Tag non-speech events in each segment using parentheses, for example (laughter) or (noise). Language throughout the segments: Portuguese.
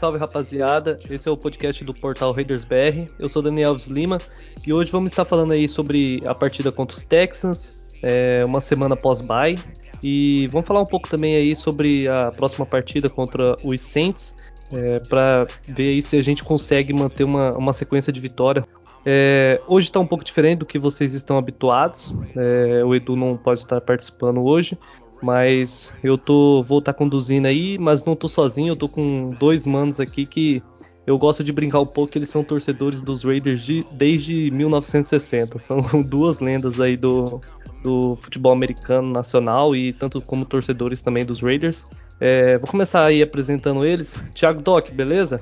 Salve, rapaziada. Esse é o podcast do portal Raiders BR. Eu sou Daniel Alves Lima e hoje vamos estar falando aí sobre a partida contra os Texans, é, uma semana pós-bye. E vamos falar um pouco também aí sobre a próxima partida contra os Saints, é, para ver aí se a gente consegue manter uma, uma sequência de vitória. É, hoje está um pouco diferente do que vocês estão habituados. É, o Edu não pode estar participando hoje, mas eu tô, vou estar tá conduzindo aí, mas não tô sozinho, eu tô com dois manos aqui que eu gosto de brincar um pouco, eles são torcedores dos Raiders de, desde 1960. São (laughs) duas lendas aí do, do futebol americano nacional e tanto como torcedores também dos Raiders. É, vou começar aí apresentando eles. Thiago Doc, beleza?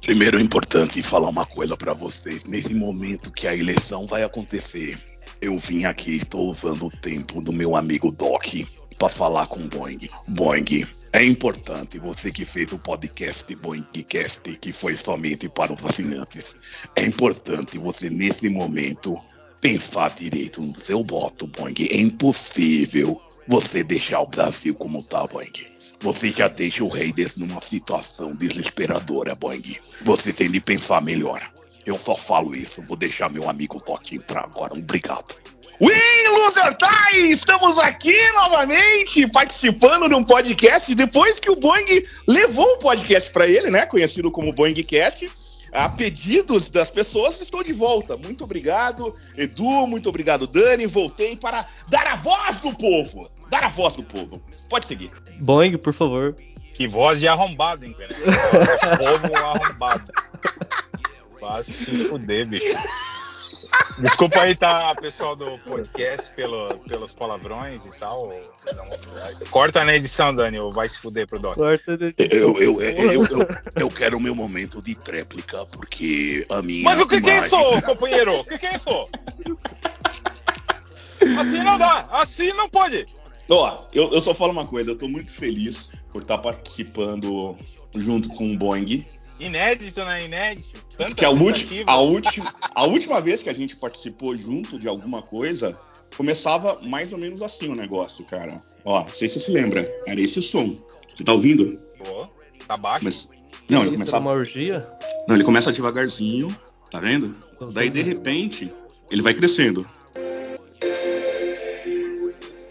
Primeiro é importante falar uma coisa para vocês. Nesse momento que a eleição vai acontecer, eu vim aqui, estou usando o tempo do meu amigo Doc para falar com o Boeing. Boeing, é importante você que fez o podcast Boeingcast, que foi somente para os assinantes. É importante você, nesse momento, pensar direito no seu voto, Boeing. É impossível você deixar o Brasil como está, Boeing. Você já deixa o Raiders numa situação desesperadora, Boeing. Você tem de pensar melhor. Eu só falo isso, vou deixar meu amigo Toque entrar agora. Obrigado. Win Loser Tie! Estamos aqui novamente participando de um podcast depois que o Boeing levou um podcast para ele, né? Conhecido como Boeingcast. A pedidos das pessoas, estou de volta. Muito obrigado, Edu. Muito obrigado, Dani. Voltei para dar a voz do povo. Dar a voz do povo. Pode seguir. Boeing, por favor. Que voz de arrombado, hein, cara? (laughs) povo arrombado. Vai se fuder, bicho. Desculpa aí, tá, pessoal do podcast, pelo, pelos palavrões e tal. Corta na edição, Dani, ou vai se fuder pro Doc. Corta na edição. Eu, eu, eu, eu, eu quero o meu momento de tréplica, porque a minha. Mas o que, imagem... que é isso, companheiro? O que, que é isso? Assim não dá, assim não pode. Ó, eu, eu só falo uma coisa, eu tô muito feliz por estar participando junto com o Boeing Inédito, né? Inédito. Tantas que a, ulti, a, última, a última vez que a gente participou junto de alguma coisa, começava mais ou menos assim o negócio, cara. Ó, não sei se você se lembra. Era esse o som. Você tá ouvindo? Boa. Tá baixo? Mas, não, ele começava. uma orgia? Não, ele começa devagarzinho, tá vendo? Daí, de repente, ele vai crescendo.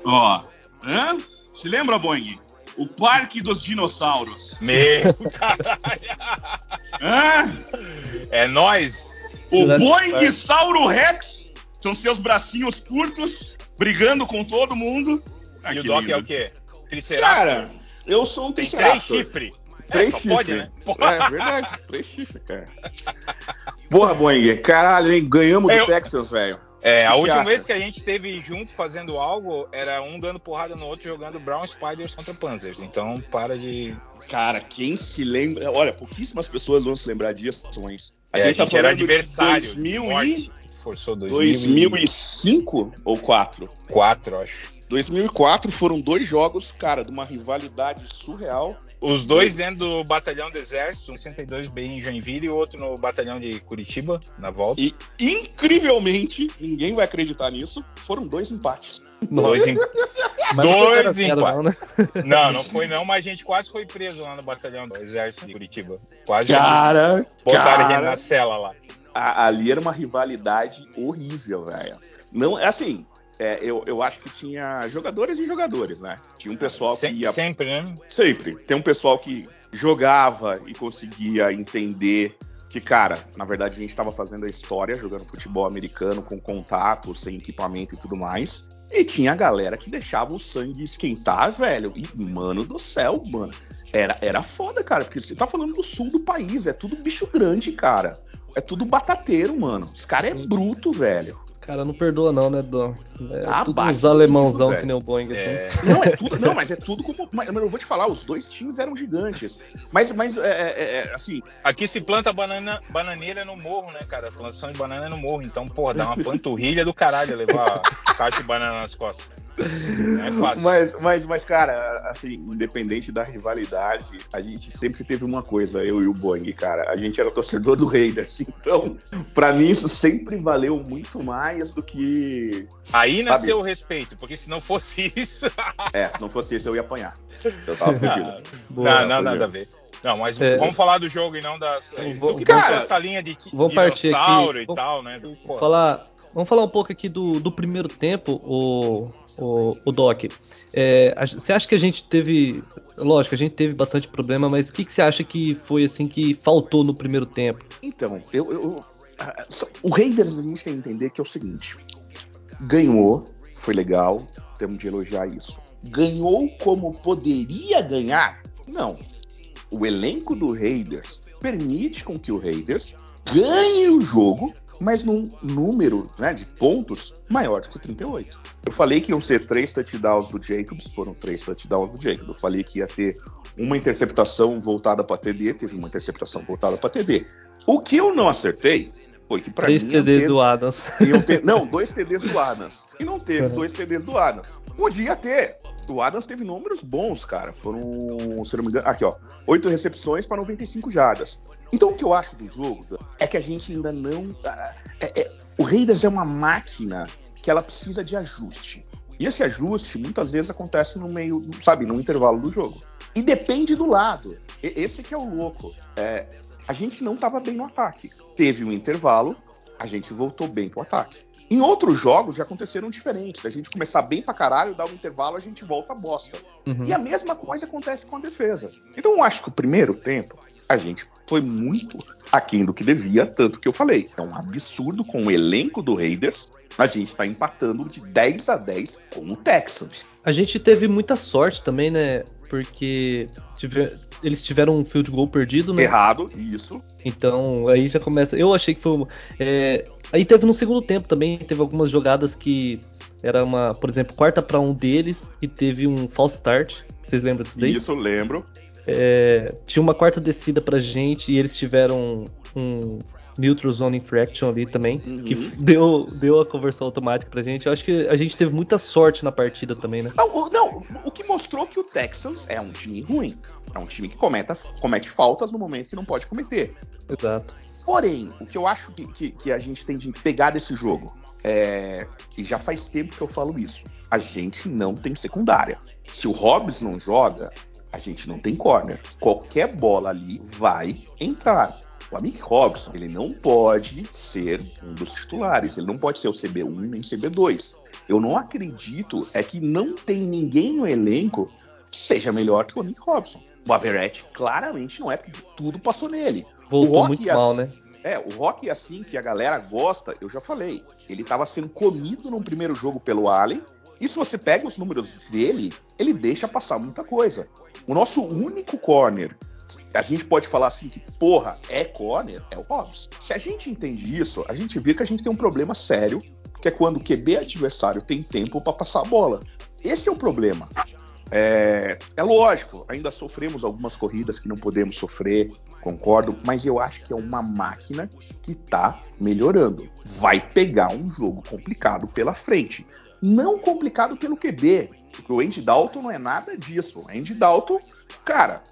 Ó, hã? Se lembra, Boing? O Parque dos Dinossauros. Meu (laughs) caralho. Hã? É nós. O Boeing Sauro Rex são seus bracinhos curtos, brigando com todo mundo. Ah, e o Doc lindo. é o quê? Triceratops? Cara, eu sou um Tem três chifres. Três é, chifres. Pode, né? Porra. É verdade, três chifres, cara. (laughs) Porra, Boeing, caralho, hein? Ganhamos do Texas, velho. É, a última vez que a gente esteve junto fazendo algo, era um dando porrada no outro jogando Brown Spiders contra Panzers. Então, para de. Cara, quem se lembra. Olha, pouquíssimas pessoas vão se lembrar disso. A é, gente, tá a gente era adversário. 2000 e... Forçou 2005 ou 4? 4, acho. 2004 foram dois jogos, cara, de uma rivalidade surreal. Os dois dentro do batalhão do exército, um 62 bem em Joinville e o outro no batalhão de Curitiba, na volta. E, incrivelmente, ninguém vai acreditar nisso, foram dois empates. Dois, em... (laughs) dois empates. Não, né? não, não foi não, mas a gente quase foi preso lá no batalhão do exército de Curitiba. Quase. Cara, botaram cara, na cela lá. A, ali era uma rivalidade horrível, velho. Não, é assim, é, eu, eu acho que tinha jogadores e jogadores, né? Tinha um pessoal que ia. Sempre, né? Sempre. Tem um pessoal que jogava e conseguia entender que, cara, na verdade a gente estava fazendo a história, jogando futebol americano com contato, sem equipamento e tudo mais. E tinha a galera que deixava o sangue esquentar, velho. E, mano do céu, mano. Era, era foda, cara, porque você tá falando do sul do país, é tudo bicho grande, cara. É tudo batateiro, mano. Os caras é bruto, velho. Cara, não perdoa não, né, Dom? É ah, tudo uns alemãozão tudo, que nem o Boeing. É. Assim. Não, é tudo, não, mas é tudo como. Mas eu vou te falar, os dois times eram gigantes. Mas, mas é, é, é assim. Aqui se planta banana, bananeira no morro, né, cara? A plantação de banana é no morro. Então, porra, dá uma (laughs) panturrilha do caralho levar caixa de banana nas costas. É fácil. Mas, mas, mas, cara, assim, independente da rivalidade, a gente sempre teve uma coisa, eu e o Boeing, cara. A gente era torcedor do Raiders. Então, pra mim, isso sempre valeu muito mais do que. Aí nasceu o respeito, porque se não fosse isso. (laughs) é, se não fosse isso, eu ia apanhar. Eu tava fudido. não, não, nada a ver. Não, mas É. vamos falar do jogo e não das. Vamos- do que cara, essa linha de, vamos partir dinossauro aqui. e tal, né? Do- falar, vamos falar um pouco aqui do, do primeiro tempo, o, o, o Doc. É, você acha que a gente teve. Lógico, a gente teve bastante problema, mas o que, que você acha que foi assim que faltou no primeiro tempo? Então, eu, eu- o Raiders a gente tem que entender que é o seguinte: ganhou, foi legal, temos de elogiar isso. Ganhou como poderia ganhar? Não. O elenco do Raiders permite com que o Raiders ganhe o jogo, mas num número né, de pontos maior do que 38. Eu falei que iam ser três touchdowns do Jacobs, foram três touchdowns do Jacobs. Eu falei que ia ter uma interceptação voltada para TD, teve uma interceptação voltada para TD. O que eu não acertei foi que para mim 3 iam TD ter- do Adams. não, dois TDs do Adams. E não teve Uhum. dois TDs do Adams. Podia ter. O Adams teve números bons, cara. Foram, se não me engano, aqui ó, oito recepções para 95 jardas. Então o que eu acho do jogo é que a gente ainda não. ah, é- é- o Raiders é uma máquina que ela precisa de ajuste. E esse ajuste muitas vezes acontece no meio, sabe, no intervalo do jogo. E depende do lado. Esse que é o louco. É, a gente não estava bem no ataque. Teve um intervalo, a gente voltou bem pro ataque. Em outros jogos já aconteceram diferentes. A gente começar bem pra caralho, dar um intervalo, a gente volta a bosta. Uhum. E a mesma coisa acontece com a defesa. Então eu acho que o primeiro tempo, a gente foi muito aquém do que devia, tanto que eu falei. É um absurdo com o elenco do Raiders. A gente tá empatando de 10 a 10 com o Texans. A gente teve muita sorte também, né? Porque tive- eles tiveram um field goal perdido, né? Errado, isso. Então aí já começa. Eu achei que foi. um- é, Aí teve no segundo tempo também, teve algumas jogadas que era uma, por exemplo, quarta para um deles e teve um false start. Vocês lembram disso daí? Isso, eu lembro. É, tinha uma quarta descida pra gente e eles tiveram um neutral zone infraction ali também, Uhum. que (laughs) deu, deu a conversão automática pra gente. Eu acho que a gente teve muita sorte na partida também, né? Não, não, o que mostrou que o Texans é um time ruim. É um time que cometa, comete faltas no momento que não pode cometer. Exato. Porém, o que eu acho que, que- que a gente tem de pegar desse jogo é. E já faz tempo que eu falo isso. A gente não tem secundária. Se o Hobbs não joga, a gente não tem corner. Qualquer bola ali vai entrar. O Amick Robson, ele não pode ser um dos titulares. Ele não pode ser o CB1 nem CB2. Eu não acredito é que não tem ninguém no elenco que seja melhor que o Amick Robson. O Averett claramente não é, porque tudo passou nele. Voltou Rock muito mal, né? É, o Rock, assim, que a galera gosta, eu já falei. Ele tava sendo comido no primeiro jogo pelo Allen. E se você pega os números dele, ele deixa passar muita coisa. O nosso único corner, a gente pode falar assim que, porra, é corner, é o Hobbs. Se a gente entende isso, a gente vê que a gente tem um problema sério, que é quando o QB adversário tem tempo para passar a bola. Esse é o problema. É, é lógico, ainda sofremos algumas corridas que não podemos sofrer, concordo, mas eu acho que é uma máquina que tá melhorando. Vai pegar um jogo complicado pela frente. Não complicado pelo QB, porque o Andy Dalton não é nada disso. O Andy Dalton, cara,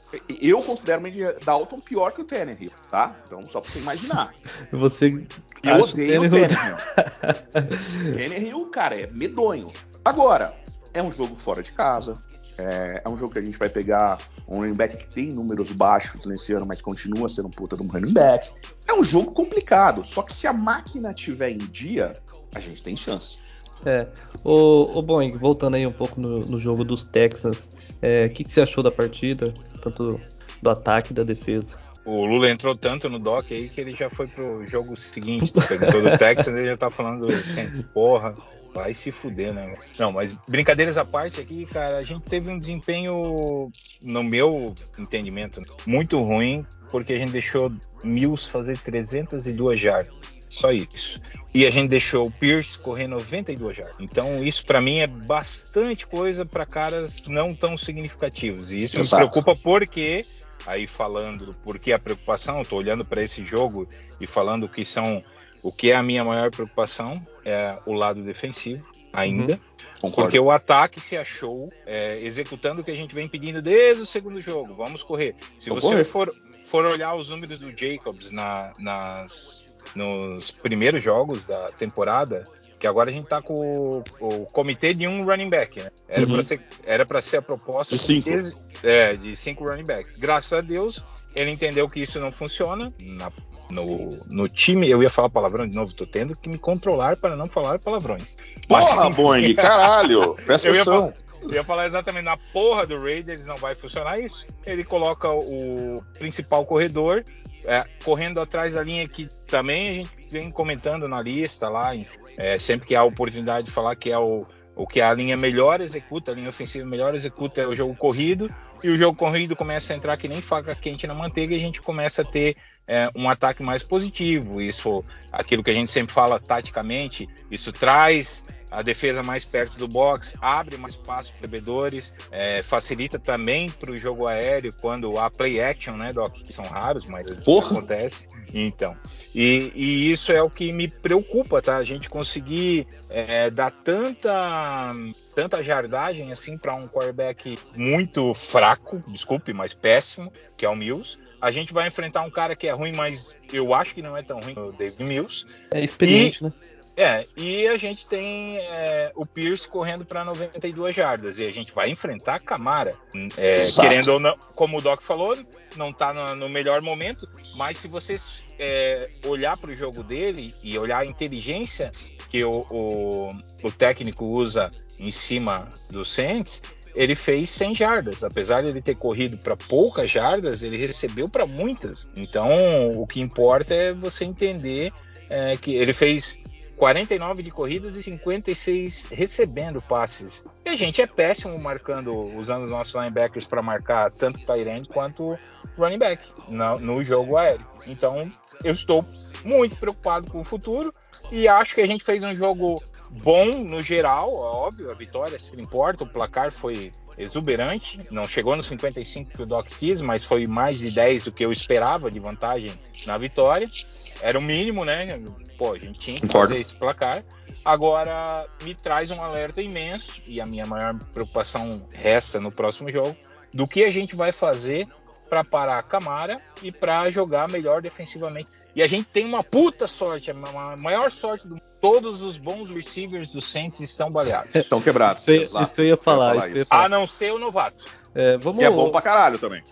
eu considero o Andy Dalton pior que o Tannehill, tá? Então, só pra você imaginar. (laughs) Você Eu odeio o Tannehill- Tannehill. (laughs) Tannehill, cara, é medonho. Agora, é um jogo fora de casa. É, é um jogo que a gente vai pegar um running back que tem números baixos nesse ano, mas continua sendo um puta de um running back. É um jogo complicado. Só que se a máquina tiver em dia, a gente tem chance. É. Ô, ô Boeing, voltando aí um pouco no, no jogo dos Texans, é, o que, que você achou da partida? Tanto do ataque da defesa? O Lula entrou tanto no doc aí que ele já foi pro jogo seguinte. Perguntou do Texas, ele já tá falando do Saints. Porra, vai se fuder, né? Não, mas brincadeiras à parte aqui, cara, a gente teve um desempenho, no meu entendimento, muito ruim, porque a gente deixou Mills fazer 302 jardas. Só isso. E a gente deixou o Pierce correr 92 jardas. Então, isso pra mim é bastante coisa para caras não tão significativos. E isso Exato. me preocupa porque aí falando por que a preocupação, estou olhando para esse jogo e falando que são o que é a minha maior preocupação é o lado defensivo ainda, Concordo. porque o ataque se achou é, executando o que a gente vem pedindo desde o segundo jogo. Vamos correr. Se você correr. for, for olhar os números do Jacobs na- nas, nos primeiros jogos da temporada, que agora a gente tá com o, o comitê de um running back, né? Era Uhum. para ser era ser a proposta De cinco. 15 é, de cinco running backs. Graças a Deus, ele entendeu que isso não funciona na, no, no time. Eu ia falar palavrão de novo, tô tendo que me controlar para não falar palavrões. Porra, Boeing, (laughs) caralho, presta Eu ia atenção. Eu ia falar exatamente na porra do Raiders não vai funcionar isso. Ele coloca o principal corredor é, correndo atrás da linha que também a gente vem comentando na lista lá, é, sempre que há oportunidade de falar que é o, o que a linha melhor executa, a linha ofensiva melhor executa é o jogo corrido, e o jogo corrido começa a entrar que nem faca quente na manteiga e a gente começa a ter é, um ataque mais positivo. Isso, aquilo que a gente sempre fala taticamente, isso traz a defesa mais perto do box, abre mais espaço para bebedores, é, facilita também para o jogo aéreo quando há play action, né, Doc? Que são raros, mas Porra. acontece. Então, e, e, isso é o que me preocupa, tá? A gente conseguir é, dar tanta, tanta jardagem assim para um quarterback muito fraco, desculpe, mas péssimo, que é o Mills. A gente vai enfrentar um cara que é ruim, mas eu acho que não é tão ruim, o David Mills. É experiente, E- né? É, e a gente tem é, o Pierce correndo para 92 jardas e a gente vai enfrentar a Camara. É, querendo ou não, como o Doc falou, não tá no, no melhor momento, mas se você é, olhar para o jogo dele e olhar a inteligência que o, o, o técnico usa em cima do Saints, ele fez 100 jardas. Apesar de ele ter corrido para poucas jardas, ele recebeu para muitas. Então, o que importa é você entender é, que ele fez 49 de corridas e 56 recebendo passes. E a gente é péssimo marcando, usando os nossos linebackers para marcar tanto Tyrant quanto running back no, no jogo aéreo. Então, eu estou muito preocupado com o futuro e acho que a gente fez um jogo bom no geral, óbvio, a vitória se importa, o placar foi exuberante, não chegou nos 55 que o Doc quis, mas foi mais de 10 do que eu esperava de vantagem na vitória. Era o mínimo, né? Pô, a gente tinha que Concordo. fazer esse placar. Agora me traz um alerta imenso e a minha maior preocupação resta no próximo jogo do que a gente vai fazer para parar a Camara e para jogar melhor defensivamente. E a gente tem uma puta sorte, a ma- maior sorte do todos os bons receivers do Saints estão baleados. (laughs) Estão quebrados. Isso que eu- exato. isso que eu ia falar, isso eu ia isso. falar. A não ser o novato. É, vamos, Que é bom pra caralho também.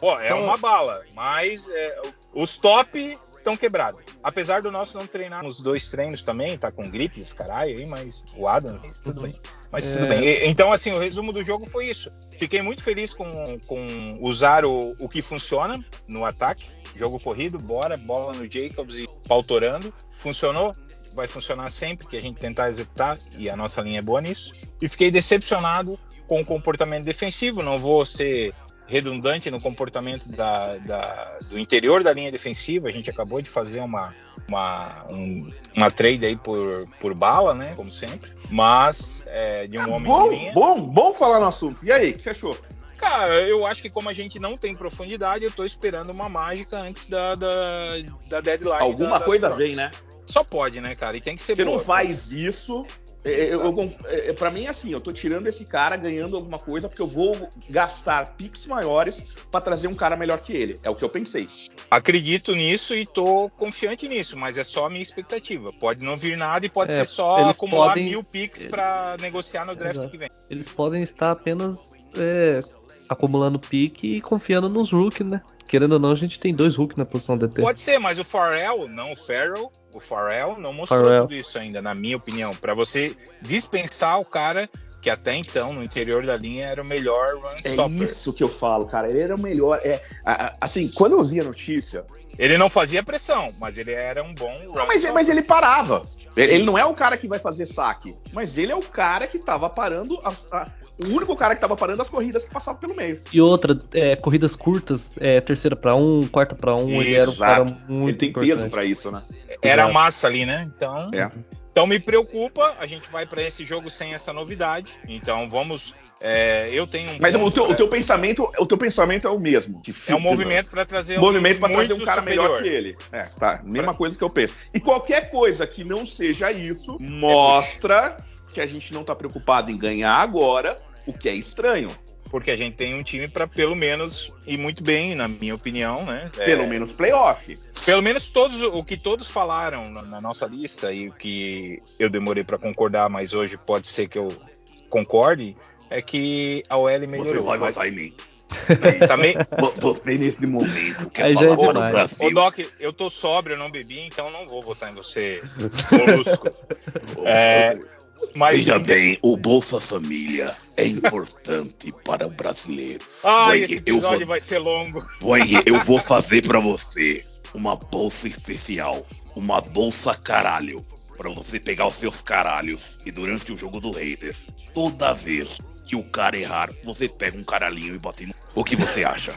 Pô, é Só- uma bala, mas é, os top estão quebrados. Apesar do nosso não treinar nos dois treinos também, tá com gripe, os caralho aí, mas o Adams, tudo bem. Mas É. tudo bem. E- Então, assim, o resumo do jogo foi isso. Fiquei muito feliz com, com usar o, o que funciona no ataque. Jogo corrido, bora, bola no Jacobs e pautorando. Funcionou? Vai funcionar sempre que a gente tentar executar, e a nossa linha é boa nisso. E fiquei decepcionado com o comportamento defensivo. Não vou ser redundante no comportamento da, da- do interior da linha defensiva. A gente acabou de fazer uma, uma, um- uma trade aí por, por bala, né? Como sempre. Mas é, de um homem de Bom, linha. bom, bom falar no assunto. E aí, o que você achou? Cara, eu acho que como a gente não tem profundidade, eu tô esperando uma mágica antes da, da, da deadline. Alguma da- coisa trocas. vem, né? Só pode, né, cara? E tem que ser Você não boa. faz isso. É, Eu, eu, é, pra mim, é assim, eu tô tirando esse cara ganhando alguma coisa porque eu vou gastar piques maiores pra trazer um cara melhor que ele. É o que eu pensei. Acredito nisso e tô confiante nisso, mas é só a minha expectativa. Pode não vir nada e pode É, ser só acumular podem- mil picks pra negociar no draft Exato. que vem. Eles podem estar apenas é, acumulando pique e confiando nos rookies, né? Querendo ou não, a gente tem dois rookies na posição DT. Pode ser, mas o Farrell, não o Farrell, o Farrell não mostrou Farrell. tudo isso ainda, na minha opinião. Pra você dispensar o cara que até então, no interior da linha, era o melhor run É stopper. isso que eu falo, cara. Ele era o melhor. É, assim, quando eu vi a notícia. Ele não fazia pressão, mas ele era um bom run Não, mas, stopper. mas ele parava. Ele, ele não é o cara que vai fazer saque, mas ele é o cara que tava parando. a- a- o único cara que tava parando as corridas que passavam pelo meio. E outra, é, corridas curtas, é, terceira pra um, quarta pra um, ele era um cara Exato. muito ele tem importante. peso pra isso, né? Era Exato. massa ali, né? Então, É. então me preocupa. A gente vai pra esse jogo sem essa novidade. Então vamos. é, eu tenho um. Mas o teu, pra- o teu pensamento, o teu pensamento é o mesmo. que É um movimento para trazer um movimento pra trazer um cara superior. melhor que ele. É, tá. Mesma coisa que eu penso. E qualquer coisa que não seja isso mostra que a gente não tá preocupado em ganhar agora, o que é estranho. Porque a gente tem um time para pelo menos ir muito bem, na minha opinião, né? É, Pelo menos playoff. pelo menos todos o que todos falaram na, na nossa lista e o que eu demorei para concordar, mas hoje pode ser que eu concorde, é que a OL melhorou. Você vai Mas- em mim. (laughs) Também... Você nesse momento quer Aí é falar o demais. Brasil. Ô, Doc, eu tô sóbrio, eu não bebi, então não vou votar em você, Molusco. (laughs) É, mas. Veja bem, o Bolsa Família é importante para o brasileiro. Ai, Boing, esse eu episódio vou- vai ser longo. Boing, (laughs) eu vou fazer para você uma bolsa especial, uma bolsa caralho, para você pegar os seus caralhos e durante o jogo do Raiders, toda vez que o cara errar, você pega um caralhinho e bota no... O que você acha?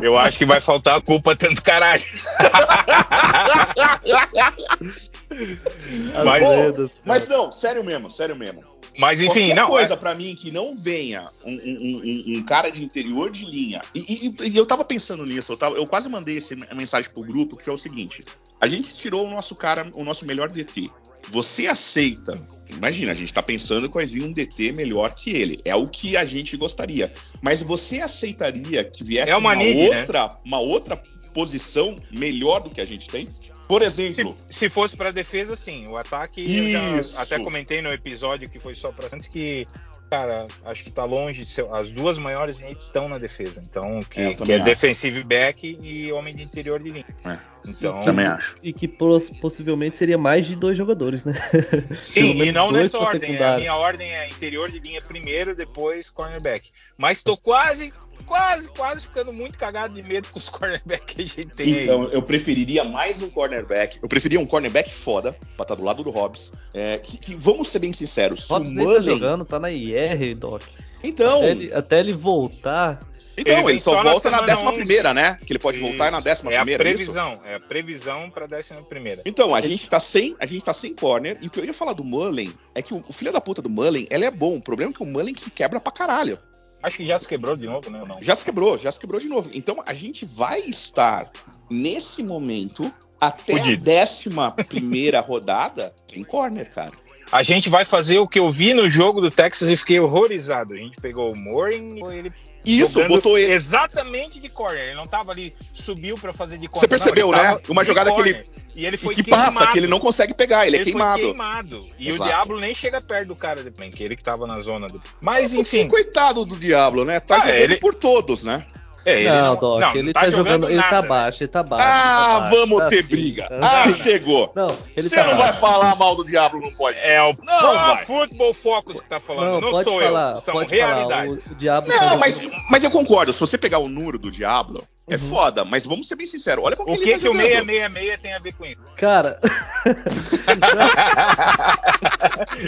Eu acho que vai faltar a culpa tanto caralho. (laughs) (laughs) As Mas-. Mas não, sério mesmo, sério mesmo. Mas enfim, Qualquer não. coisa é- pra mim que não venha um, um- um- um cara de interior de linha. E, e- e eu tava pensando nisso, eu, tava- eu quase mandei essa mensagem pro grupo, que é o seguinte: a gente tirou o nosso cara, o nosso melhor DT. Você aceita? Imagina, a gente tá pensando que vai vir um DT melhor que ele. É o que a gente gostaria. Mas você aceitaria que viesse É uma need, né? outra, uma outra posição melhor do que a gente tem? Por exemplo, Se, se fosse pra defesa, sim. O ataque, eu já Isso. até comentei no episódio que foi só pra Santos que, cara, acho que tá longe de ser. As duas maiores redes estão na defesa. Então, que É, que é defensive back e homem de interior de linha. É. Então, também acho. E que pos- possivelmente seria mais de dois jogadores, né? (laughs) Sim, e não nessa ordem. A secundário. minha ordem é interior de linha primeiro, depois cornerback. Mas tô quase, quase, quase ficando muito cagado de medo com os (laughs) cornerbacks que a gente tem aí. Então, eu preferiria mais um cornerback. Eu preferia um cornerback foda, pra estar do lado do Hobbs. É, que, que, vamos ser bem sinceros, se o Hobbs nem tá Mullen... jogando, tá na IR, Doc. Então, Até ele, até ele voltar. então Ele ele, só só na volta na semana décima 11. primeira, né? Que ele pode voltar na décima é a primeira, é isso? previsão, é a previsão para décima primeira. Então, a gente tá sem, a gente tá sem corner, e o que eu ia falar do Mullen é que o, o filho da puta do Mullen, ele é bom. O problema é que o Mullen se quebra pra caralho. Acho que já se quebrou de novo, né? ou Não. Já se quebrou, já se quebrou de novo. Então a gente vai estar nesse momento até Fudido. a décima primeira (laughs) rodada em corner, cara. A gente vai fazer o que eu vi no jogo do Texas e fiquei horrorizado. A gente pegou o Mooring e ele Isso, jogando botou ele. exatamente de corner. Ele não tava ali, subiu para fazer de corner. Você percebeu, não, né? Uma jogada que ele- e ele E foi que queimado. passa, que ele não consegue pegar, ele, é Ele queimado. foi queimado. E Exato. o Diablo nem chega perto do cara de que ele que tava na zona do. Mas enfim. Coitado do Diablo, né? Tá Ah, ele- por todos, né? É, ele não, Doc, não, ele não tá, jogando. Ele tá nada, né? baixo, ele tá baixo. ah, tá baixo, vamos tá ter assim, briga. tá Ah, chegou. Não, ele Você tá não vai baixo. falar mal do Diablo, não pode. É o Não, vai. Football Focus que tá falando. Não, pode sou falar, eu. São pode realidades. Falar, o, o Diablo tá Não, jogando- mas, mas eu concordo. Se você pegar o número do Diablo, é Uhum. foda. Mas vamos ser bem sinceros. Olha com O que, ele tá que o jogando. 666 tem a ver com isso? Cara, (laughs)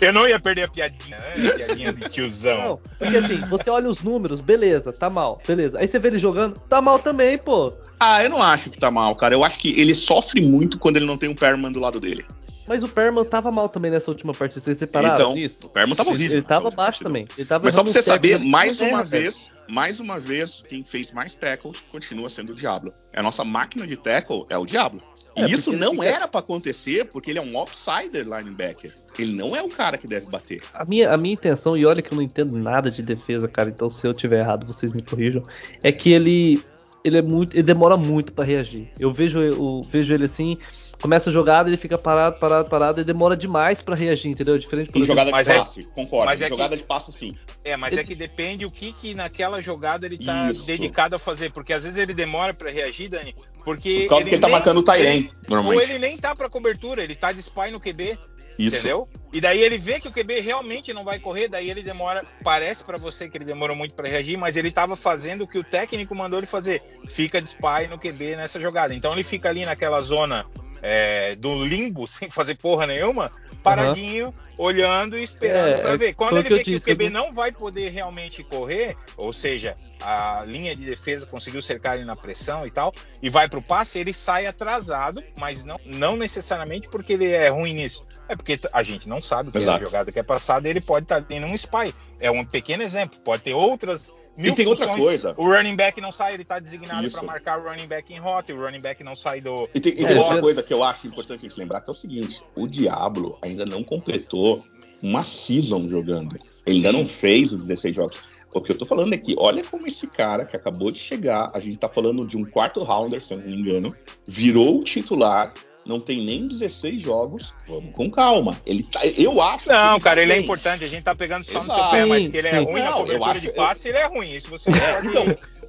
Eu não ia perder a piadinha, né? A piadinha de tiozão. não, porque assim, você olha os números, beleza, tá mal, beleza. Aí você vê ele jogando, tá mal também, pô. Ah, eu não acho que tá mal, cara. Eu acho que ele sofre muito quando ele não tem um Perman do lado dele. Mas o Perman tava mal também nessa última partida, vocês separaram então, disso? o Perman tava Ele, horrível. ele tava nessa baixo partida. também. Ele tava Mas só pra você saber, ele mais uma erra, velho. vez, mais uma vez, quem fez mais tackles continua sendo o Diablo. A nossa máquina de tackle é o Diablo. E É, isso ele não fica- era pra acontecer porque ele é um outsider linebacker. Ele não é o cara que deve bater. A minha, a minha intenção, e olha que eu não entendo nada de defesa, cara, então se eu tiver errado, vocês me corrijam, é que ele ele é muito, ele demora muito pra reagir. Eu vejo eu vejo ele assim, começa a jogada, ele fica parado, parado, parado e demora demais pra reagir, entendeu? Diferente por jogada de é- passe, concordo. mas Em é que- jogada de passe, sim. É, mas é que depende o que, que naquela jogada ele tá Isso. dedicado a fazer. Porque às vezes ele demora pra reagir, Dani. Porque. Por causa que ele tá nem- marcando o Tyren, ele- Ou normalmente. ele nem tá pra cobertura, ele tá de spy no QB. Isso. Entendeu? E daí ele vê que o QB realmente não vai correr, daí ele demora, parece pra você que ele demorou muito pra reagir, mas ele tava fazendo o que o técnico mandou ele fazer. Fica de spy no QB nessa jogada. Então ele fica ali naquela zona é, do limbo, (laughs) sem fazer porra nenhuma, paradinho, olhando e esperando É, pra é, ver. Quando o ele vê que disse, o QB eu- não vai poder realmente correr, ou seja, a linha de defesa conseguiu cercar ele na pressão e tal, e vai pro passe, ele sai atrasado, mas não, não necessariamente porque ele é ruim nisso. É porque a gente não sabe que a Exato. jogada que é passada, ele pode estar tendo um spy. É um pequeno exemplo. Pode ter outras mil E tem outra coisa. O running back não sai, ele tá designado para marcar o running back em rota, o running back não sai do. E tem, e É, tem outra já- coisa que eu acho importante a gente lembrar, que é o seguinte: o Diablo ainda não completou uma season jogando. Ele ainda não fez os 16 jogos. O que eu tô falando é que, olha como esse cara que acabou de chegar, a gente tá falando de um quarto rounder, se eu não me engano, virou o titular, não tem nem 16 jogos. Vamos com calma. Ele tá, eu acho. que Não, ele cara, tá ele é bem. importante. A gente tá pegando só no Exato. teu pé, mas que ele sim. é ruim na Não, eu cobertura acho- de passe, ele é ruim. Isso você É, então,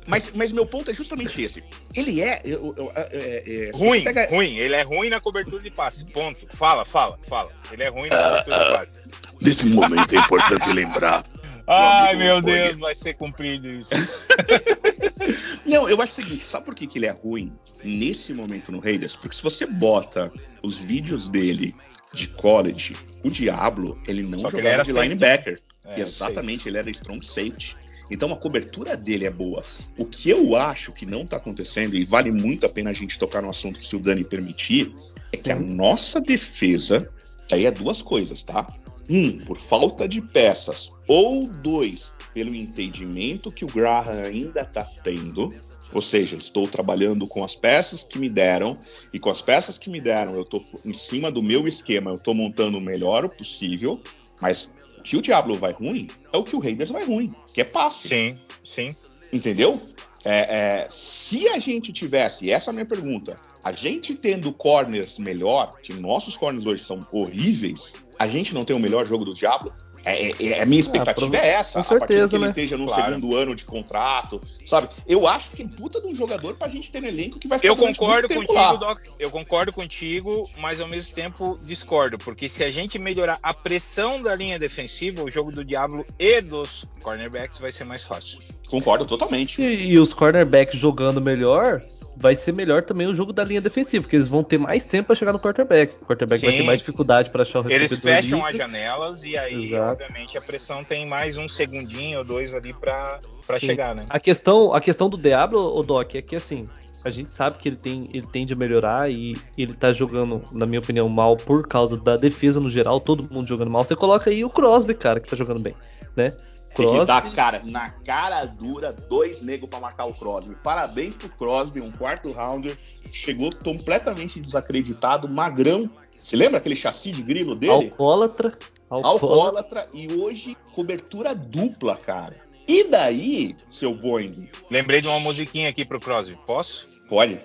Mas, mas meu ponto é justamente esse. Ele é. eu- eu- é- é- se Ruim, pega- ruim. Ele é ruim na cobertura de passe. Ponto. Fala, fala, fala. Ele é ruim na cobertura de passe. Nesse momento é importante lembrar. Ai, meu. Deus, vai ser cumprido isso. (laughs) Não, eu acho o seguinte, sabe por que, que ele é ruim nesse momento no Raiders? Porque se você bota os vídeos dele de college, o Diablo, ele não Só ele jogava era de safety. linebacker. É, Exatamente, ele era strong safety. Então a cobertura dele é boa. O que eu acho que não tá acontecendo, e vale muito a pena a gente tocar no assunto se o Dani permitir, é que a nossa defesa, aí é duas coisas, tá? Um, por falta de peças, ou dois, pelo entendimento que o Graham ainda tá tendo. Ou seja, estou trabalhando com as peças que me deram, e com as peças que me deram, eu tô em cima do meu esquema, eu tô montando o melhor possível, mas que o Diablo vai ruim é o que o Raiders vai ruim, que é passe. Sim, sim. Entendeu? É, é, se a gente tivesse, essa é a minha pergunta, a gente tendo corners melhor, que nossos corners hoje são horríveis, a gente não tem o melhor jogo do Diablo? É, é- é- a minha expectativa prova- é essa. com a partir certeza, que ele né? esteja no Claro. segundo ano de contrato, sabe? Eu acho que é puta de um jogador pra gente ter no elenco que vai ficar Eu concordo muito tempo contigo, lá. Doc. Eu concordo contigo, mas ao mesmo tempo discordo. Porque se a gente melhorar a pressão da linha defensiva, o jogo do Diablo e dos cornerbacks vai ser mais fácil. Concordo totalmente. E, e os cornerbacks jogando melhor, vai ser melhor também o jogo da linha defensiva, porque eles vão ter mais tempo para chegar no quarterback. O quarterback vai Sim. ter mais dificuldade para achar o. Eles fecham livre. as janelas e aí, Exato. obviamente, a pressão tem mais um segundinho ou dois ali Sim. chegar, né? A questão, a questão do Diablo, o Doc, é que assim, a gente sabe que ele, tem, ele tende a melhorar e ele tá jogando, na minha opinião, mal por causa da defesa no geral, todo mundo jogando mal. Você coloca aí o Crosby, cara, que tá jogando bem, né? Tem que Crosby, dar, cara, na cara dura, dois negros pra marcar o Crosby. Parabéns pro Crosby, um quarto rounder. Chegou completamente desacreditado, magrão. Você lembra aquele chassi de grilo dele? alcoólatra, alcoólatra. Alcoólatra e hoje cobertura dupla, cara. E daí, seu Boeing? Lembrei de uma musiquinha aqui pro Crosby. Posso? Pode.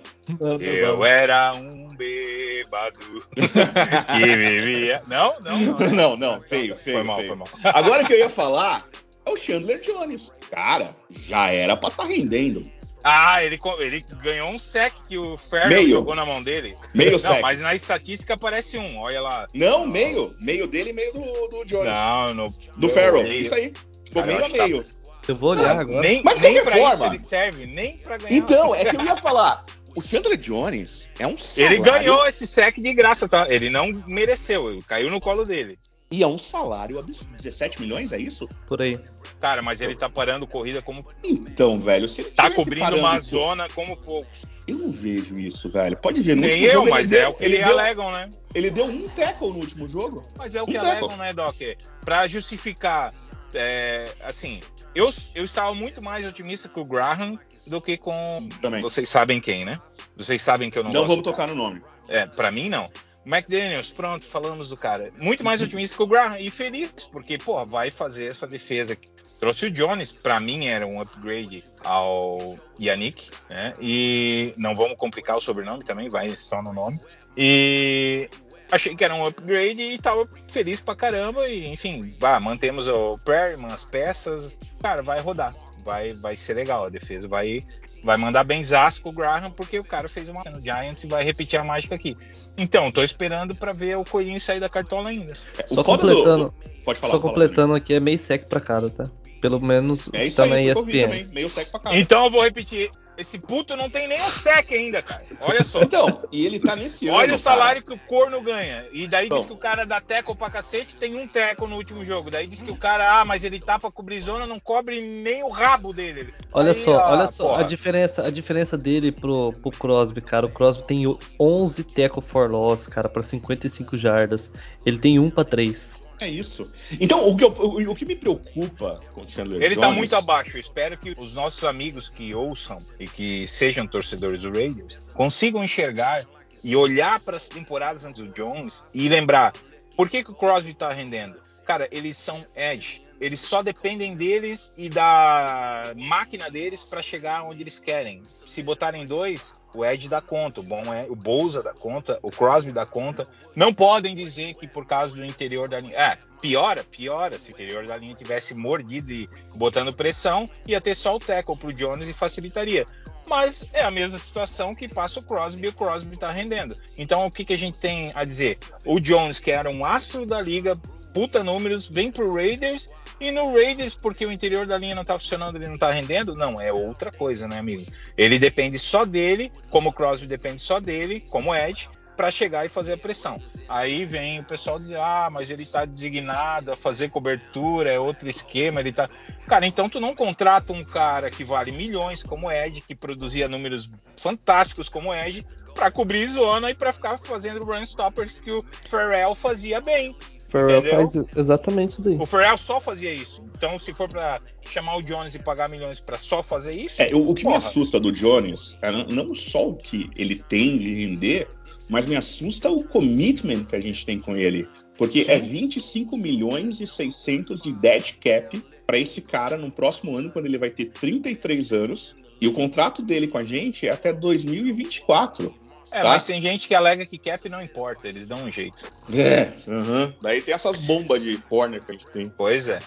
Eu era um bêbado (laughs) que vivia. Não, não, não. Não, não, feio, feio. Foi mal, feio. foi mal. Agora que eu ia falar é o Chandler Jones. Cara, já era pra estar rendendo. Ah, ele, ele ganhou um sec que o Ferro jogou na mão dele. Meio (laughs) Não, sec. mas na estatística aparece um, olha lá. Não, meio. Meio dele e meio do, do Jones. Não, no, do meio. Isso aí. Ficou meio a tá- meio. Eu vou olhar Ah, agora. Nem, Mas nem pra isso forma- ele serve, nem pra ganhar. Então, é que eu ia (laughs) falar. O Chandler Jones é um salário. Ele ganhou esse sec de graça, tá? Ele não mereceu, ele caiu no colo dele. E é um salário absurdo. 17 milhões, é isso? Por aí. Cara, mas ele tá parando corrida como. Então, velho, se ele Tá cobrindo uma parâmetro- zona como pouco. Eu não vejo isso, velho. Pode ver, no Nem último eu, jogo mas ele é deu, o que ele deu, alegam, né? ele deu um tackle no último jogo. Mas é o Um que tackle. alegam, né, Doc? Pra justificar, é, assim, eu, eu estava muito mais otimista com o Graham do que com. Também. Vocês sabem quem, né? Vocês sabem que eu não, Não, gosto vamos do tocar no nome. É, pra mim não. McDaniels, pronto, falamos do cara. Muito mais otimista que o Graham e feliz, porque, pô, vai fazer essa defesa. Trouxe o Jones, pra mim era um upgrade ao Yannick, né? E não vamos complicar o sobrenome também, vai só no nome. E achei que era um upgrade e tava feliz pra caramba. E, enfim, vá, mantemos o Perryman, as peças. Cara, vai rodar. Vai, vai ser legal a defesa. Vai, vai mandar benzaço com o Graham, porque o cara fez uma no Giants e vai repetir a mágica aqui. Então, tô esperando pra ver o Coelhinho sair da cartola ainda. É, o Só completando, do- Pode falar. só completando aqui, é meio sec pra cada, tá? Pelo menos É isso tá aí, na ESPN. também. Meio sec pra cá. Então eu vou repetir. Esse puto não tem nem o sec ainda, cara. Olha só. Então, e ele tá nesse ano. Olha o salário cara. que o corno ganha. E daí Então. diz que o cara dá teco pra cacete, tem um teco no último jogo. Daí diz que o cara, ah, mas ele tá pra cobrir zona, não cobre nem o rabo dele. Olha Aí, só, olha só porra. a diferença, a diferença dele pro, pro Crosby, cara. O Crosby tem 11 tackle for loss, cara, pra 55 jardas. Ele tem 1 pra 3. É isso. Então, o que, eu- o, o que me preocupa com o Chandler Ele tá Jones- muito abaixo. Eu espero que os nossos amigos que ouçam e que sejam torcedores do Raiders consigam enxergar e olhar para as temporadas antes do Jones e lembrar por que, que o Crosby tá rendendo. Cara, eles são edge. Eles só dependem deles e da máquina deles para chegar onde eles querem. Se botarem dois, o Ed dá conta, o bom é o Bolsa dá conta, o Crosby dá conta. Não podem dizer que por causa do interior da linha. É, piora, piora. Se o interior da linha tivesse mordido e botando pressão, ia ter só o tackle pro Jones e facilitaria. Mas é a mesma situação que passa o Crosby e o Crosby tá rendendo. Então o que, que a gente tem a dizer? O Jones, que era um astro da liga, puta números, vem pro Raiders e no Raiders, porque o interior da linha não tá funcionando, ele não tá rendendo? Não, é outra coisa, né, amigo? Ele depende só dele, como o Crosby depende só dele, como Ed, para chegar e fazer a pressão. Aí vem o pessoal dizer: "Ah, mas ele tá designado a fazer cobertura, é outro esquema, ele tá". Cara, então tu não contrata um cara que vale milhões como Ed, que produzia números fantásticos como Ed, para cobrir zona e para ficar fazendo run stoppers que o Ferrell fazia bem. Ferrell Entendeu? faz exatamente isso daí. O Ferrell só fazia isso. Então, se for para chamar o Jones e pagar milhões para só fazer isso, É, o, o que me Porra. assusta do Jones é não, não só o que ele tem de render, mas me assusta o commitment que a gente tem com ele. Porque é 25 milhões e 600 de dead cap para esse cara no próximo ano, quando ele vai ter 33 anos. E o contrato dele com a gente é até 2024. É, tá. mas tem gente que alega que cap não importa, eles dão um jeito. É, aham. Daí tem essas bombas de corner que a gente tem. Pois é.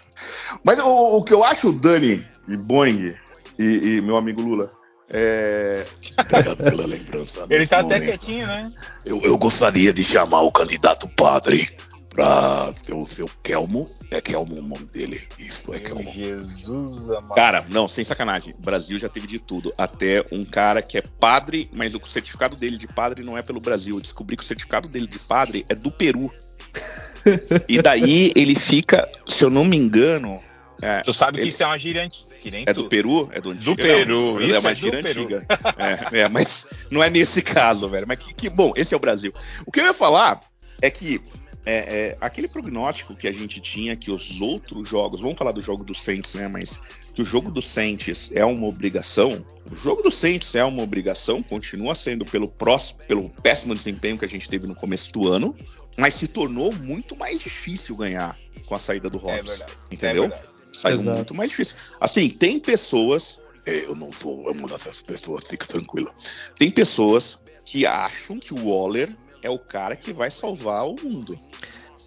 Mas o, o que eu acho, Dani e Boeing e, e meu amigo Lula, é. Obrigado pela lembrança. Ele tá até momento. quietinho, né? Eu, eu gostaria de chamar o candidato padre pra ser o seu Kelmo. É Kelmo o nome dele. Isso, é Kelmo. Jesus amado. Cara, não, sem sacanagem. O Brasil já teve de tudo. Até um cara que é padre, mas o certificado dele de padre não é pelo Brasil. Eu descobri que o certificado dele de padre é do Peru. (laughs) e daí ele fica, se eu não me engano. É, Tu sabe que ele- isso é uma gíria antiga, É tu. do Peru? É do antigo? Peru, Não, isso é uma é do gíria antiga. É, é, mas não é nesse caso, velho. Mas que, que bom, esse é o Brasil. O que eu ia falar é que é, é, aquele prognóstico que a gente tinha que os outros jogos, vamos falar do jogo do Saints, né? Mas que o jogo do Saints é uma obrigação. O jogo do Saints é uma obrigação, continua sendo pelo próximo, pelo péssimo desempenho que a gente teve no começo do ano, mas se tornou muito mais difícil ganhar com a saída do É Hobbs. verdade. Entendeu? É verdade. Saiu Exato. muito mais difícil. Assim, tem pessoas, É, Eu não sou uma dessas pessoas, fica tranquilo. tem pessoas que acham que o Waller é o cara que vai salvar o mundo.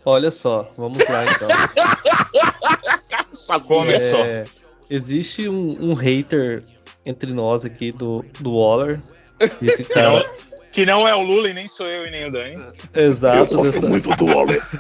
Olha só, vamos lá então. (laughs) Começou. É, existe um, um hater entre nós aqui do, do Waller. E esse Que não, cara. que não é o Lula e nem sou eu e nem o Dani. Eu Exato. gosto dessa- muito do Waller. (laughs)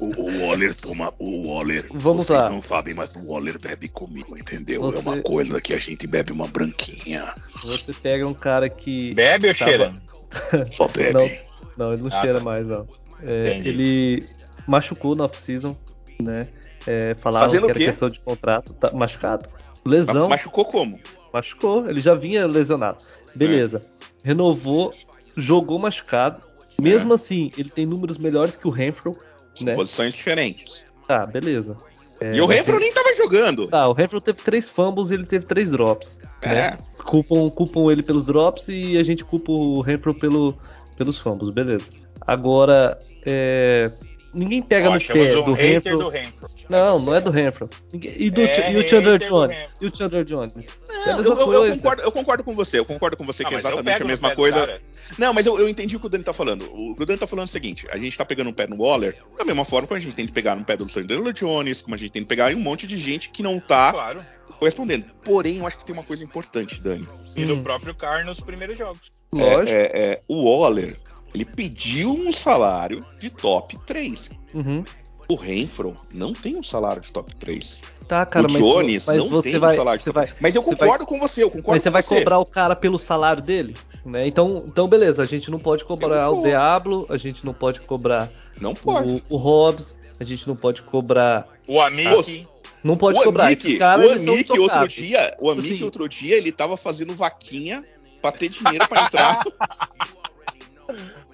O, o Waller toma. O Waller. Vamos vocês lá. não sabem, mas o Waller bebe comigo, entendeu? Você- É uma coisa que a gente bebe uma branquinha. Você pega um cara que. Bebe ou Tava- cheira? (laughs) Só bebe. Não, não, ele não Ah, cheira tá. mais, não. É, ele machucou na off-season, né? É, falaram Fazendo que o era quê? questão de contrato. Tá machucado. Lesão. Machucou como? Machucou, ele já vinha lesionado. Beleza. Renovou, jogou machucado. Mesmo É. assim, ele tem números melhores que o Renfro, né? Posições diferentes. Tá, beleza. É, e o Renfro ele- nem tava jogando. Tá, o Renfro teve três fumbles e ele teve três drops. É. Né? Culpam, culpam ele pelos drops e a gente culpa o Renfro pelo, pelos fumbles, beleza. Agora, é, ninguém pega Ó, no pé um do hater Renfro. do Renfro. Não, não é do Renfro. E, do, É e o Chandler Jones? E o Chandler Jones? é a Não, mesma eu, eu- eu coisa. concordo, eu concordo com você, eu concordo com você Ah, que é exatamente a mesma coisa. cara. Não, mas eu, eu entendi o que o Dani tá falando. O que o Dani tá falando é o seguinte: a gente tá pegando um pé no Waller, da mesma forma como a gente tem que pegar no pé do Chandler Jones, como a gente tem que pegar em um monte de gente que não tá Claro. correspondendo. Porém, eu acho que tem uma coisa importante, Dani. E do Hum. próprio Carr nos primeiros jogos. Lógico. É, é, é, o Waller, ele pediu um salário de top 3. Uhum. O Renfro não tem um salário de top 3. Tá, cara, o mas, Jones mas não você tem vai, um salário de top vai, Mas eu você concordo com você, eu concordo mas você com vai você. cobrar o cara pelo salário dele, né? Então, então beleza, a gente não pode cobrar Eu o. Diablo, a gente não pode cobrar Não pode. o, o Hobbs, a gente não pode cobrar, O Amick. não pode o cobrar Amick, esses caras, o Amick outro dia, o Amick Assim- outro dia, ele tava fazendo vaquinha pra ter dinheiro pra entrar. (laughs)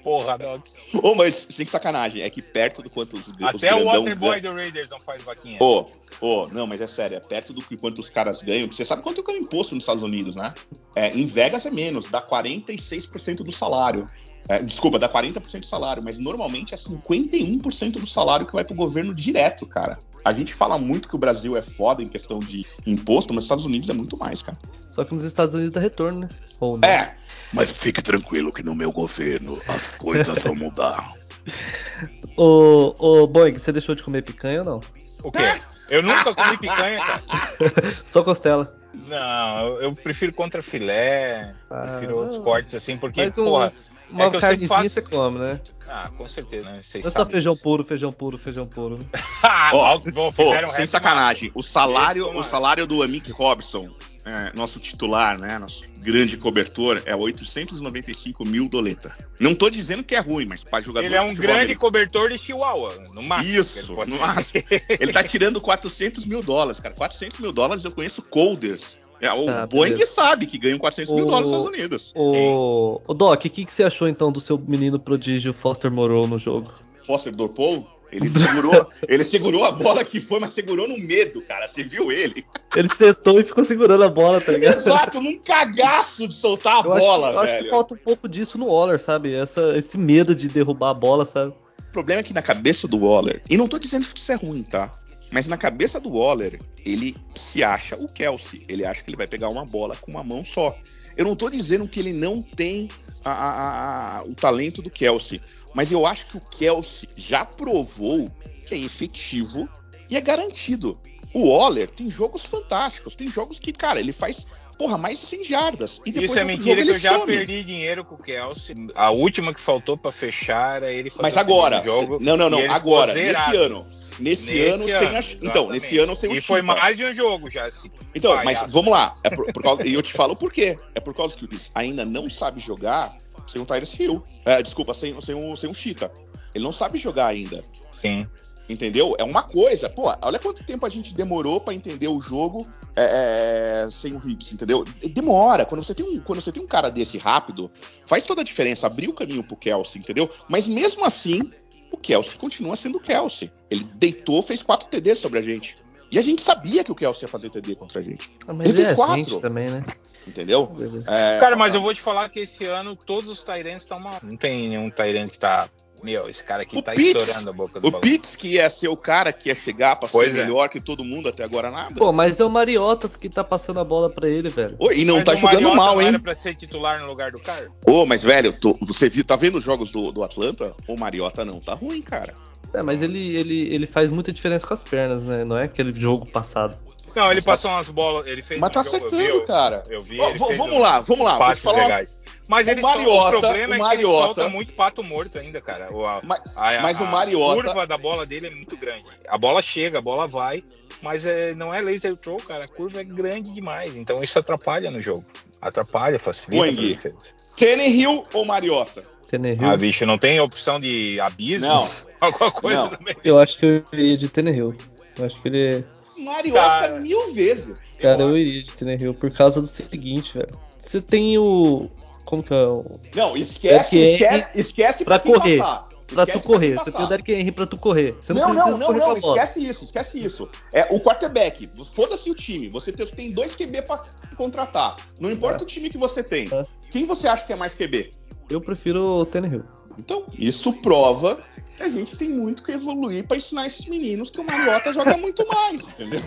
Porra, Doc. Ô, mas sem sacanagem, é que perto do quanto os, os Até o grandão Waterboy ganham- do Raiders não faz vaquinha. Ô, Ô, não, mas é sério, é perto do que quanto os caras ganham. Você sabe quanto é o imposto nos Estados Unidos, né? É, em Vegas é menos, dá 46% do salário. É, desculpa, dá 40% do salário, mas normalmente é 51% do salário que vai pro governo direto, cara. A gente fala muito que o Brasil é foda em questão de imposto, mas nos Estados Unidos é muito mais, cara. Só que nos Estados Unidos dá retorno, né? Ou não. É, mas fique tranquilo que no meu governo as coisas vão mudar. (laughs) ô, ô, Boing, você deixou de comer picanha ou não? O quê? Eu nunca comi picanha, cara. (laughs) Só costela. Não, eu prefiro contra filé, ah, prefiro outros cortes assim, porque, um, porra. Uma é carnezinha faço... você come, né? Ah, com certeza, né? Vocês é só feijão disso. puro, feijão puro, feijão puro. Né? (laughs) oh, oh, sem sacanagem. O salário, o salário do Amick Robson é, nosso titular, né, nosso grande cobertor, é 895 mil doleta. Não tô dizendo que é ruim, mas para jogador Ele é um grande cobertor de Chihuahua, no máximo. Isso, no máximo. ele tá tirando 400 mil dólares, cara. 400 mil dólares eu conheço colders. É, o tá, Boeing beleza. sabe que ganham 400 o, mil dólares nos Estados Unidos. O, o Doc, o que, que você achou então do seu menino prodígio Foster Moreau no jogo? Foster Dorpou? Ele segurou, ele segurou a bola que foi, mas segurou no medo, cara. Você viu ele? Ele sentou e ficou segurando a bola, tá ligado? Exato, num cagaço de soltar a eu bola, acho, eu acho que falta um pouco disso no Waller, sabe? Essa, esse medo de derrubar a bola, sabe? O problema é que na cabeça do Waller, e não tô dizendo que isso é ruim, tá? Mas na cabeça do Waller, ele se acha o Kelsey. Ele acha que ele vai pegar uma bola com uma mão só. Eu não tô dizendo que ele não tem a, a, a, o talento do Kelsey. Mas eu acho que o Kelsey já provou que é efetivo e é garantido. O Waller tem jogos fantásticos, tem jogos que, cara, ele faz porra, mais de 100 jardas. E Isso é mentira que eu já some. perdi dinheiro com o Kelsey. A última que faltou para fechar era ele fazer Mas agora, jogo. Não, não, não, agora, nesse ano. Nesse, nesse ano, ano, sem a... Então, nesse ano sem o E foi mais de um jogo já. Assim, então, mas vamos lá. É por, por causa... e eu te falo por quê. É por causa que o ainda não sabe jogar sem o Tyrese Hill. É, desculpa, sem, sem, o, sem o Cheetah. Ele não sabe jogar ainda. Sim. Entendeu? É uma coisa. Pô, olha quanto tempo a gente demorou para entender o jogo é, é, sem o Hicks, entendeu? Demora. Quando você, tem um, quando você tem um cara desse rápido, faz toda a diferença. Abrir o caminho pro Kelsey, entendeu? Mas mesmo assim, o Kelsey continua sendo o Kelsey. Ele deitou, fez quatro TDs sobre a gente. E a gente sabia que o Kelsey ia fazer TD contra a gente. Ah, mas ele fez é quatro. também, né? Entendeu? É, Cara, mas eu vou te falar que esse ano todos os Tyrants estão mal. Não tem nenhum Tyrant que tá. Meu, esse cara aqui o tá Pitts, estourando a boca do O Pitts, que ia ser o cara que ia chegar pra pois ser é. melhor que todo mundo até agora nada. Pô, mas é o Mariota que tá passando a bola pra ele, velho. Ô, e não mas tá jogando Mariota mal, hein? Era pra ser titular no lugar do cara? Ô, mas velho, tô, você viu, tá vendo os jogos do, do Atlanta? O Mariota não tá ruim, cara. É, mas ele, ele, ele faz muita diferença com as pernas, né? Não é aquele jogo passado. Não, ele passou umas bolas, ele fez. Mas tá jogo, acertando, vi, cara. Eu vi. Oh, vamos um, lá, vamos lá. Passes legais. Mas o ele Mariota, o problema o é que ele solta muito pato morto ainda, cara. A, mas, a, mas o Mariota. A curva da bola dele é muito grande. A bola chega, a bola vai, mas é, não é laser throw, cara. A curva é grande demais. Então isso atrapalha no jogo. Atrapalha, facilita a defesa. Tannehill ou Mariota? Tannehill. Ah, bicho, não tem opção de abismo? Não. (laughs) Alguma coisa não. Eu acho que eu iria de Tannehill. Eu acho que ele Mariota cara, mil vezes. Cara, eu iria de Tannehill por causa do seguinte, velho. Você tem o. Como que é o. Não, esquece, esquece, esquece pra, pra correr. Passar. Pra tu correr, você tem o Derrick Henry pra tu correr. Você não, não, não, não, não esquece isso, esquece isso. É o quarterback, foda-se o time. Você tem dois QB pra contratar. Não importa é. o time que você tem. É. Quem você acha que é mais QB? Eu prefiro o Tannehill. Então, isso prova que a gente tem muito que evoluir para ensinar esses meninos que o Mariota joga muito mais, entendeu?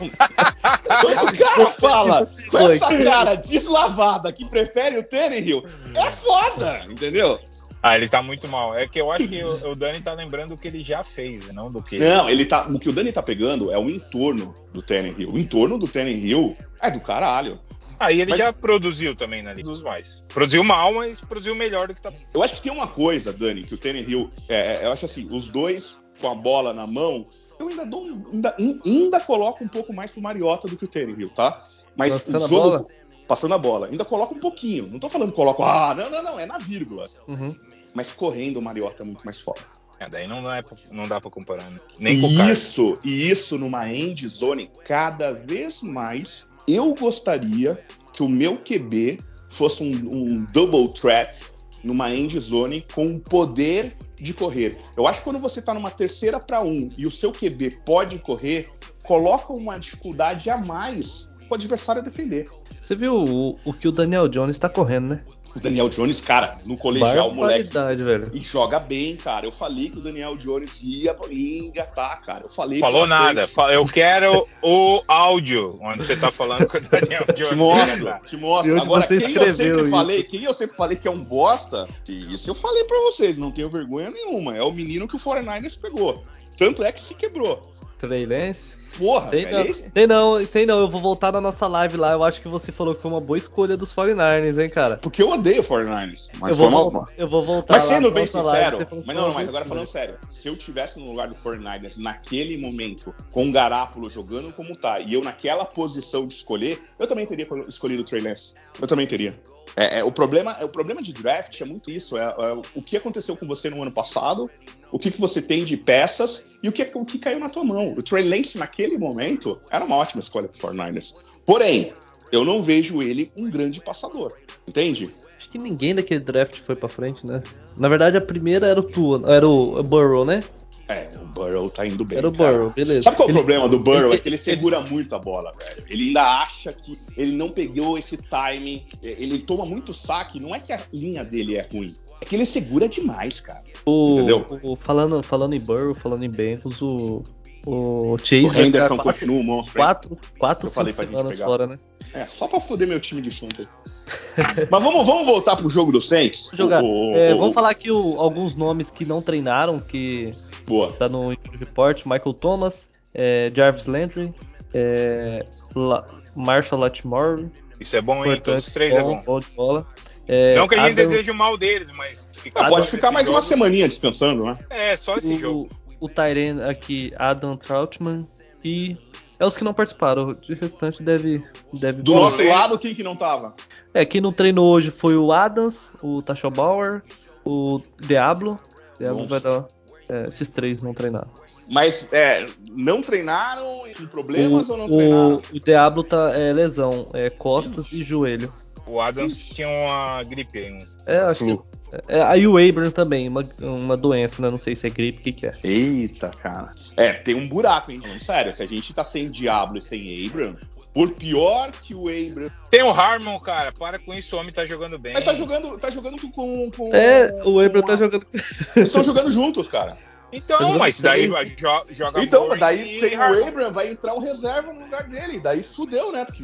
Quando o cara fala com essa cara deslavada que prefere o Tannehill, é foda, entendeu? Ah, ele tá muito mal. É que eu acho que o, o Dani tá lembrando o que ele já fez, não do que. Não, ele tá. O que o Dani tá pegando é o entorno do Tannehill. O entorno do Tannehill é do caralho. Aí ele mas... já produziu também na Liga dos Mais. Produziu mal, mas produziu melhor do que tá. Eu acho que tem uma coisa, Dani, que o Tannehill. É, é, eu acho assim, os dois com a bola na mão, eu ainda dou. Ainda, ainda coloco um pouco mais pro Mariota do que o Tannehill, tá? Mas passando o jogo. A bola? Passando a bola. Ainda coloco um pouquinho. Não tô falando que coloco. Ah, não, não, não. É na vírgula. Uhum. Mas correndo o Mariota é muito mais foda. É, daí não, é, não dá pra comparar, né? Nem com o Isso, e isso numa end zone, cada vez mais eu gostaria que o meu QB fosse um, um double threat numa end zone com o poder de correr. Eu acho que quando você está numa terceira para um e o seu QB pode correr, coloca uma dificuldade a mais pro adversário defender. Você viu o, o que o Daniel Jones tá correndo, né? O Daniel Jones, cara, no colegial, moleque. velho. E joga bem, cara. Eu falei que o Daniel Jones ia, engatar, cara. Eu falei. Falou nada. Eu quero o áudio onde você tá falando com o Daniel Jones. Te mostro, te mostro. Agora, você quem eu sempre isso? falei, quem eu sempre falei que é um bosta, isso eu falei pra vocês, não tenho vergonha nenhuma. É o menino que o 49ers pegou. Tanto é que se quebrou. Trey Lance? Porra, sei não, esse- sei não, sei não, eu vou voltar na nossa live lá. Eu acho que você falou que foi uma boa escolha dos 49ers, hein, cara. Porque eu odeio o 49ers. Mas eu, foi vou uma- voltar, eu vou voltar Mas sendo bem live, sincero, que mas não, uma mas agora falando sério, se eu tivesse no lugar do 49ers naquele momento, com o Garápolo jogando como tá, e eu naquela posição de escolher, eu também teria escolhido o Trey Lance. Eu também teria. É, é, o, problema, é, o problema de draft é muito isso. É, é o que aconteceu com você no ano passado, o que, que você tem de peças e o que, o que caiu na tua mão. O Trey Lance, naquele momento, era uma ótima escolha pro 49ers. Porém, eu não vejo ele um grande passador. Entende? Acho que ninguém daquele draft foi pra frente, né? Na verdade, a primeira era o Tua, era o Burrow, né? É, o Burrow tá indo bem. Era o cara. Burrow, beleza. Sabe qual é o Ele- problema do Burrow? ele- é que ele ele- segura muito a bola, velho. Ele ainda acha que ele não pegou esse timing. Ele toma muito saque. Não é que a linha dele é ruim. É que ele segura demais, cara. O, Entendeu? o- falando, falando em Burrow, falando em Bengals, o, o Chase O Henderson quatro, continua um monstro. quatro, quatro Eu falei cinco pra gente semanas pegar. fora, né? É, só pra foder meu time de fantasy. (laughs) Mas vamos, vamos voltar pro jogo do Saints? Vamos jogar. O- o- É, o- vamos falar aqui o- alguns nomes que não treinaram, que Boa. tá no report. Michael Thomas, é, Jarvis Landry, é, La- Marshall Lattimore. Isso é bom, hein? Todos os três é bom. bom de bola. É, Não que a gente Adam- deseje o mal deles, mas ficar Ah, pode ficar mais uma jogo- semaninha descansando, né? É, só esse jogo. o, o Tyren aqui, Adam Troutman e é os que não participaram. O restante deve deve Do nosso lado, quem que não tava? É, quem não treinou hoje foi o Adams, o Tasha Bauer, o Diablo. Diablo Nossa. vai dar. é, esses três não treinaram. Mas é, não treinaram com problemas ou não o, treinaram? o Diablo tá é, lesão, é costas e joelho. O Adams tinha uma gripe aí. É, acho Flu. que. É, aí o Abram também, uma, uma doença, né? Não sei se é gripe, o que, que é. Eita, cara. É, tem um buraco, hein? Sério, se a gente tá sem Diablo e sem Abram, por pior que o Abram. Tem o Harmon, cara. Para com isso, o homem tá jogando bem. Mas tá jogando, tá jogando com. com É, o Abram com tá jogando. Eles estão jogando juntos, cara. Então, mas daí vai, jo- joga Então, daí e sem o Abram vai entrar um reserva no lugar dele. Daí fudeu, né? Porque,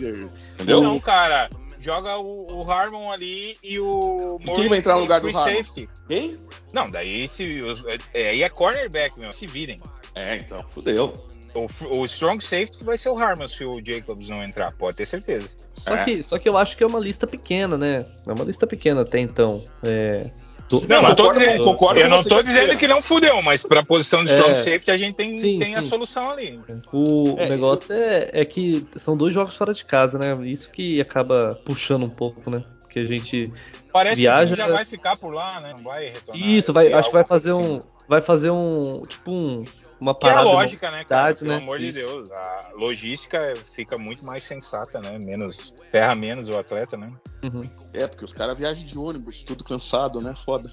entendeu? Não, cara. Joga o, o Harmon ali e o E quem vai entrar no lugar do free Harmon? safety. Quem? Não, daí se, os- é, aí é cornerback, meu. Se virem. É, então, fudeu. O, o strong safety vai ser o Harmon se o Jacobs não entrar, pode ter certeza. Só, É. que, só que eu acho que é uma lista pequena, né? É uma lista pequena até então. É, do- Não, não tô concordo, dizendo- concordo Eu com não tô que é dizendo que não fudeu, mas pra posição de É. strong safety a gente tem, Sim, tem a sim. solução ali. O, É, o negócio é, é que são dois jogos fora de casa, né? Isso que acaba puxando um pouco, né? Porque a gente. Parece Viaja- que já vai ficar por lá, né? Não vai retornar. Isso, vai, Ter acho que vai fazer assim. um. Vai fazer um. Tipo um. Uma Que é a parada. lógica, né, cara? cidade, Pelo né? amor de. Deus. A logística fica muito mais sensata, né? Menos. Ferra menos o atleta, né? Uhum. É, porque os caras viajam de ônibus, tudo cansado, né? Foda.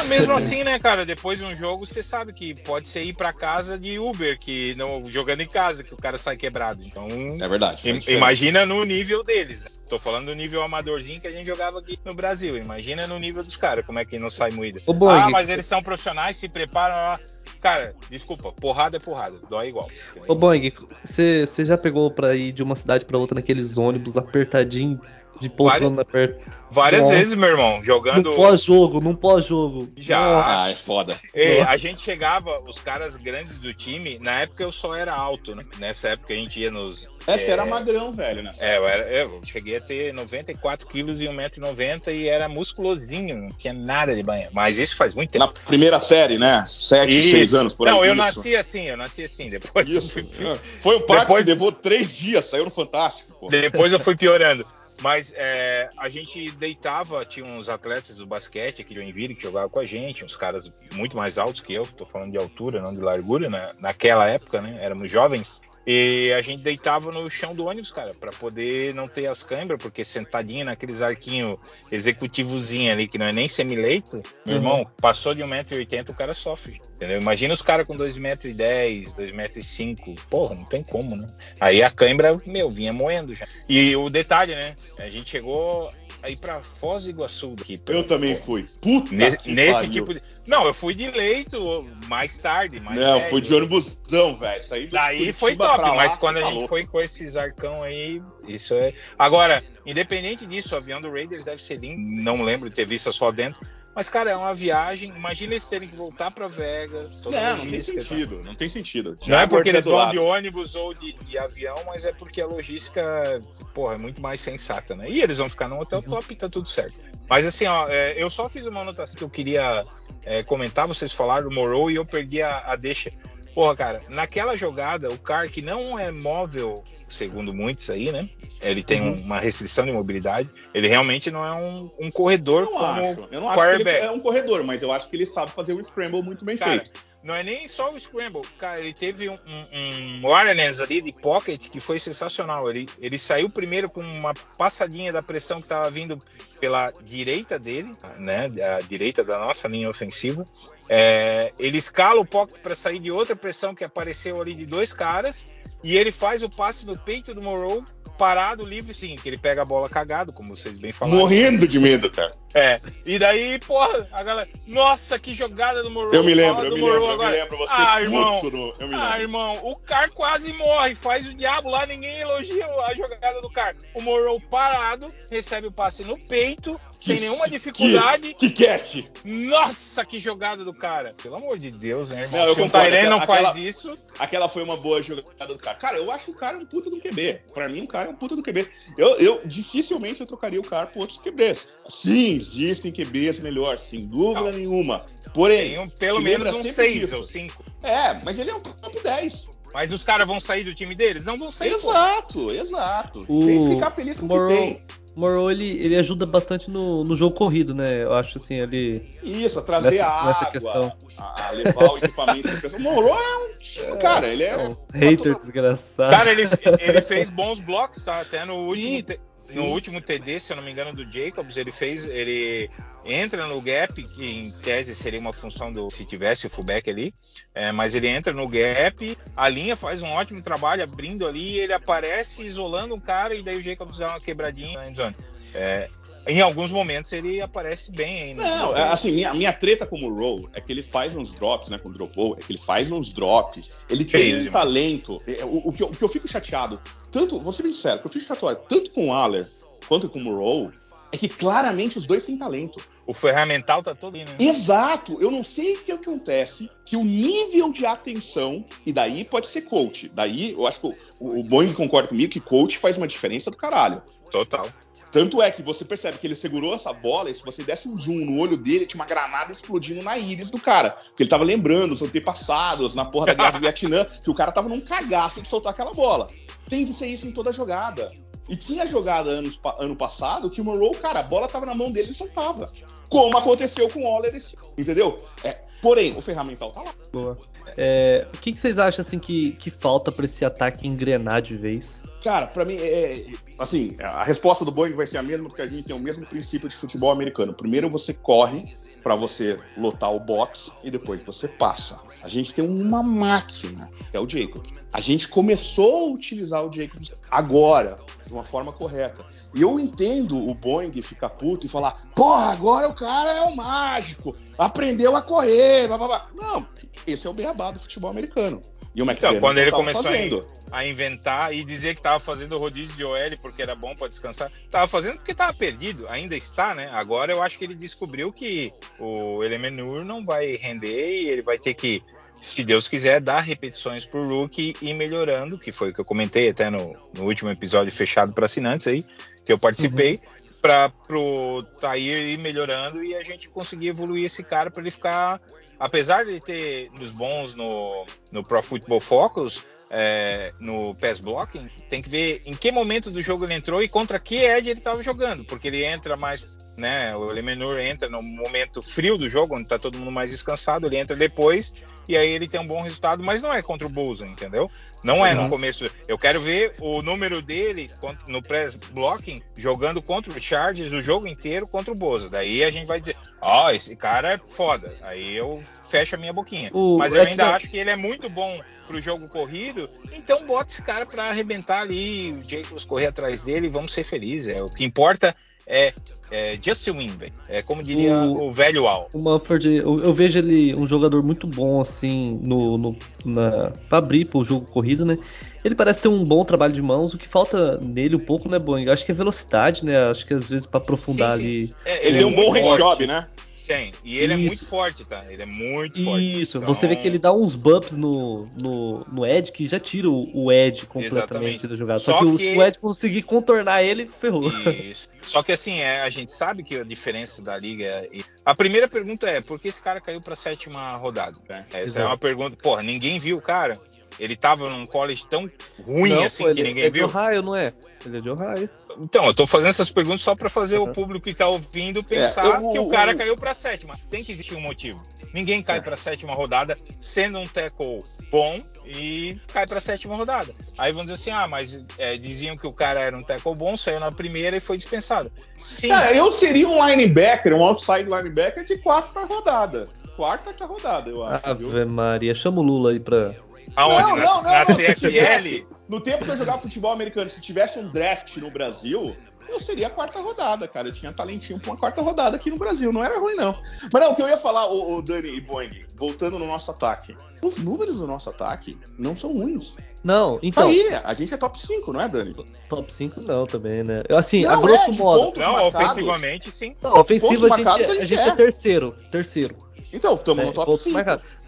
É, mesmo assim, né, cara? Depois de um jogo, você sabe que pode ser ir pra casa de Uber, que não, jogando em casa, que o cara sai quebrado. Então, É verdade. im- diferença. imagina no nível deles. Tô falando do nível amadorzinho que a gente jogava aqui no Brasil. Imagina no nível dos caras, como é que não sai moída. Ah, mas eles são profissionais, se preparam. ah. Cara, desculpa, porrada é porrada, dói igual. Ô Boing, você já pegou pra ir de uma cidade pra outra naqueles ônibus apertadinho, de poltrona perto? Várias Nossa. vezes, meu irmão, jogando. Num pós-jogo, num pós-jogo. Já. Ah, é foda. Ei, a gente chegava, os caras grandes do time, na época eu só era alto, né? Nessa época a gente ia nos. É, você é, era magrão, velho, né? É, eu, era, eu cheguei a ter 94 quilos e 1,90m e era musculosinho, não tinha nada de banha. Mas isso faz muito tempo. Na primeira série, né? Sete, Isso. seis anos por aí. Não, eu Isso. nasci assim, eu nasci assim. Depois, fui, É. Foi um parto Depois- que levou três dias, saiu no Fantástico, pô. depois eu fui piorando. Mas é, a gente deitava, tinha uns atletas do basquete aqui de Joinville que jogavam com a gente, uns caras muito mais altos que eu, tô falando de altura, não de largura, né? naquela época, né? Éramos jovens. E a gente deitava no chão do ônibus, cara, para poder não ter as câimbras, porque sentadinho naqueles arquinhos executivozinho ali, que não é nem semileito, meu Uhum. irmão, passou de 1,80m, o cara sofre. Entendeu? Imagina os caras com 2,10m, 2,05m. Porra, não tem como, né? Aí a câimbra, meu, vinha moendo já. E o detalhe, né? A gente chegou aí pra Foz do Iguaçu daqui. Eu também fui. Puta Nesse, que tipo de. Não, eu fui de leito mais tarde. Mais Não, velho. fui de ônibusão, velho. Saí do Daí foi top, pra lá, mas quando a tá gente foi com esses arcão aí, isso é. Agora, independente disso, o avião do Raiders deve ser lindo. Não lembro de ter visto só dentro. Mas, cara, é uma viagem. Imagina eles terem que voltar pra Vegas. Não, não tem tal. sentido. Não tem sentido. Não é porque eles vão de ônibus ou de, de avião, mas é porque a logística, porra, é muito mais sensata, né? E eles vão ficar num hotel top e tá tudo certo. Mas assim, ó, é, eu só fiz uma anotação que eu queria é, comentar, vocês falaram do Morrow e eu perdi a, a deixa. Porra, cara, naquela jogada, o Carr, que não é móvel, segundo muitos aí, né? Ele tem Uhum. uma restrição de mobilidade. Ele realmente não é um, um corredor Eu não como acho. Eu não acho que ele é um corredor, mas eu acho que ele sabe fazer o scramble muito bem Cara, feito. Não é nem só o Scramble, cara, ele teve um, um, um ali de pocket que foi sensacional. Ele, ele saiu primeiro com uma passadinha da pressão que estava vindo pela direita dele, né? A direita da nossa linha ofensiva. É, ele escala o pocket para sair de outra pressão que apareceu ali de dois caras e ele faz o passe no peito do Morrow parado, livre, sim, que ele pega a bola cagado, como vocês bem falaram. Morrendo de medo, cara. É, e daí, porra, a galera, nossa, que jogada do Morrow. Eu me lembro, eu me lembro, eu me agora. lembro. Você Ah, puto irmão. no- Eu me Ah, lembro. irmão, o Car quase morre, faz o diabo lá, ninguém elogia a jogada do Car. O Morrow parado, recebe o passe no peito, sem nenhuma dificuldade. Que, que cat. Nossa, que jogada do cara. Pelo amor de Deus, né, irmão? Não, eu Se um concordo, Tyrene não aquela- faz isso, Aquela foi uma boa jogada do cara. Cara, eu acho o cara um puta do QB. Pra mim, o cara é um puta do QB. Eu, eu dificilmente eu trocaria o cara por outros QBs. Sim, existem QBs melhores, sem dúvida Não. nenhuma. Porém, tem um, pelo menos sempre 6 disso. ou 5. É, mas ele é um top 10. Mas os caras vão sair do time deles? Não vão sair, pô. Exato, exato. O Tem que ficar feliz com o que Morrow- tem. Morrow ele, ele ajuda bastante no, no jogo corrido, né? Eu acho assim, ele. Isso, a trazer Nessa- a nessa água, questão. A, a levar o equipamento da pessoa. O Morrow é um. Cara, ele é. É um hater desgraçado. Cara, ele, ele fez (laughs) bons blocos, tá? Até no último, Sim, te- sim. no último TD, se eu não me engano, do Jacobs, ele fez. Ele entra no gap, que em tese seria uma função do. Se tivesse o fullback ali. é, mas ele entra no gap, a linha faz um ótimo trabalho abrindo ali, ele aparece isolando um cara e daí o Jacobs dá uma quebradinha na endzone. É, em alguns momentos ele aparece bem aí. no- Não, é, assim, minha, minha treta como roll é que ele faz uns drops, né? Com o drop roll, é que ele faz uns drops. Ele tem um demais. talento. é, O, o que eu, o que eu fico chateado, tanto, vou ser bem sincero, o que eu fico chateado tanto com o Aller quanto com o roll, é que claramente os dois têm talento. O ferramental tá todo aí, né? Exato, eu não sei o que acontece, se o nível de atenção, e daí pode ser coach, daí eu acho que o, o Boeing concorda comigo que coach faz uma diferença do caralho. Total. Tanto é que você percebe que ele segurou essa bola e se você desse um zoom no olho dele, tinha uma granada explodindo na íris do cara. Porque ele tava lembrando os antepassados, na porra da guerra do (laughs) Vietnã, que o cara tava num cagaço de soltar aquela bola. Tem de ser isso em toda jogada. E tinha jogada anos, ano passado que o Monroe, cara, a bola tava na mão dele e soltava. Como aconteceu com o Oller, esse- entendeu? É, porém, o ferramental tá lá. Boa. É, o que, que vocês acham assim que, que falta pra esse ataque engrenar de vez? Cara, pra mim, é, é- assim, a resposta do Boeing vai ser a mesma, porque a gente tem o mesmo princípio de futebol americano. Primeiro você corre pra você lotar o box e depois você passa. A gente tem uma máquina, que é o Jacob. A gente começou a utilizar o Jacob agora, de uma forma correta. E eu entendo o Boeing ficar puto e falar: porra, agora o cara é o mágico, aprendeu a correr. Blá, blá, blá. Não, esse é o beabá do futebol americano. E o McDermott quando ele começou a fazendo. a inventar e dizer que tava fazendo rodízio de OL porque era bom para descansar. Tava fazendo porque tava perdido, ainda está, né? Agora eu acho que ele descobriu que o Elemenur não vai render e ele vai ter que, se Deus quiser, dar repetições pro Rookie e ir melhorando, que foi o que eu comentei até no, no último episódio fechado para assinantes aí, que eu participei. Para pro Tair ir melhorando e a gente conseguir evoluir esse cara para ele ficar apesar de ter nos bons no, no Pro Football Focus, é, no pass blocking, tem que ver em que momento do jogo ele entrou e contra que edge ele estava jogando, porque ele entra mais né? O Lemenur entra no momento frio do jogo, onde tá todo mundo mais descansado, ele entra depois e aí ele tem um bom resultado, mas não é contra o Bolsa, entendeu? Não é no começo. Eu quero ver o número dele no press blocking jogando contra o Chargers o jogo inteiro contra o Boza. Daí a gente vai dizer, ó, oh, esse cara é foda. Aí eu fecho a minha boquinha. O Mas eu ainda acho que ele é muito bom pro jogo corrido, então bota esse cara para arrebentar ali, o Jacobs correr atrás dele e vamos ser felizes. É, o que importa é, é just win, É como diria o, o velho Al. O Manford, eu, eu, vejo ele um jogador muito bom, assim, no, no, na, pra abrir pro jogo corrido, né? Ele parece ter um bom trabalho de mãos, o que falta nele um pouco, né, Boeing? Acho que é velocidade, né? Acho que às vezes para aprofundar sim, sim. ali. É, ele é um bom job, né? Sim, e ele Isso. é muito forte, tá? Ele é muito forte. Isso, então... você vê que ele dá uns bumps no, no, no Ed que já tira o, o Ed completamente Exatamente. da jogada. Só, Só que, que, se o Ed conseguir contornar ele, ferrou. Isso. Só que assim, é, a gente sabe que a diferença da liga. É... A primeira pergunta é: por que esse cara caiu pra sétima rodada? É, essa Exato. é uma pergunta. Porra, ninguém viu o cara. Ele tava num college tão ruim não, assim pô, que ninguém é viu. É de Ohio, não é? Ele é de Ohio. Então, eu tô fazendo essas perguntas só para fazer uhum. o público que tá ouvindo é, pensar é, eu, que o cara eu, caiu para sétima. Tem que existir um motivo. Ninguém cai é. para sétima rodada sendo um tackle bom e cai para sétima rodada. Aí vão dizer assim: ah, mas é, diziam que o cara era um tackle bom, saiu na primeira e foi dispensado. Sim. Cara, eu seria um linebacker, um outside linebacker de quarta rodada. Quarta rodada, eu acho. Ave viu? Maria, chama o Lula aí pra Aonde? Não, na, não, não, na CFL? No tempo que eu jogava futebol americano, se tivesse um draft no Brasil, eu seria a quarta rodada, cara. Eu tinha talentinho pra uma quarta rodada aqui no Brasil. Não era ruim, não. Mas não, o que eu ia falar, o, o Dani e Boeing, voltando no nosso ataque. Os números do nosso ataque não são ruins. Não, então. Aí, a gente é top 5, não é, Dani? Top 5 não, também, né? Assim, não, a grosso é, modo. Não, marcados, ofensivamente, sim. Não, ofensivo a gente, a gente, a gente é. é terceiro. Terceiro. Então, estamos é, no top 5.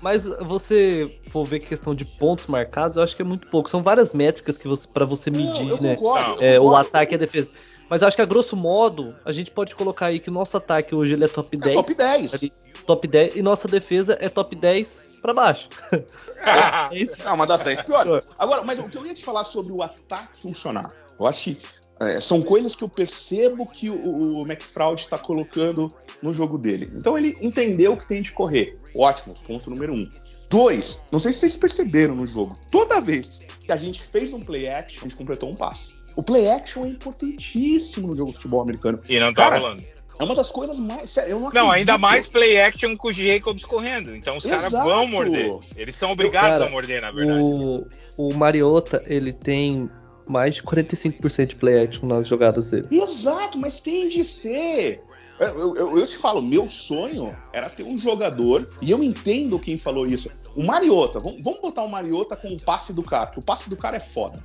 Mas você for ver questão de pontos marcados, eu acho que é muito pouco. São várias métricas que você para você medir, não, né? Concordo, é, o ataque e a defesa. Mas eu acho que a grosso modo, a gente pode colocar aí que o nosso ataque hoje ele é top 10. É top 10. Ali, top 10 e nossa defesa é top 10 para baixo. (laughs) É, é, uma das 10 piores. Agora, mas o que eu ia te falar sobre o ataque funcionar, eu acho que é, são coisas que eu percebo que o, o McFraud está colocando no jogo dele. Então ele entendeu que tem de correr. Ótimo, ponto número um. Dois, não sei se vocês perceberam no jogo, toda vez que a gente fez um play action, a gente completou um passe. O play action é importantíssimo no jogo de futebol americano. E não tá Cara, rolando. É uma das coisas mais. Sério, eu não, não ainda mais play action com o Jacobs correndo. Então os caras vão morder. Eles são obrigados cara, a morder, na verdade. O, o Mariota, ele tem mais de 45% de play action nas jogadas dele. Exato, mas tem de ser. Eu, eu, eu, te falo, meu sonho era ter um jogador, e eu entendo quem falou isso. O Mariota, vamos, vamos botar o Mariota com o passe do cara, porque o passe do cara é foda.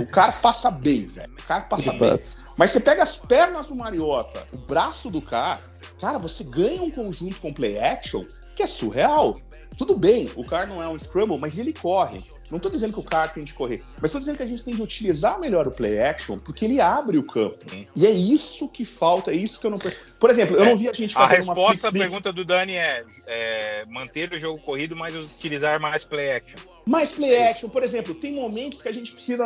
o cara passa bem, velho. O cara passa bem. Passa. Mas você pega as pernas do Mariota, o braço do cara, cara, você ganha um conjunto com play action que é surreal. Tudo bem, o cara não é um scramble, mas ele corre. Não estou dizendo que o cara tem de correr, mas estou dizendo que a gente tem de utilizar melhor o play action, porque ele abre o campo. E é isso que falta, é isso que eu não percebo. Por exemplo, eu é, não vi a gente fazer A resposta à pergunta do Dani é, é, manter o jogo corrido, mas utilizar mais play action. Mais play é action, por exemplo, tem momentos que a gente precisa.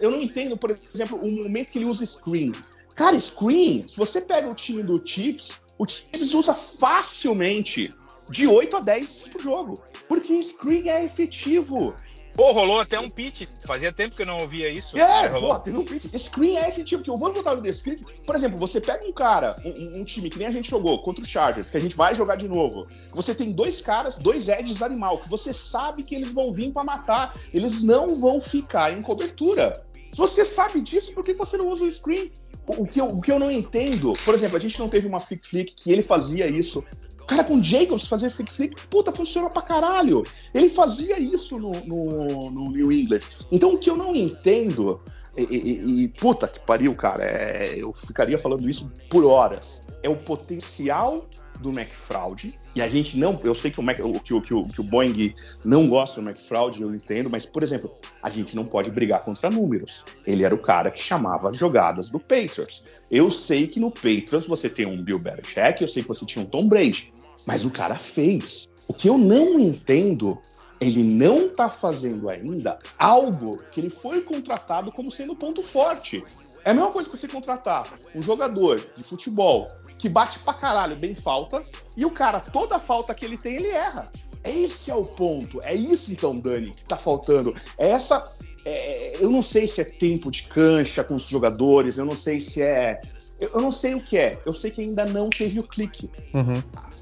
Eu não entendo, por exemplo, o momento que ele usa screen. Cara, screen, se você pega o time do Chips, o Chips usa facilmente de 8 a 10 por jogo. Porque screen é efetivo. Pô, rolou até um pitch. Fazia tempo que eu não ouvia isso. É, rolou. pô, teve um pitch. Screen é efetivo, que eu vou botar no descrito. Por exemplo, você pega um cara, um, um, time que nem a gente jogou contra o Chargers, que a gente vai jogar de novo. Você tem dois caras, dois edges animal, que você sabe que eles vão vir para matar. Eles não vão ficar em cobertura. Se você sabe disso, por que você não usa o screen? O, o, que eu, o que eu não entendo, por exemplo, a gente não teve uma flick flick que ele fazia isso Cara, com Jacobs fazer flick flick, puta, funciona pra caralho. Ele fazia isso no, no, no New England. Então o que eu não entendo, e, e, e puta que pariu, cara, é, eu ficaria falando isso por horas. É o potencial do McFraud. E a gente não. Eu sei que o, Mac, que, o, que, que o Boeing não gosta do McFraud, eu entendo, mas, por exemplo, a gente não pode brigar contra números. Ele era o cara que chamava jogadas do Patriots. Eu sei que no Patriots você tem um Bill Belichick, eu sei que você tinha um Tom Brady. Mas o cara fez. O que eu não entendo, ele não tá fazendo ainda algo que ele foi contratado como sendo ponto forte. É a mesma coisa que você contratar um jogador de futebol que bate pra caralho bem falta e o cara, toda falta que ele tem, ele erra. Esse é o ponto. É isso, então, Dani, que tá faltando. É essa. é- eu não sei se é tempo de cancha com os jogadores, eu não sei se é. Eu eu não sei o que é. Eu sei que ainda não teve o clique. Uhum.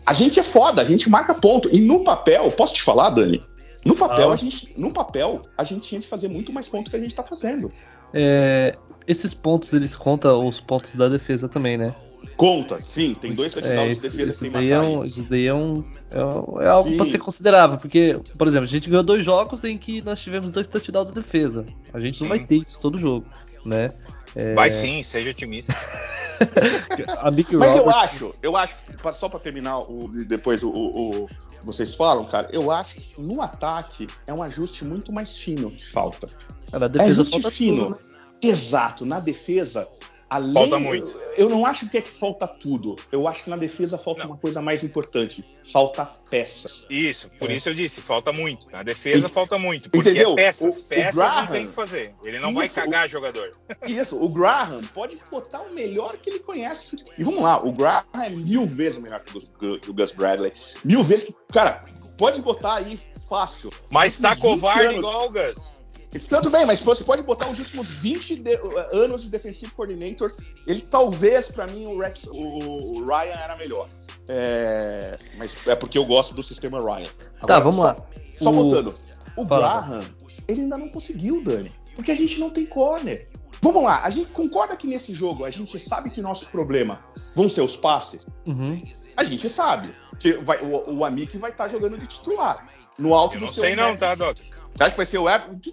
A gente é foda, a gente marca ponto. E no papel, posso te falar, Dani? No papel, Ah. a gente, no papel, a gente tinha de fazer muito mais pontos que a gente tá fazendo. É, esses pontos, eles contam os pontos da defesa também, né? Conta, sim, tem dois É, touchdowns isso, de defesa isso que tem é, um, aí. isso daí é, um, é, é algo pra ser considerável, porque, por exemplo, a gente ganhou dois jogos em que nós tivemos dois touchdowns de defesa. A gente não Sim. vai ter isso todo jogo, né? É, Vai sim, seja otimista. (laughs) A Mas eu acho, eu acho, só pra terminar, o, depois o, o- o- vocês falam, cara, eu acho que no ataque é um ajuste muito mais fino que falta. Na É defesa ajuste falta fino. tudo, né? Exato, na defesa, além. Falta muito. Eu, eu não acho que é que falta tudo. Eu acho que na defesa falta Não. uma coisa mais importante: falta peças. Isso, por É. isso eu disse, falta muito. Na defesa Ent- falta muito. Porque Entendeu? é peças. O- o peças Graham- não tem o que fazer. Ele não vai Isso, cagar jogador. (laughs) Isso, o Graham pode botar o melhor que ele conhece. E vamos lá, o Graham é mil vezes melhor que o Gus, que o Gus Bradley. Mil vezes que. Cara, pode botar aí fácil. Mas tá Últimos 20 covarde anos. igual o Gus. Tudo bem, mas você pode botar os últimos 20 de- anos de defensive coordinator. Ele talvez, pra mim, o, Rex, o, o Ryan era melhor. É, mas é porque eu gosto do sistema Ryan. Tá, vamos só, lá. Só O- voltando. O Fala. Graham, ele ainda não conseguiu, Dani. Porque a gente não tem corner. Vamos lá, a gente concorda que nesse jogo a gente sabe que nosso problema vão ser os passes? Uhum. A gente sabe. Que vai- o, o Amik vai estar jogando de titular. No alto Eu do não seu sei não, tá, Doc? Você acha que vai ser o Everett?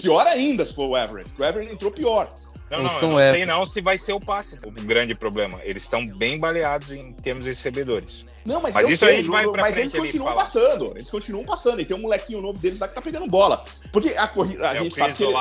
Pior ainda se for o Everett. porque O Everett entrou pior. Não, não, eu não sei não se vai ser o passe. O grande problema. Eles estão bem baleados em termos de recebedores. Não, mas, Mas isso sei, a gente vai pra mas eles ali continuam passando. Eles continuam passando. E tem um molequinho novo deles lá que tá pegando bola. Porque a corrida. A é o gente sabe que ele.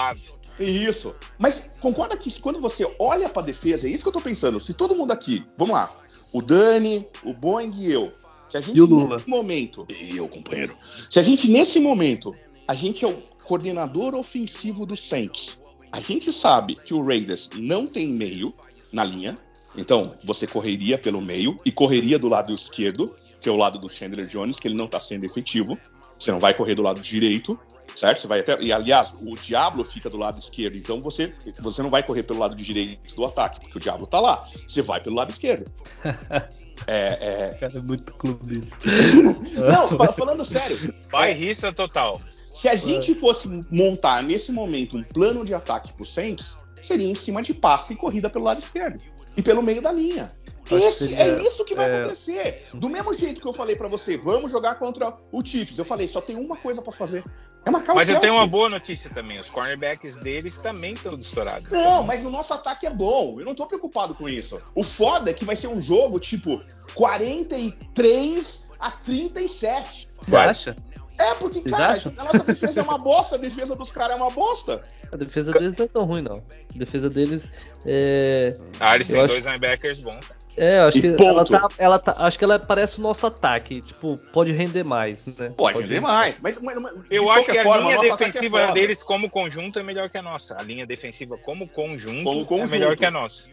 Isso. Mas concorda que quando você olha pra defesa, é isso que eu tô pensando. Se todo mundo aqui, vamos lá, o Dani, o Boeing e eu, se a gente E o Lula. nesse momento, E eu, companheiro. se a gente nesse momento, a gente é o coordenador ofensivo do Saints, a gente sabe que o Raiders não tem meio na linha, então você correria pelo meio e correria do lado esquerdo, que é o lado do Chandler Jones, que ele não tá sendo efetivo. Você não vai correr do lado direito, certo? Você vai até. E aliás, o Diablo fica do lado esquerdo, então você, você não vai correr pelo lado direito do ataque, porque o Diablo tá lá. Você vai pelo lado esquerdo. (laughs) É, Cara, é muito clubista. (laughs) é... Não, fa- falando sério. Bairrista total. Se a gente fosse montar nesse momento um plano de ataque pro Saints, seria em cima de passe e corrida pelo lado esquerdo e pelo meio da linha. Esse, seria- é isso que vai é. acontecer. Do mesmo jeito que eu falei pra você, vamos jogar contra o Chiefs. Eu falei, só tem uma coisa pra fazer. É marcar o Mas eu tenho uma boa notícia também. Os cornerbacks deles também estão estourados. Não, mas o nosso ataque é bom. Eu não tô preocupado com isso. O foda é que vai ser um jogo tipo 43 a 37. Você Vai. acha? É, porque, Vocês cara, acham? a nossa defesa é uma bosta, a defesa dos caras é uma bosta. A defesa deles não é tão ruim, não. A defesa deles é. Ah, eles têm acho- dois linebackers bons. É, eu acho E que ponto. ela tá, ela tá. Acho que ela parece o nosso ataque. Tipo, pode render mais, né? Pode render mais. Mas, mas- mas, Eu acho que a forma, linha é defensiva foda. deles como conjunto é melhor que a nossa. A linha defensiva como conjunto, Como é conjunto. melhor que a nossa.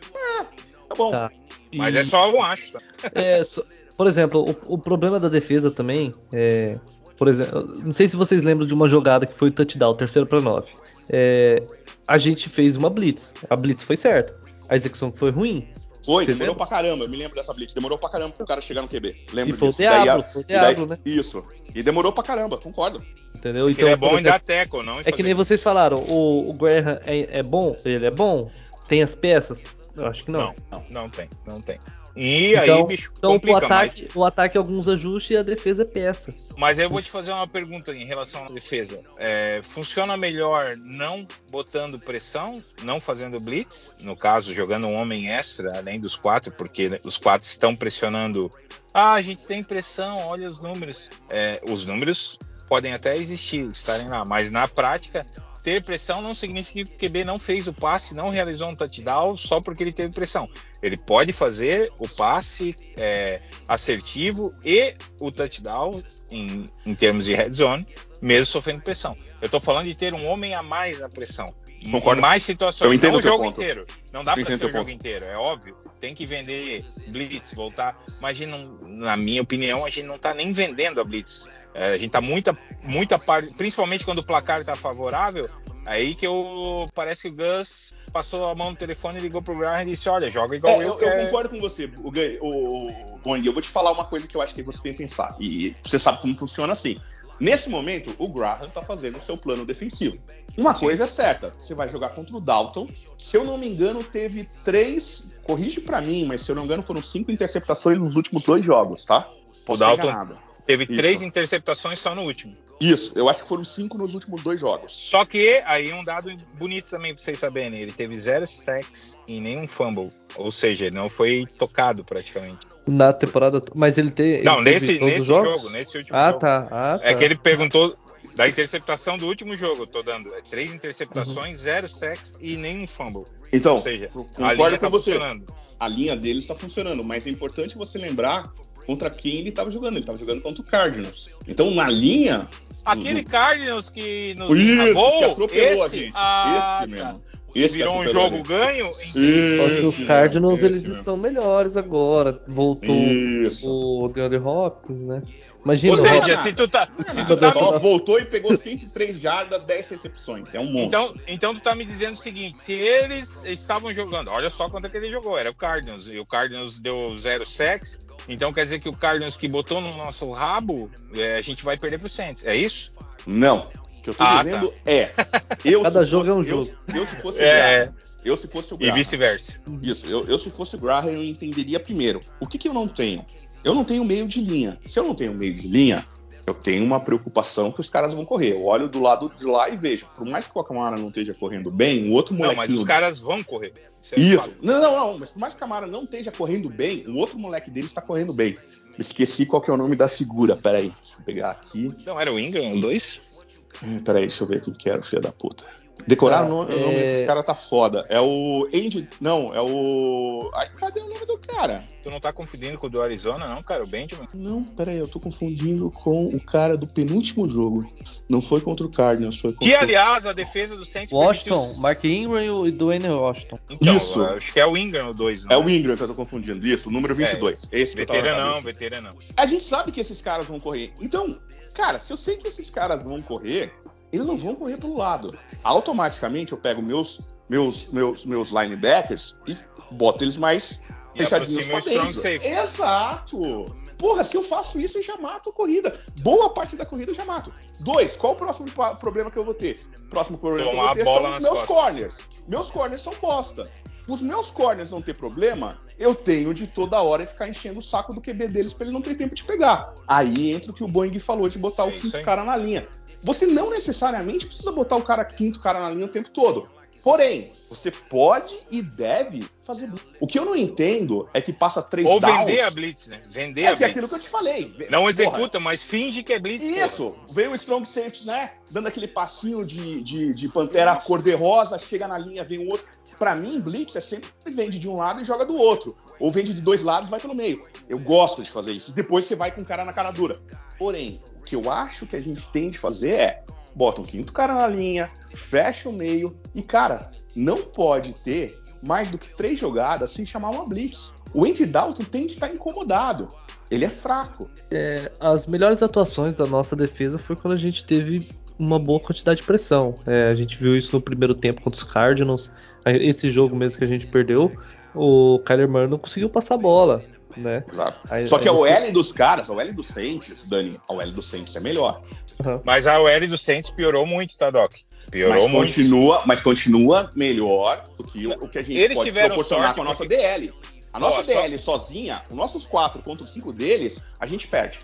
Tá bom. Tá. Mas E- é só eu acho. Tá? (laughs) É, só- por exemplo, o, o problema da defesa também é. Por exemplo, não sei se vocês lembram de uma jogada que foi o touchdown, terceiro para nove. É, a gente fez uma blitz. A blitz foi certa. A execução foi ruim. Foi, Você demorou lembra? pra caramba. Eu me lembro dessa blitz. Demorou pra caramba pro cara chegar no QB. Lembro E foi o disso. Daí Diablo, a- foi o e daí- Diablo, né? Isso. E demorou pra caramba, concordo. Entendeu? Porque ele é bom por em dar exemplo, tackle, não É que nem vocês falaram, o, o Graham é, é bom? Ele é bom? Tem as peças? Eu acho que não. Não, não tem, não tem. E Então- aí, bicho, Então o complica mais. ataque, o ataque é alguns ajustes e a defesa é peça. Mas eu vou te fazer uma pergunta em relação à defesa. É, funciona melhor não botando pressão, não fazendo blitz, no caso, jogando um homem extra, além dos quatro, porque os quatro estão pressionando. Ah, a gente tem pressão, olha os números. É, os números podem até existir, estarem lá, mas na prática, ter pressão não significa que o QB não fez o passe, não realizou um touchdown só porque ele teve pressão. Ele pode fazer o passe é, assertivo e o touchdown em, em termos de red zone, mesmo sofrendo pressão. Eu estou falando de ter um homem a mais na pressão. Concordo. Em mais situações. Eu entendo não o jogo ponto. inteiro. Não dá entendo ser o jogo ponto. inteiro, é óbvio. Tem que vender Blitz, voltar. Mas a gente não, na minha opinião, a gente não tá nem vendendo a Blitz. É, a gente tá muita, muita parte, principalmente quando o placar tá favorável. Aí que eu parece que o Gus passou a mão no telefone, ligou pro Graham e disse: Olha, joga igual É, eu, eu, eu é- concordo com você, o, o, o. Eu vou te falar uma coisa que eu acho que você tem que pensar. E você sabe como funciona assim. Nesse momento, o Graham tá fazendo o seu plano defensivo. Uma coisa é certa, você vai jogar contra o Dalton. Se eu não me engano, teve três. Corrige pra mim, mas se eu não me engano, foram cinco interceptações nos últimos dois jogos, tá? Posso O Dalton-. Teve Isso. três interceptações só no último. Isso, eu acho que foram cinco nos últimos dois jogos. Só que aí um dado bonito também pra vocês saberem, ele teve zero sacks e nenhum fumble. Ou seja, ele não foi tocado praticamente. Na temporada. Mas ele, te, ele não, teve nesse, todos nesse jogos? jogo, nesse último Ah, jogo. tá. Ah, tá. É que ele perguntou da interceptação do último jogo, eu tô dando. É três interceptações, zero sacks e nenhum fumble. Então, Ou seja, a concordo linha com tá você. funcionando. a linha dele está funcionando, mas é importante você lembrar contra quem ele estava jogando. Ele estava jogando contra o Cardinals. Então, na linha. Aquele Cardinals que nos. Isso, enrabou, que atropelou a esse, gente. ah, esse tá. mesmo. Esse que virou um a jogo ganho. Só que os Cardinals, eles mesmo. estão melhores agora. Voltou Isso. o DeAndre Hopkins, né? Imagina, Ou seja, Hopkins- se tu tá, se tu tá voltou e pegou 103 jardas, 10 recepções. É um monte. Então, então tu tá me dizendo o seguinte, se eles estavam jogando, olha só quanto é que ele jogou, era o Cardinals, e o Cardinals deu zero sacks, então quer dizer que o Cardinals que botou no nosso rabo, é, a gente vai perder pro Saints, é isso? Não. O que eu tô Ah, dizendo é. Eu, (laughs) Cada jogo é um fosse- eu- jogo. Eu, se fosse (laughs) o É. Graham, eu se fosse o E Graham, vice-versa. Isso, eu, eu se fosse o Graham, eu entenderia primeiro. O que, que eu não tenho? Eu não tenho meio de linha. Se eu não tenho meio de linha, eu tenho uma preocupação que os caras vão correr. Eu olho do lado de lá e vejo. Por mais que o Camara não esteja correndo bem, o outro Não, molequinho... mas os caras vão correr. Isso. é Isso. Não, não, não. Mas por mais que o Camara não esteja correndo bem, o outro moleque dele está correndo bem. Esqueci qual que é o nome da figura. Peraí, deixa eu pegar aqui. Não, era o Ingram, o 2? Hum, Peraí, deixa eu ver quem que era, filho da puta. Decorar Ah, o nome, é- nome desses caras tá foda. É o Andy. Não, é o. Ai, cadê o nome do cara? Tu não tá confundindo com o do Arizona, não, cara? O Benjamin? Não, peraí, eu tô confundindo com o cara do penúltimo jogo. Não foi contra o Cardinals, foi contra Que, aliás, a defesa do Saints Washington, permitiu- Mark Ingram e o Dwayne Washington. Então, Isso. acho que é o Ingram o 2, É o Ingram que eu tô confundindo. Isso, o número 22. Esse que eu tava na Veteranão, cabeça. veteranão. A gente sabe que esses caras vão correr. Então, cara, se eu sei que esses caras vão correr, eles não vão correr pelo lado. Automaticamente eu pego meus meus meus meus linebackers e boto eles mais E fechadinhos strong dentro. Exato. Porra, se eu faço isso, eu já mato a corrida. Boa parte da corrida eu já mato. Dois, qual o próximo problema que eu vou ter? Próximo problema Tomar que eu vou ter são os meus costas. corners. Meus corners são bosta. Os meus corners não ter problema, eu tenho de toda hora ficar enchendo o saco do QB deles pra ele não ter tempo de pegar. Aí entra o que o Boeing falou de botar É o quinto aí. cara na linha. Você não necessariamente precisa botar o cara quinto cara na linha o tempo todo. Porém, você pode e deve fazer blitz. O que eu não entendo é que passa três Ou downs. vender a Blitz, né? Vender É a é Blitz. aquilo que eu te falei. Não Porra, executa, mas finge que é Blitz. porra. isso, vem o Strong Safety, né? Dando aquele passinho de, de, de pantera cor-de-rosa, chega na linha, vem o outro. Pra mim, Blitz é sempre vende de um lado e joga do outro. Ou vende de dois lados e vai pelo meio. Eu gosto de fazer isso. Depois você vai com o cara na cara dura. Porém, que eu acho que a gente tem de fazer é bota um quinto cara na linha, fecha o meio e, cara, não pode ter mais do que três jogadas sem chamar uma Blitz. O Andy Dalton tem de estar incomodado. Ele é fraco. É, as melhores atuações da nossa defesa foi quando a gente teve uma boa quantidade de pressão. É, a gente viu isso no primeiro tempo contra os Cardinals. Esse jogo mesmo que a gente perdeu, o Kyler Murray não conseguiu passar a bola, né? Exato. Aí- Só que a você- OL dos caras, a OL do Saints, Dani, a OL do Saints é melhor. Mas a OL do Saints piorou muito, tá, Doc? Piorou Mas muito. continua, mas continua melhor do que o, o que a gente Eles pode proporcionar sorte com a nossa porque- DL. A nossa Ó, só- DL sozinha, os nossos quatro contra os cinco deles, a gente perde.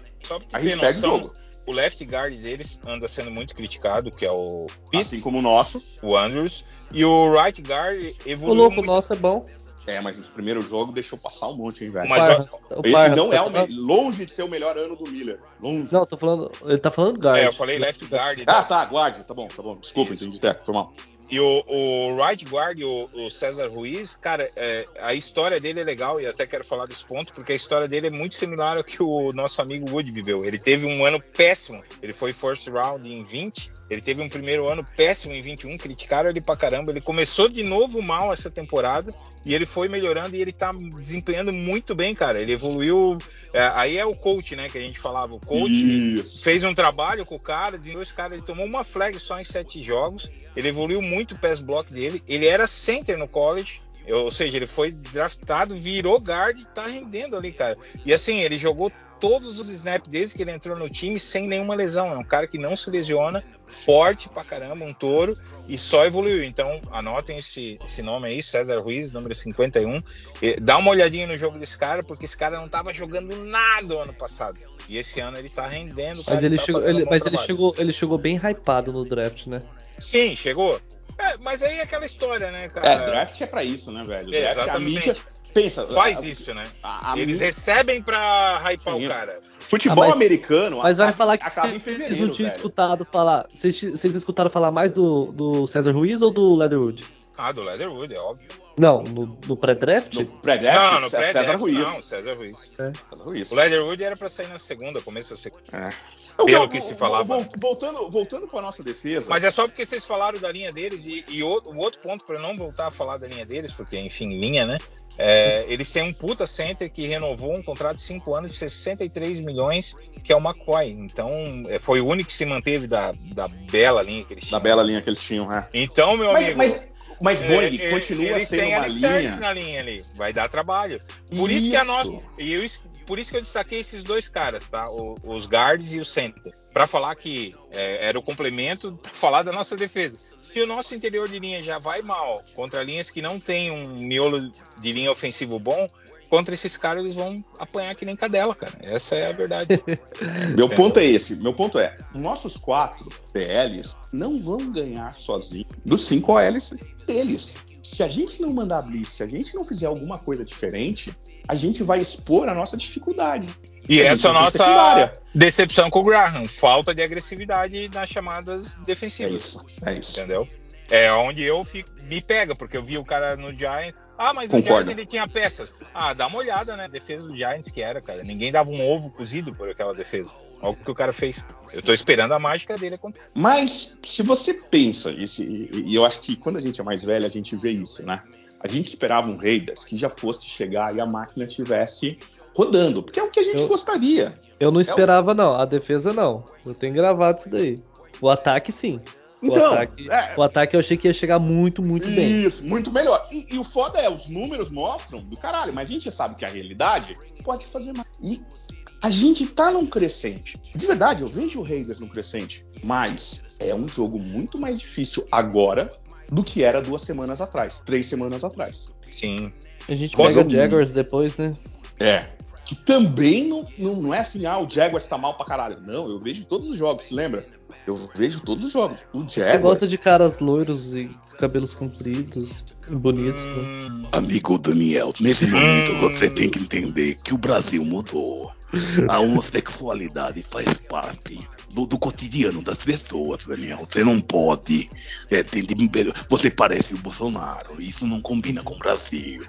A gente perde o jogo. o left guard deles anda sendo muito criticado, que é o Pitts, Assim como o nosso. o Andrews, e o right guard O evoluiu louco muito. nosso é bom. É, mas nos primeiros jogos deixou passar um monte, hein, velho. Mas Parra- ó, Esse Parra, não tá é o falando- longe de ser o melhor ano do Miller. Longe. Não, tô falando. Ele tá falando guard. É, eu falei left guard. Ah, tá, guarde. Tá bom, tá bom. Desculpa, entendi. É, foi mal. E o, o right guard, o, o César Ruiz, cara, é, a história dele é legal e até quero falar desse ponto, porque a história dele é muito similar ao que o nosso amigo Wood viveu. Ele teve um ano péssimo, ele foi first round em 20, ele teve um primeiro ano péssimo em 21, criticaram ele pra caramba. Ele começou de novo mal essa temporada e ele foi melhorando e ele tá desempenhando muito bem, cara. Ele evoluiu. É, aí é o coach, né, que a gente falava. O coach Isso. fez um trabalho com o cara, desenvolveu esse cara. Ele tomou uma flag só em sete jogos. Ele evoluiu muito o pass block dele. Ele era center no college. Ou seja, ele foi draftado, virou guard e tá rendendo ali, cara. E assim, ele jogou todos os snaps desde que ele entrou no time sem nenhuma lesão. É um cara que não se lesiona, forte pra caramba, um touro, e só evoluiu. Então, anotem esse, esse nome aí, César Ruiz, número 51. E dá uma olhadinha no jogo desse cara, porque esse cara não tava jogando nada o ano passado. E esse ano ele tá rendendo. Mas, cara, ele, tá chegou, ele, um mas ele, chegou, ele chegou bem hypado no draft, né? Sim, chegou. É, mas aí é aquela história, né, cara? É, draft é pra isso, né, velho? Draft, a Exatamente. mídia. Pensa. Faz a- isso, né? a- a Eles recebem pra hypar o Isso. cara. Futebol Ah, mas- americano. Mas vai acaba- falar que vocês não tinham escutado falar. Vocês, vocês escutaram falar mais do, do César Ruiz ou do Leatherwood? Ah, do Leatherwood, é óbvio. Não, no, no pré-draft? No pré-draft, não, no César pré Ruiz. Não, César Ruiz. César Ruiz. O Leatherwood era pra sair na segunda, começo da segunda. É. Pelo Eu- que se falava. vol- Voltando, voltando para nossa defesa. Mas é só porque vocês falaram da linha deles e, e o, o outro ponto para não voltar a falar da linha deles, porque enfim, linha, né? É, eles têm um puta center que renovou um contrato de 5 anos de 63 milhões, que é o McCoy. Então, é, foi o único que se manteve da, da bela linha que eles da tinham. bela linha que eles tinham, né? Então, meu Mas, amigo. mas, mas é, Boeing é, continua eles sendo têm uma linha. na linha ali. Vai dar trabalho. Por isso, que a nossa. Isso. E eu, por isso que eu destaquei esses dois caras, tá? O- os guards e o center. Pra falar que é, era o complemento pra falar da nossa defesa. Se o nosso interior de linha já vai mal contra linhas que não tem um miolo de linha ofensivo bom, contra esses caras eles vão apanhar que nem cadela, cara. Essa é a verdade. (laughs) Meu ponto é esse. Meu ponto é, nossos quatro PLs não vão ganhar sozinhos dos cinco OLs deles. Se a gente não mandar blitz, se a gente não fizer alguma coisa diferente, a gente vai expor a nossa dificuldade. E essa é a nossa secundária. decepção com o Graham. Falta de agressividade nas chamadas É defensivas. isso, é isso. Entendeu? É onde eu fico, me pega, porque eu vi o cara no Giants. Ah, mas Concordo. o Giants ele tinha peças. Ah, dá uma olhada, né? Defesa do Giants que era, cara. Ninguém dava um ovo cozido por aquela defesa. Olha o que o cara fez. Eu tô esperando a mágica dele acontecer. Mas se você pensa, e, eu acho que quando a gente é mais velho, a gente vê isso, né? A gente esperava um Raiders que já fosse chegar e a máquina estivesse rodando, porque é o que a gente Eu- gostaria. Eu não esperava, não. A defesa, não. Eu tenho gravado isso daí. O ataque, sim. O, Então, ataque, é, o ataque eu achei que ia chegar muito, muito bem. Isso, muito melhor. E, e o foda é, os números mostram do caralho, mas a gente sabe que a realidade pode fazer mais. E a gente tá num crescente. De verdade, eu vejo o Raiders num crescente, mas é um jogo muito mais difícil agora do que era duas semanas atrás, três semanas atrás. Sim. A gente Mas pega Jaguars depois, né? É. Que também não, não, não é assim, ah, o Jaguars tá mal pra caralho. Não, eu vejo todos os jogos, lembra? Eu vejo todos os jogos. O Você Jaguars. gosta de caras loiros e cabelos compridos, bonitos, né? Hum, Amigo Daniel, nesse momento Hum. você tem que entender que o Brasil mudou. A (laughs) homossexualidade faz parte do, do cotidiano das pessoas, Daniel. Você não pode. é, tem você parece o Bolsonaro. Isso não combina com o Brasil.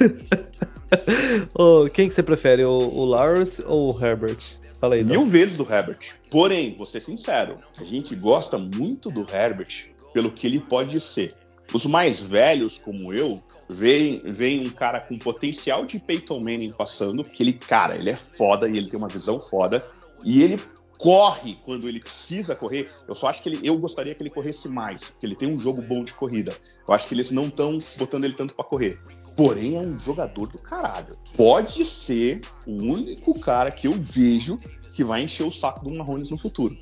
(laughs) (laughs) Ô, quem que você prefere, o, o Lawrence ou o Herbert? Fala aí, Mil vezes do Herbert. Porém, vou ser sincero, a gente gosta muito do Herbert pelo que ele pode ser. Os mais velhos, como eu, veem, veem um cara com potencial de Peyton Manning passando, que ele, cara, ele é foda e ele tem uma visão foda, e ele corre quando ele precisa correr. Eu só acho que ele, eu gostaria que ele corresse mais, porque ele tem um jogo bom de corrida. Eu acho que eles não estão botando ele tanto pra correr. Porém, é um jogador do caralho. Pode ser o único cara que eu vejo que vai encher o saco do Mahomes no futuro.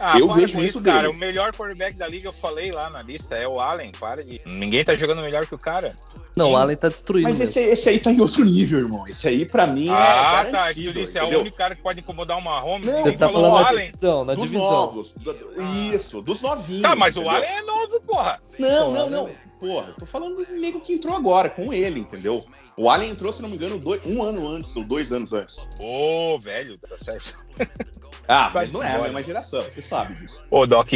Ah, Eu vejo isso cara. dele. O melhor quarterback da liga, eu falei lá na lista, é o Allen. Para de. Ninguém tá jogando melhor que o cara. Não, o Allen tá destruído. Mas esse, esse aí tá em outro nível, irmão. Esse aí, pra mim, ah, é tá. garantido. Tu disse, é o único cara que pode incomodar uma home. Não, Você tá falou falando o na divisão, na Dos divisão. novos. do- Ah. Isso, dos novinhos. Tá, mas o entendeu? Allen é novo, porra. Não, O não, Allen- não. Porra, eu tô falando do nego que entrou agora, com ele, entendeu? O Allen entrou, se não me engano, dois- um ano antes, ou dois anos antes. Ô, velho, tá certo. (laughs) Ah, mas não é a mesma geração, você sabe disso. Ô, Doc,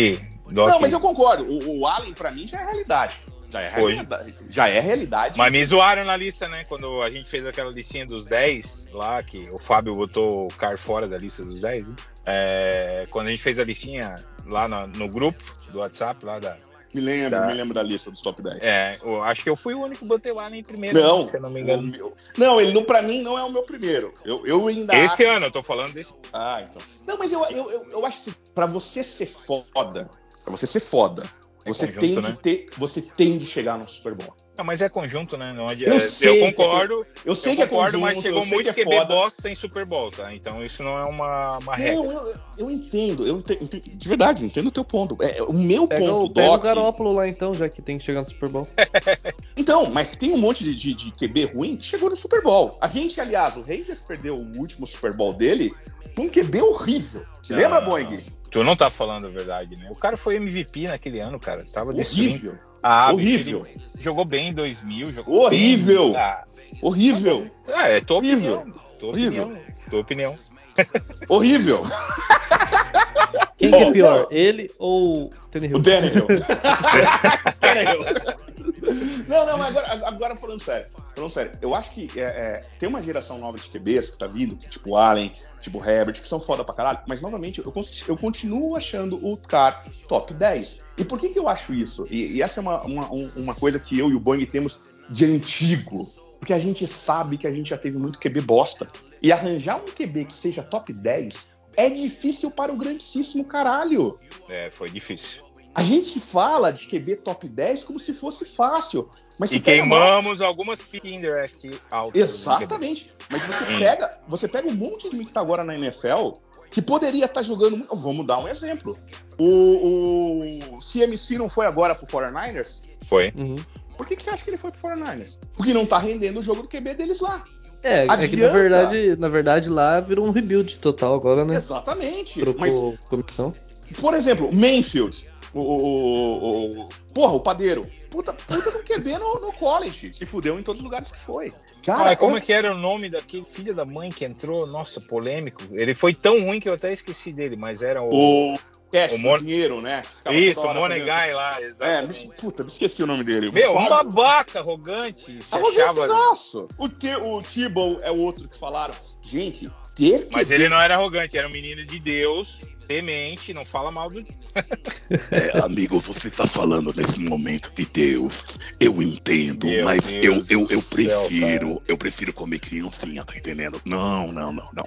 Doc... Não, mas eu concordo. O, o Allen, pra mim, já é realidade. Já é realidade. Já é realidade. Mas me zoaram na lista, né? Quando a gente fez aquela listinha dos 10 lá, que o Fábio botou o Car fora da lista dos 10, né? é, quando a gente fez a listinha lá no, no grupo do WhatsApp, lá da, me lembro, da... me lembro da lista dos top 10. É, eu acho que eu fui o único que botei lá em primeiro, não, se eu não me engano. Meu... Não, ele não, pra mim não é o meu primeiro. Eu, eu ainda. Esse acho... ano, eu tô falando desse. Ah, então. Não, mas eu, eu, eu, eu acho que pra você ser foda, pra você ser foda, é você conjunto, tem né? de ter. Você tem de chegar no Super Bowl. Não, mas é conjunto, né? Não adianta. Eu, sei eu concordo. É, eu sei eu que concordo, é conjunto, mas chegou muito que é QB boss sem Super Bowl, tá? Então isso não é uma, uma regra. Não, eu, eu entendo, eu entendo, de verdade, entendo o teu ponto. É, o meu pega ponto, o, Doc... Pega o Garópolo lá então, já que tem que chegar no Super Bowl. (laughs) então, mas tem um monte de, de, de, QB ruim que chegou no Super Bowl. A gente, aliás, o Raiders perdeu o último Super Bowl dele com um QB horrível. Você lembra, Boeing? Tu não tá falando a verdade, né? O cara foi MVP naquele ano, cara. Tava horrível. Ah, horrível. Jogou bem em 2000. horrível. Bem... Ah, horrível. Ah, é tua horrível. opinião. Tua horrível. opinião. Tua opinião. horrível. (laughs) Quem que é pior, ele ou o Tannehill? (laughs) Tannehill. Não, não, mas agora, agora falando sério. Falando sério, eu acho que é, é, tem uma geração nova de QBs que tá vindo, que, tipo Allen, tipo Herbert, que são foda pra caralho, mas novamente eu, eu continuo achando o cara top 10. E por que, que eu acho isso? E, e essa é uma, uma, uma coisa que eu e o Boeing temos de antigo. Porque a gente sabe que a gente já teve muito QB bosta. E arranjar um QB que seja top 10 é difícil para o grandíssimo caralho. É, foi difícil. A gente fala de QB top 10 como se fosse fácil. Mas e queimamos mal... algumas pick in draft altas. Exatamente. Mas você pega, você pega um monte de mim que tá agora na NFL que poderia estar tá jogando. Vamos dar um exemplo. O, o CMC não foi agora pro 49ers? Foi. Uhum. Por que, que você acha que ele foi pro 49ers? Porque não tá rendendo o jogo do QB deles lá. É, Adianta. é que na verdade, na verdade lá virou um rebuild total agora, né? Exatamente. Trocou mas, comissão. Por exemplo, Mayfield. O, o, o, porra, o padeiro. Puta, puta do QB no, no college. Se fudeu em todos os lugares que foi. Cara, como eu... é que era o nome daquele filho da mãe que entrou? Nossa, polêmico. Ele foi tão ruim que eu até esqueci dele, mas era o. O cash, o Mon... dinheiro, né? Ficava Isso, o Monegai lá, exatamente. É, me, puta, me esqueci o nome dele. Meu, um babaca arrogante. Arrogante achava... O, T, o Tebow é o outro que falaram. Gente, ter Mas ele não era arrogante, era um menino de Deus, temente, não fala mal do. é, amigo, você tá falando nesse momento de Deus. Eu entendo, Meu mas Deus eu, eu, eu prefiro, céu, eu prefiro comer criancinha, tá entendendo? Não, não, não, não.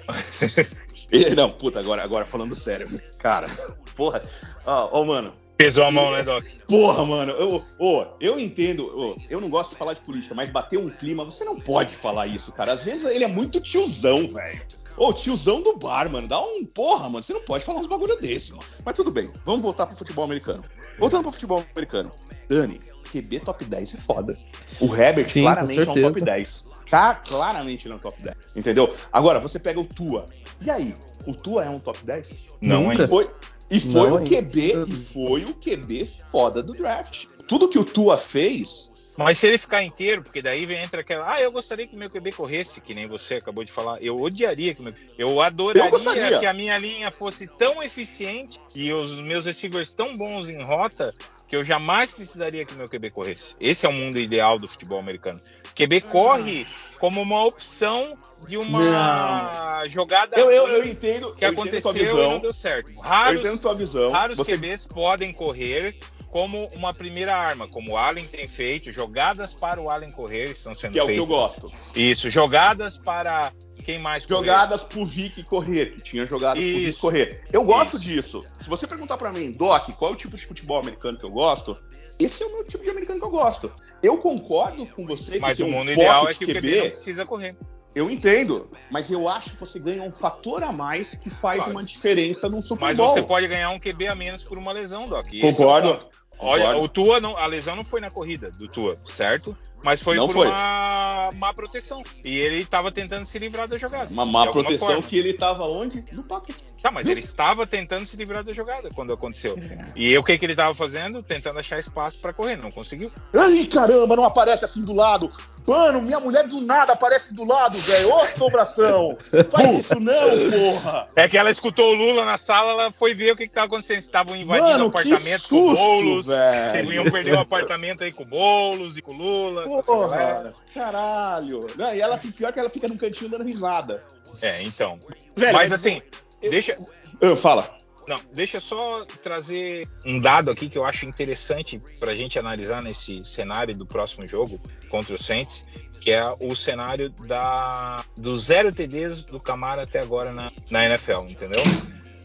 (laughs) não, puta, agora, agora falando sério. Cara, porra. Ó, oh, oh, mano, Pesou a mão, né, Doc? Porra, mano. Eu, oh, eu entendo. Oh, eu não gosto de falar de política, mas bater um clima, você não pode falar isso, cara. Às vezes ele é muito tiozão, velho. Ô, tiozão do bar, mano. Dá um. Porra, mano. Você não pode falar uns bagulho desse, mano. Mas tudo bem. Vamos voltar pro futebol americano. Voltando pro futebol americano. Dani, QB top 10 é foda. O Herbert Sim, claramente é um top 10. Tá, claramente ele é um top 10. Entendeu? Agora, você pega o Tua. E aí? O Tua é um top 10? Não, ainda. Foi, e foi não, o QB, ainda. e foi o QB foda do draft. Tudo que o Tua fez mas se ele ficar inteiro, porque daí vem entra aquela, ah, eu gostaria que meu QB corresse, que nem você acabou de falar. Eu odiaria que meu, eu adoraria eu que a minha linha fosse tão eficiente e os meus receivers tão bons em rota que eu jamais precisaria que meu QB corresse. Esse é o mundo ideal do futebol americano. QB corre como uma opção de uma não. jogada eu, eu, eu entendo que eu aconteceu entendo e não deu certo. Raros, eu entendo tua visão. raros Você... QBs podem correr como uma primeira arma, como o Allen tem feito, jogadas para o Allen correr estão sendo feitas. Que é feitas. o que eu gosto. Isso, jogadas para quem mais correr. Jogadas pro Vic correr, que tinha jogadas Isso. pro Vic correr. Eu gosto Isso. disso. Se você perguntar para mim, Doc, qual é o tipo de futebol americano que eu gosto? Esse é o meu tipo de americano que eu gosto. Eu concordo com você Mas que o mundo um ideal é que QB, o QB não precisa correr. Eu entendo, mas eu acho que você ganha um fator a mais que faz claro. uma diferença num Super Bowl. Mas você pode ganhar um QB a menos por uma lesão, Doc. Concordo. Olha, o Tua não, a lesão não foi na corrida do Tua, certo? Mas foi não por foi. uma má proteção. E ele estava tentando se livrar da jogada. Uma má proteção forma. que ele estava onde? No pocket. Tá, mas ele estava tentando se livrar da jogada quando aconteceu. E o que, que ele estava fazendo? Tentando achar espaço para correr, não conseguiu. Ai, caramba, não aparece assim do lado. Mano, minha mulher do nada aparece do lado, velho. Ô, sobração! Faz (laughs) isso não, porra! É que ela escutou o Lula na sala, ela foi ver o que, estava acontecendo. Estavam invadindo Mano, o apartamento susto, com o Boulos. Velho. Iam perder o apartamento aí com o Boulos e com o Lula. Porra, caralho. Não, e ela, pior que ela fica num cantinho dando risada. É, então. Velho, Mas assim, Deixa. Eu, fala. Não, deixa só trazer um dado aqui que eu acho interessante para a gente analisar nesse cenário do próximo jogo contra o Saints, que é o cenário da dos zero TDs do Camara até agora na, na NFL, entendeu?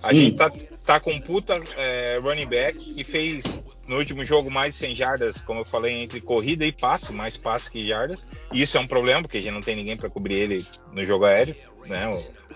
A hum. gente tá, tá com um puta é, running back que fez no último jogo mais de 100 jardas, como eu falei, entre corrida e passe, mais passe que jardas. E isso é um problema, porque a gente não tem ninguém para cobrir ele no jogo aéreo, né?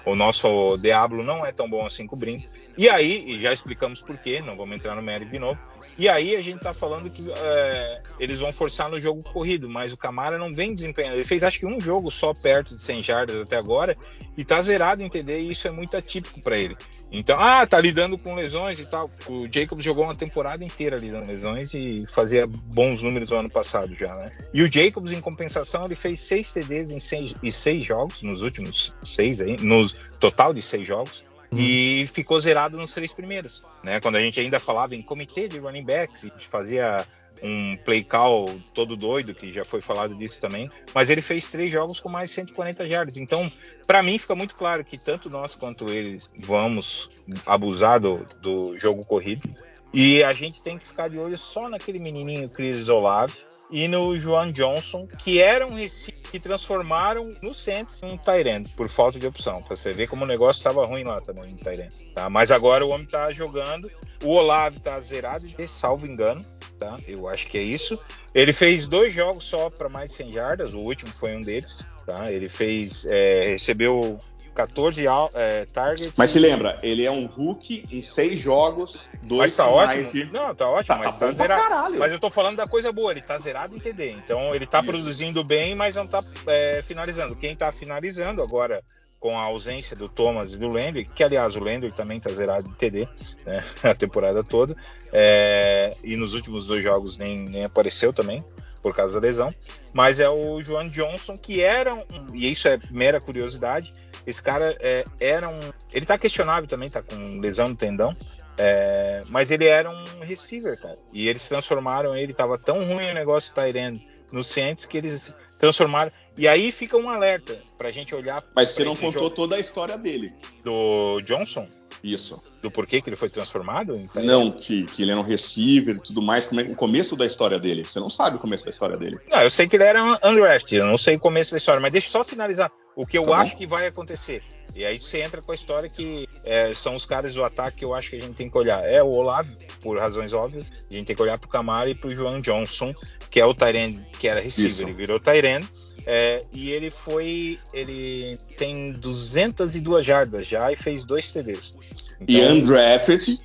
O nosso Diablo não é tão bom assim cobrindo. E aí, e já explicamos por quê, não vamos entrar no mérito de novo. E aí a gente tá falando que é, eles vão forçar no jogo corrido, mas o Camara não vem desempenhando. Ele fez acho que um jogo só perto de 100 jardas até agora e tá zerado em TD e isso é muito atípico para ele. Então, ah, tá lidando com lesões e tal. O Jacobs jogou uma temporada inteira lidando com lesões e fazia bons números no ano passado já, né? E o Jacobs, em compensação, ele fez seis TDs em seis, em seis jogos, nos últimos seis aí, no total de seis jogos uhum. e ficou zerado nos três primeiros, né? Quando a gente ainda falava em comitê de running backs, a gente fazia um play call todo doido, que já foi falado disso também, mas ele fez três jogos com mais 140 jardas. Então, para mim fica muito claro que tanto nós quanto eles vamos abusar do, do jogo corrido. E a gente tem que ficar de olho só naquele menininho Chris Olave, e no Joan Johnson, que eram que transformaram no Saints um Tyrant por falta de opção. Pra você ver como o negócio estava ruim lá também no Tyrant. Tá? Mas agora o homem tá jogando. O Olave tá zerado, salvo engano. Tá? Eu acho que é isso. Ele fez dois jogos só para mais 100 jardas. O último foi um deles. Tá? Ele fez, é, recebeu 14 é, targets. Mas se lembra, ele é um Hulk em seis jogos, dois mas tá ótimo. Não, tá ótimo, tá, mas tá, tá zerado. Mas eu tô falando da coisa boa, ele tá zerado em TD. Então ele tá Isso. produzindo bem, mas não tá é, finalizando. Quem tá finalizando agora com a ausência do Thomas e do Landry, que aliás o Landry também tá zerado em TD né, (laughs) a temporada toda, é, e nos últimos dois jogos nem, nem apareceu também por causa da lesão, mas é o Joan Johnson que era um, e isso é mera curiosidade, esse cara é, era um. Ele tá questionável também, tá com lesão no tendão. É, mas ele era um receiver, cara. E eles transformaram ele, tava tão ruim o negócio do Tyrene no Saints que eles transformaram. E aí fica um alerta pra gente olhar. Mas você não contou jogo. toda a história dele. Do Johnson? Isso. Do porquê que ele foi transformado? Não, que, que ele era um receiver e tudo mais. Como é o começo da história dele? Você não sabe o começo da história dele. Não, eu sei que ele era um undrafted, eu não sei o começo da história, mas deixa eu só finalizar o que eu tá acho bom. que vai acontecer. E aí você entra com a história que é, são os caras do ataque que eu acho que a gente tem que olhar. É o Olavo, por razões óbvias, a gente tem que olhar pro Camara e pro João Johnson, que é o Tyrene, que era receiver, Isso. ele virou Tyrene. É, e ele foi. Ele tem 202 jardas já e fez dois TDs. Então, e undrafted,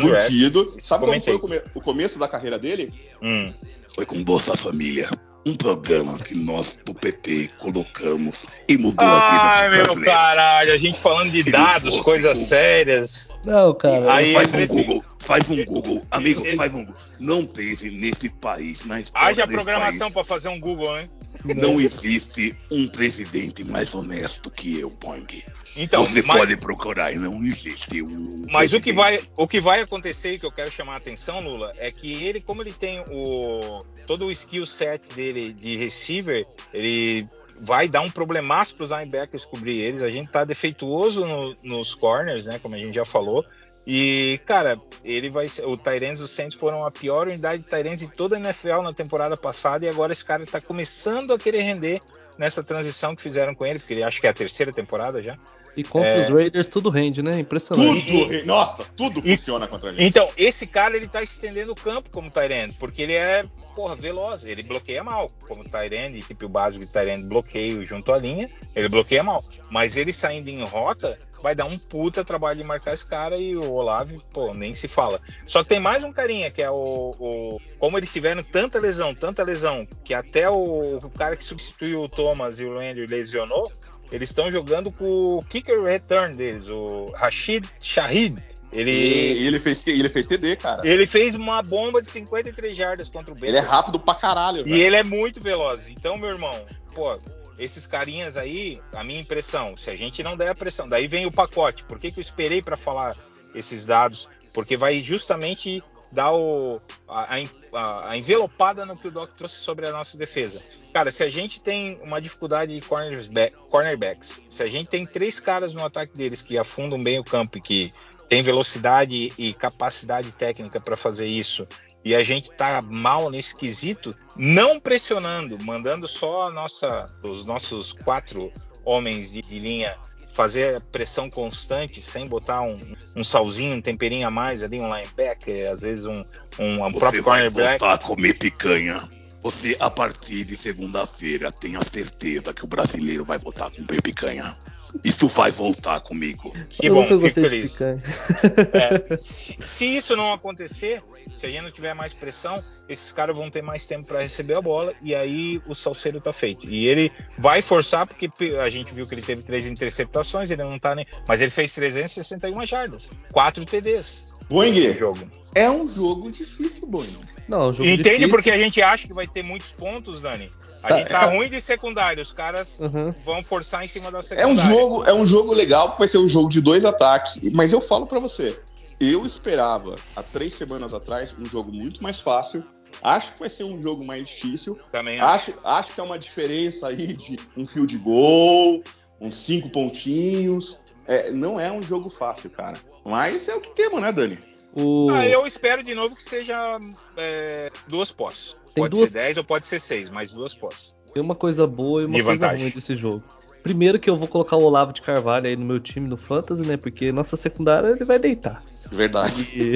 fudido. Sabe Comentei. como foi o, come o, começo da carreira dele? Hum. Foi com Bolsa Família. Um programa que nós do PT colocamos e mudou Ai, a vida Ai, meu caralho, a gente falando de Se dados, coisas sérias. Não, cara. Aí faz um Google, faz um Google. Amigo, faz um Google. Não teve nesse país, na história Haja programação para fazer um Google, hein? Não existe um presidente mais honesto que eu, Pong. Então, Você mas, pode procurar, não existe um. Mas o que, vai, o que vai acontecer e que eu quero chamar a atenção, Lula, é que ele, como ele tem o todo o skill set dele de receiver, ele vai dar um problemaço para os linebackers cobrir eles. A gente tá defeituoso no, nos corners, né? Como a gente já falou. E, cara, ele vai ser. O Tyrants dos Saints foram a pior unidade de Tyrants de toda a NFL na temporada passada. E agora esse cara está começando a querer render nessa transição que fizeram com ele, porque ele acho que é a terceira temporada já. E contra é... os Raiders tudo rende, né? Impressionante. Tudo, e, nossa, tudo e, funciona contra ele. Então, esse cara ele tá estendendo o campo como Tyrande, porque ele é, porra, veloz, ele bloqueia mal, como Tyrande, tipo básico de Tyrande, bloqueio junto à linha, ele bloqueia mal. Mas ele saindo em rota, vai dar um puta trabalho de marcar esse cara e o Olave, pô, nem se fala. Só que tem mais um carinha que é o, o como eles tiveram tanta lesão, tanta lesão, que até o, o cara que substituiu o Thomas e o Landry lesionou, eles estão jogando com o kicker return deles, o Rashid Shahid. Ele, E ele fez, ele fez TD, cara. ele fez uma bomba de 53 jardas contra o Bengals. Ele é rápido pra caralho, E velho. ele é muito veloz. Então, meu irmão, pô, esses carinhas aí, a minha impressão, se a gente não der a pressão, daí vem o pacote. Por que, que eu esperei para falar esses dados? Porque vai justamente dar o, a, a- a envelopada no que o Doc trouxe sobre a nossa defesa. Cara, se a gente tem uma dificuldade de cornerback, cornerbacks, se a gente tem três caras no ataque deles que afundam bem o campo e que tem velocidade e capacidade técnica para fazer isso, e a gente tá mal nesse quesito, não pressionando, mandando só a nossa, os nossos quatro homens de, de linha fazer pressão constante, sem botar um, um salzinho, um temperinho a mais ali, um linebacker, às vezes um, um, um Você próprio vai cornerback. voltar a comer picanha. Você, a partir de segunda-feira, tenha certeza que o brasileiro vai voltar a comer picanha. Isso vai voltar comigo. Que bom, nunca fico feliz. É, (laughs) se, se isso não acontecer, se a gente não tiver mais pressão, esses caras vão ter mais tempo para receber a bola e aí o salseiro tá feito. E ele vai forçar, porque a gente viu que ele teve três interceptações, ele não tá nem. Mas ele fez 361 jardas, 4 TDs Boing, jogo. é um jogo difícil, Boing. Não, é um jogo Entende difícil. porque a gente acha que vai ter muitos pontos, Dani? A Tá, gente tá é. ruim de secundário, os caras Uhum. vão forçar em cima da É secundária. um jogo, é um jogo legal, porque vai ser um jogo de dois ataques. Mas eu falo pra você, eu esperava há três semanas atrás um jogo muito mais fácil. Acho que vai ser um jogo mais difícil. Também acho. Acho, acho que é uma diferença aí de um field goal, uns cinco pontinhos. É, não é um jogo fácil, cara. Mas é o que temos, né, Dani? O... Ah, eu espero de novo que seja é, duas posses. Tem Pode duas- ser 10 ou pode ser 6, mas duas posses. Tem uma coisa boa e uma De coisa vantagem. ruim desse jogo. Primeiro que eu vou colocar o Olavo de Carvalho aí no meu time no Fantasy, né? Porque nossa secundária ele vai deitar. Verdade. E,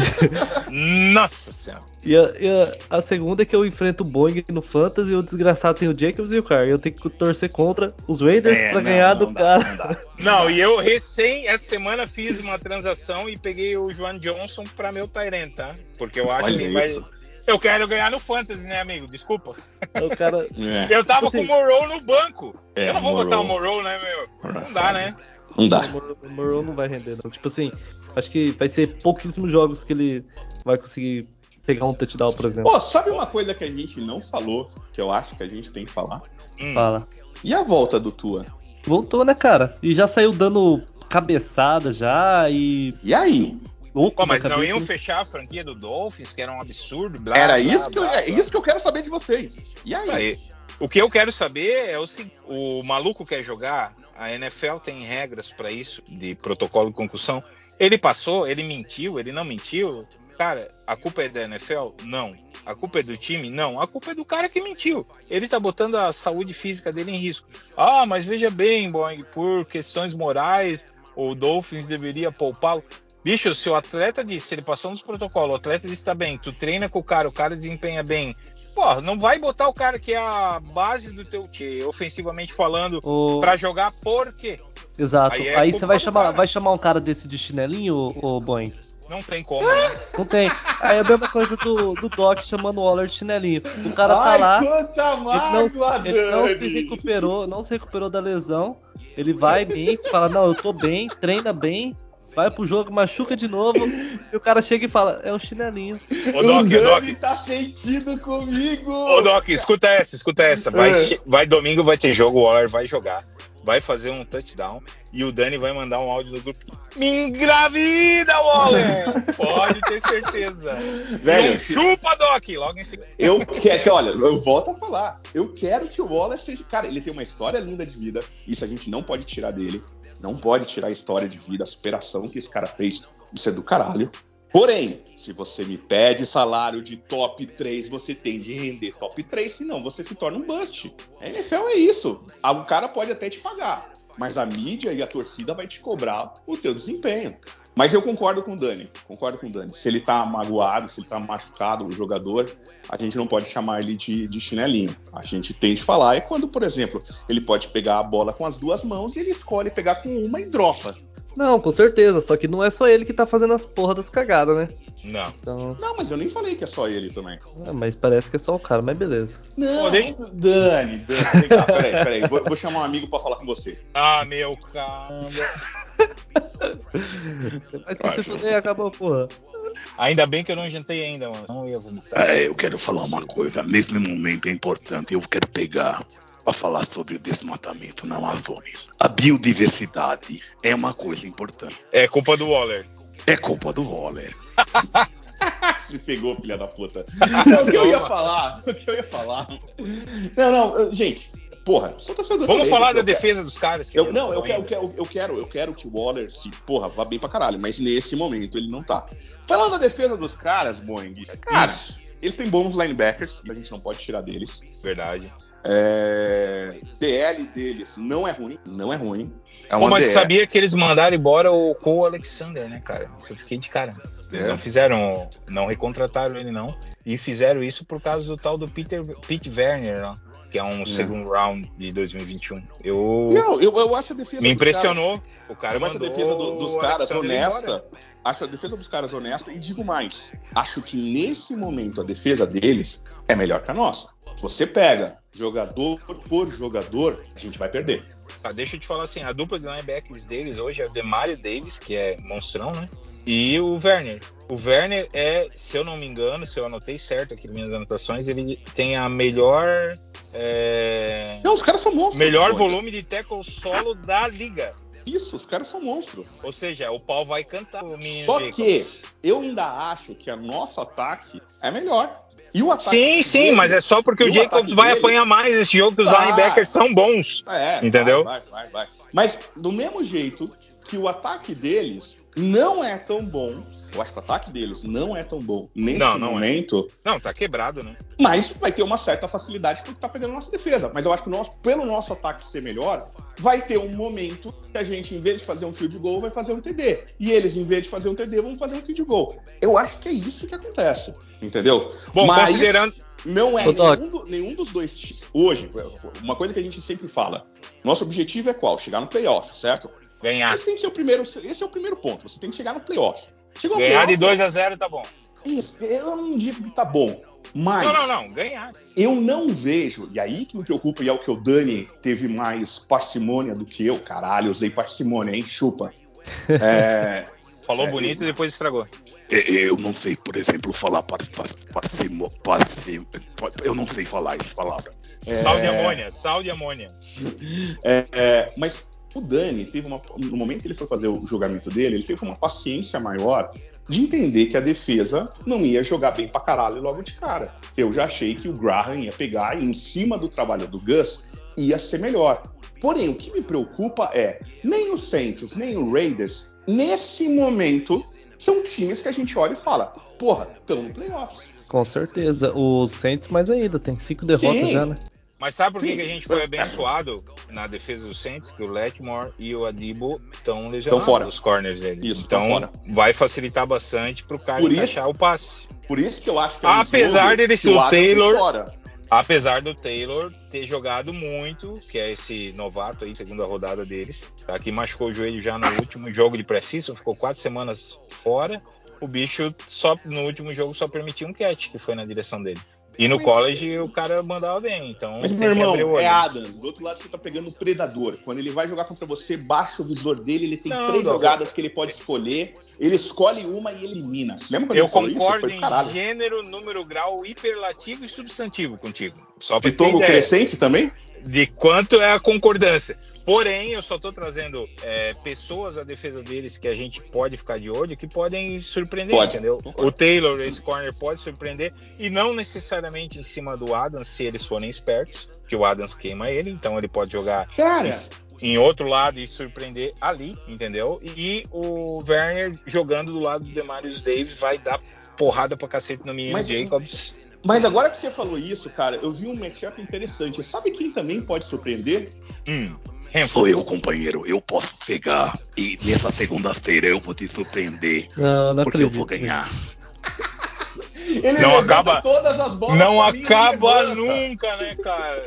(laughs) Nossa senhora. e a, e a- a segunda é que eu enfrento o Boeing no Fantasy e o desgraçado tem o Jacobs e o Carr. Eu tenho que torcer contra os Raiders É, pra não, ganhar não do dá, cara. não. Não, e eu recém, essa semana, fiz uma transação e peguei o Joan Johnson pra meu Tyrant, tá? Porque eu acho Olha que vai. Eu quero ganhar no Fantasy, né, amigo? Desculpa. O cara. É, (laughs) Eu tava Assim- com o Morrow no banco. É, eu não vou Morrow. botar o Morrow, né, meu? Não dá, né? Não O dá. O Morrow não vai render, não. Tipo assim, acho que vai ser pouquíssimos jogos que ele vai conseguir pegar um touchdown, por exemplo. Pô, sabe uma coisa que a gente não falou, que eu acho que a gente tem que falar? Hum. Fala. E a volta do Tua? Voltou, né, cara? E já saiu dando cabeçada já e. E aí? Louco Pô, mas não iam fechar a franquia do Dolphins, que era um absurdo. Blá, Era blá, isso que, eu, blá, é blá. isso que eu quero saber de vocês. E aí? Aí, o que eu quero saber é o seguinte: o maluco quer jogar, a NFL tem regras pra isso, de protocolo de concussão. Ele passou, ele mentiu, ele não mentiu. Cara, a culpa é da NFL? Não. A culpa é do time? Não. A culpa é do cara que mentiu. Ele tá botando a saúde física dele em risco. Ah, mas veja bem, Boeing, por questões morais, o Dolphins deveria poupá-lo. Bicho, se o atleta disse, ele passou nos protocolos, o atleta disse tá bem, tu treina com o cara, o cara desempenha bem. Pô, não vai botar o cara que é a base do teu time, ofensivamente falando, O- pra jogar por quê? Exato. Aí Aí, é você culpa vai chamar, cara. vai chamar um cara desse de chinelinho, ô, Boeing? Não tem como, né? (laughs) Não tem. Aí é a mesma coisa do, do Doc chamando o Waller de chinelinho. O cara tá lá. quanta Ele não, ele não se recuperou, não se recuperou da lesão. Ele vai bem, fala, não, eu tô bem, treina bem, vai pro jogo, machuca de novo, e o cara chega e fala, é um chinelinho. Ô, Doc, ô, Doc, tá sentido comigo! ô, Doc, escuta essa, escuta essa. Vai, É. vai domingo, vai ter jogo, o Waller vai jogar, vai fazer um touchdown e o Dani vai mandar um áudio no grupo. Me engravida, Waller! (laughs) Pode ter certeza. Velho, Não chupa, Doc! Logo em seguida. Eu quero que, olha, eu volto a falar. Eu quero que o Waller seja. Cara, ele tem uma história linda de vida. Isso a gente não pode tirar dele. Não pode tirar a história de vida, a superação que esse cara fez. Isso é do caralho. Porém, se você me pede salário de top 3, você tem de render top 3, senão você se torna um bust. NFL é isso. Ah, O cara pode até te pagar, mas a mídia e a torcida vai te cobrar o teu desempenho. Mas eu concordo com o Dani, concordo com o Dani. Se ele tá magoado, se ele tá machucado, o jogador, a gente não pode chamar ele de, de chinelinho. A gente tem de falar é quando, por exemplo, ele pode pegar a bola com as duas mãos e ele escolhe pegar com uma e dropa. Não, com certeza, só que não é só ele que tá fazendo as porra das cagadas, né? Não. Então, Não, mas eu nem falei que é só ele também. ah, mas parece que é só o cara, mas beleza. Não, Pô, deixa- Dani, Dani. Vem cá, peraí, peraí. Vou, vou chamar um amigo pra falar com você. Ah, meu caramba. Mas que se fuder, acabou, porra. Ainda bem que eu não jantei ainda, mano. Não ia vomitar. É, eu quero falar uma coisa. Nesse momento é importante. Eu quero pegar para falar sobre o desmatamento na Amazônia. A biodiversidade é uma coisa importante. É culpa do Waller. É culpa do Waller. (laughs) Se pegou, filha da puta. Não, o que eu ia falar? O que eu ia falar? Não, não, gente, porra, sou torcedor Vamos falar Lakers, da eu quero- defesa dos caras. que Eu, ele não, eu quero, eu, eu, quero, eu quero que o Waller se, porra, vá bem pra caralho, mas nesse momento ele não tá. Falando da defesa dos caras, Boeing, cara, Isso. eles têm bons linebackers, a gente não pode tirar deles. Verdade. É, DL deles não é ruim, não é ruim. É Pô, mas DL. sabia que eles mandaram embora o Cole Alexander, né, cara? Isso eu fiquei de cara. Eles É. não fizeram, não recontrataram ele não. E fizeram isso por causa do tal do Peter, Pete Werner, né? que é um segundo round de 2021. Eu Não, eu, eu acho a defesa me dos caras- impressionou. O cara Eu acho a defesa do- dos caras Alexander embora. honesta. Acho a defesa dos caras honesta e digo mais. Acho que nesse momento a defesa deles é melhor que a nossa. Você pega jogador por jogador, a gente vai perder. Tá, deixa eu te falar assim, a dupla de linebackers deles hoje é o Demario Davis, que é monstrão, né? E o Werner. O Werner é, se eu não me engano, se eu anotei certo aqui nas minhas anotações, ele tem a melhor é, Não, os caras são monstros. melhor volume de tackle solo da liga. Isso, os caras são monstros. Ou seja, o pau vai cantar. O Só que eu ainda acho que o nosso ataque é melhor. E o ataque Sim, sim, mas é só porque o Jacobs vai deles- apanhar mais esse jogo que os Vai. linebackers são bons. É, Entendeu? Vai, vai, vai, vai. Mas do mesmo jeito que o ataque deles não é tão bom, eu acho que o ataque deles não é tão bom nesse Não, não é. momento, Não, tá quebrado, né? mas vai ter uma certa facilidade porque tá pegando a nossa defesa. Mas eu acho que nosso, pelo nosso ataque ser melhor, vai ter um momento que a gente, em vez de fazer um field goal, vai fazer um TD. E eles, em vez de fazer um TD, vão fazer um field goal. Eu acho que é isso que acontece. Entendeu? Bom, Mas- considerando. Não é nenhum, do- nenhum dos dois. Hoje, uma coisa que a gente sempre fala: nosso objetivo é qual? Chegar no playoff, certo? Ganhar. Esse tem que ser o primeiro, esse é o primeiro ponto. Você tem que chegar no playoff. Chegou Ganhar de playoff, 2 a 0 tá bom. Isso, eu não digo que tá bom. Mas Não, não, não. Ganhar. eu não vejo, e aí que me preocupa, e é o que o Dani teve mais parcimônia do que eu. Caralho, usei parcimônia, hein? Chupa. (laughs) É, Falou É, bonito e depois estragou. É, Eu não sei, por exemplo, falar par- par- parcimo- parci- Eu não sei falar essa palavra. Sal de amônia, sal de amônia. É, é, mas o Dani teve uma. No momento que ele foi fazer o julgamento dele, ele teve uma paciência maior de entender que a defesa não ia jogar bem pra caralho logo de cara. Eu já achei que o Graham ia pegar e, em cima do trabalho do Gus, ia ser melhor. Porém, o que me preocupa é nem o Saints, nem o Raiders, nesse momento, são times que a gente olha e fala: porra, estão no playoffs. Com certeza. O Saints mais ainda, tem cinco derrotas Sim. já, né? Mas sabe por que, Sim. que a gente foi abençoado na defesa do Saints? Que o Letmore e o Adibo estão lesionados, fora. os corners dele. Isso, tão então fora. vai facilitar bastante pro cara Por isso- encaixar o passe. Por isso que eu acho que é um Apesar dele ser o Taylor- estoura. Apesar do Taylor ter jogado muito, que é esse novato aí, segunda rodada deles, tá? que machucou o joelho já no último jogo de preciso, ficou quatro semanas fora. O bicho só no último jogo só permitiu um catch, que foi na direção dele. E no college o cara mandava bem, então Mas, meu irmão, é Adams. Do outro lado, você tá pegando o Predador. Quando ele vai jogar contra você, baixa o visor dele, ele tem Não, três não. jogadas que ele pode escolher. Ele escolhe uma e elimina. Você lembra quando Eu isso? concordo Foi do em gênero, número, grau, hiperlativo e substantivo contigo. Só pra crescente também? de quanto é a concordância. Porém, eu só tô trazendo é, pessoas à defesa deles que a gente pode ficar de olho, que podem surpreender, Pode. entendeu? O Taylor, esse corner, pode surpreender, e não necessariamente em cima do Adams, se eles forem espertos, que o Adams queima ele, então ele pode jogar Cara, Isso. em outro lado e surpreender ali, entendeu? E o Werner jogando do lado do Demarius Davis vai dar porrada pra cacete no menino Mas- Jacobs. Mas agora que você falou isso, cara, eu vi um matchup interessante. Sabe quem também pode surpreender? Hum. Sou eu, companheiro. Eu posso pegar e nessa segunda-feira eu vou te surpreender. Não, não porque eu vou ganhar. Ele Não acaba- todas as bolas Não acaba nunca, né, cara?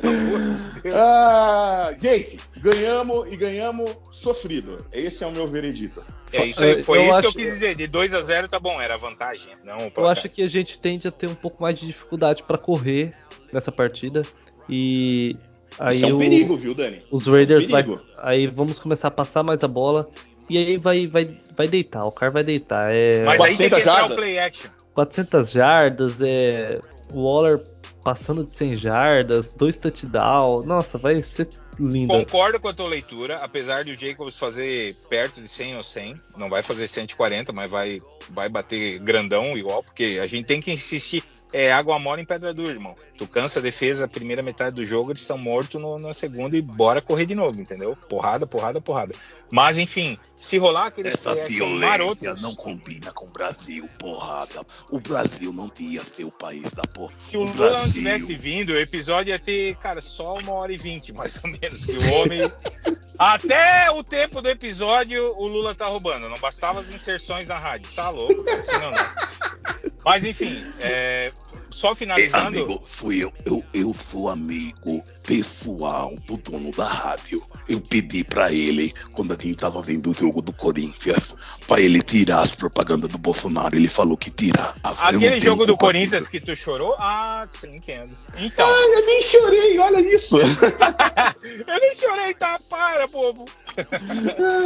Pelo amor de Ah, gente, ganhamos e ganhamos sofrido. Esse é o meu veredito. É isso aí, foi Eu isso acho- que eu quis dizer. De 2 a 0 tá bom, era vantagem. Não, o Eu acho que a gente tende a ter um pouco mais de dificuldade pra correr nessa partida. E aí Isso é um o- perigo, viu, Dani? os Isso é um Raiders vai, perigo. aí vamos começar a passar mais a bola e aí vai vai vai deitar, o cara vai deitar. É Mas aí tem que 400 entrar o jardas. play action. 400 jardas, é o Waller passando de 100 jardas, dois touchdowns. Nossa, vai ser lindo. Concordo com a tua leitura, apesar de o Jacobs fazer perto de 100 ou 100, não vai fazer 140, mas vai, vai bater grandão igual, porque a gente tem que insistir. É água mole em pedra dura, irmão. Tu cansa a defesa a primeira metade do jogo, eles estão mortos na segunda e bora correr de novo, entendeu? Porrada, porrada, porrada. Mas enfim, se rolar aquele Essa violência marotos, não combina com o Brasil, porrada. O Brasil não ia ser o país da porra. Se o, Lula Brasil- não tivesse vindo, o episódio ia ter, cara, só uma hora e vinte, mais ou menos. Que o homem. (laughs) Até o tempo do episódio, o Lula tá roubando. Não bastava as inserções na rádio. Tá louco, cara, assim não. Mas enfim, é, só É, finalizando. amigo, fui eu, eu. Eu sou amigo pessoal do dono da rádio. Eu pedi pra ele, quando a gente tava vendo o jogo do Corinthians, pra ele tirar as propagandas do Bolsonaro. Ele falou que tirava. Não Aquele jogo do Corinthians disso. que tu chorou? Ah, sim, entendo. Então, Ah, eu nem chorei, olha isso. (laughs) eu nem chorei, tá? Para, bobo.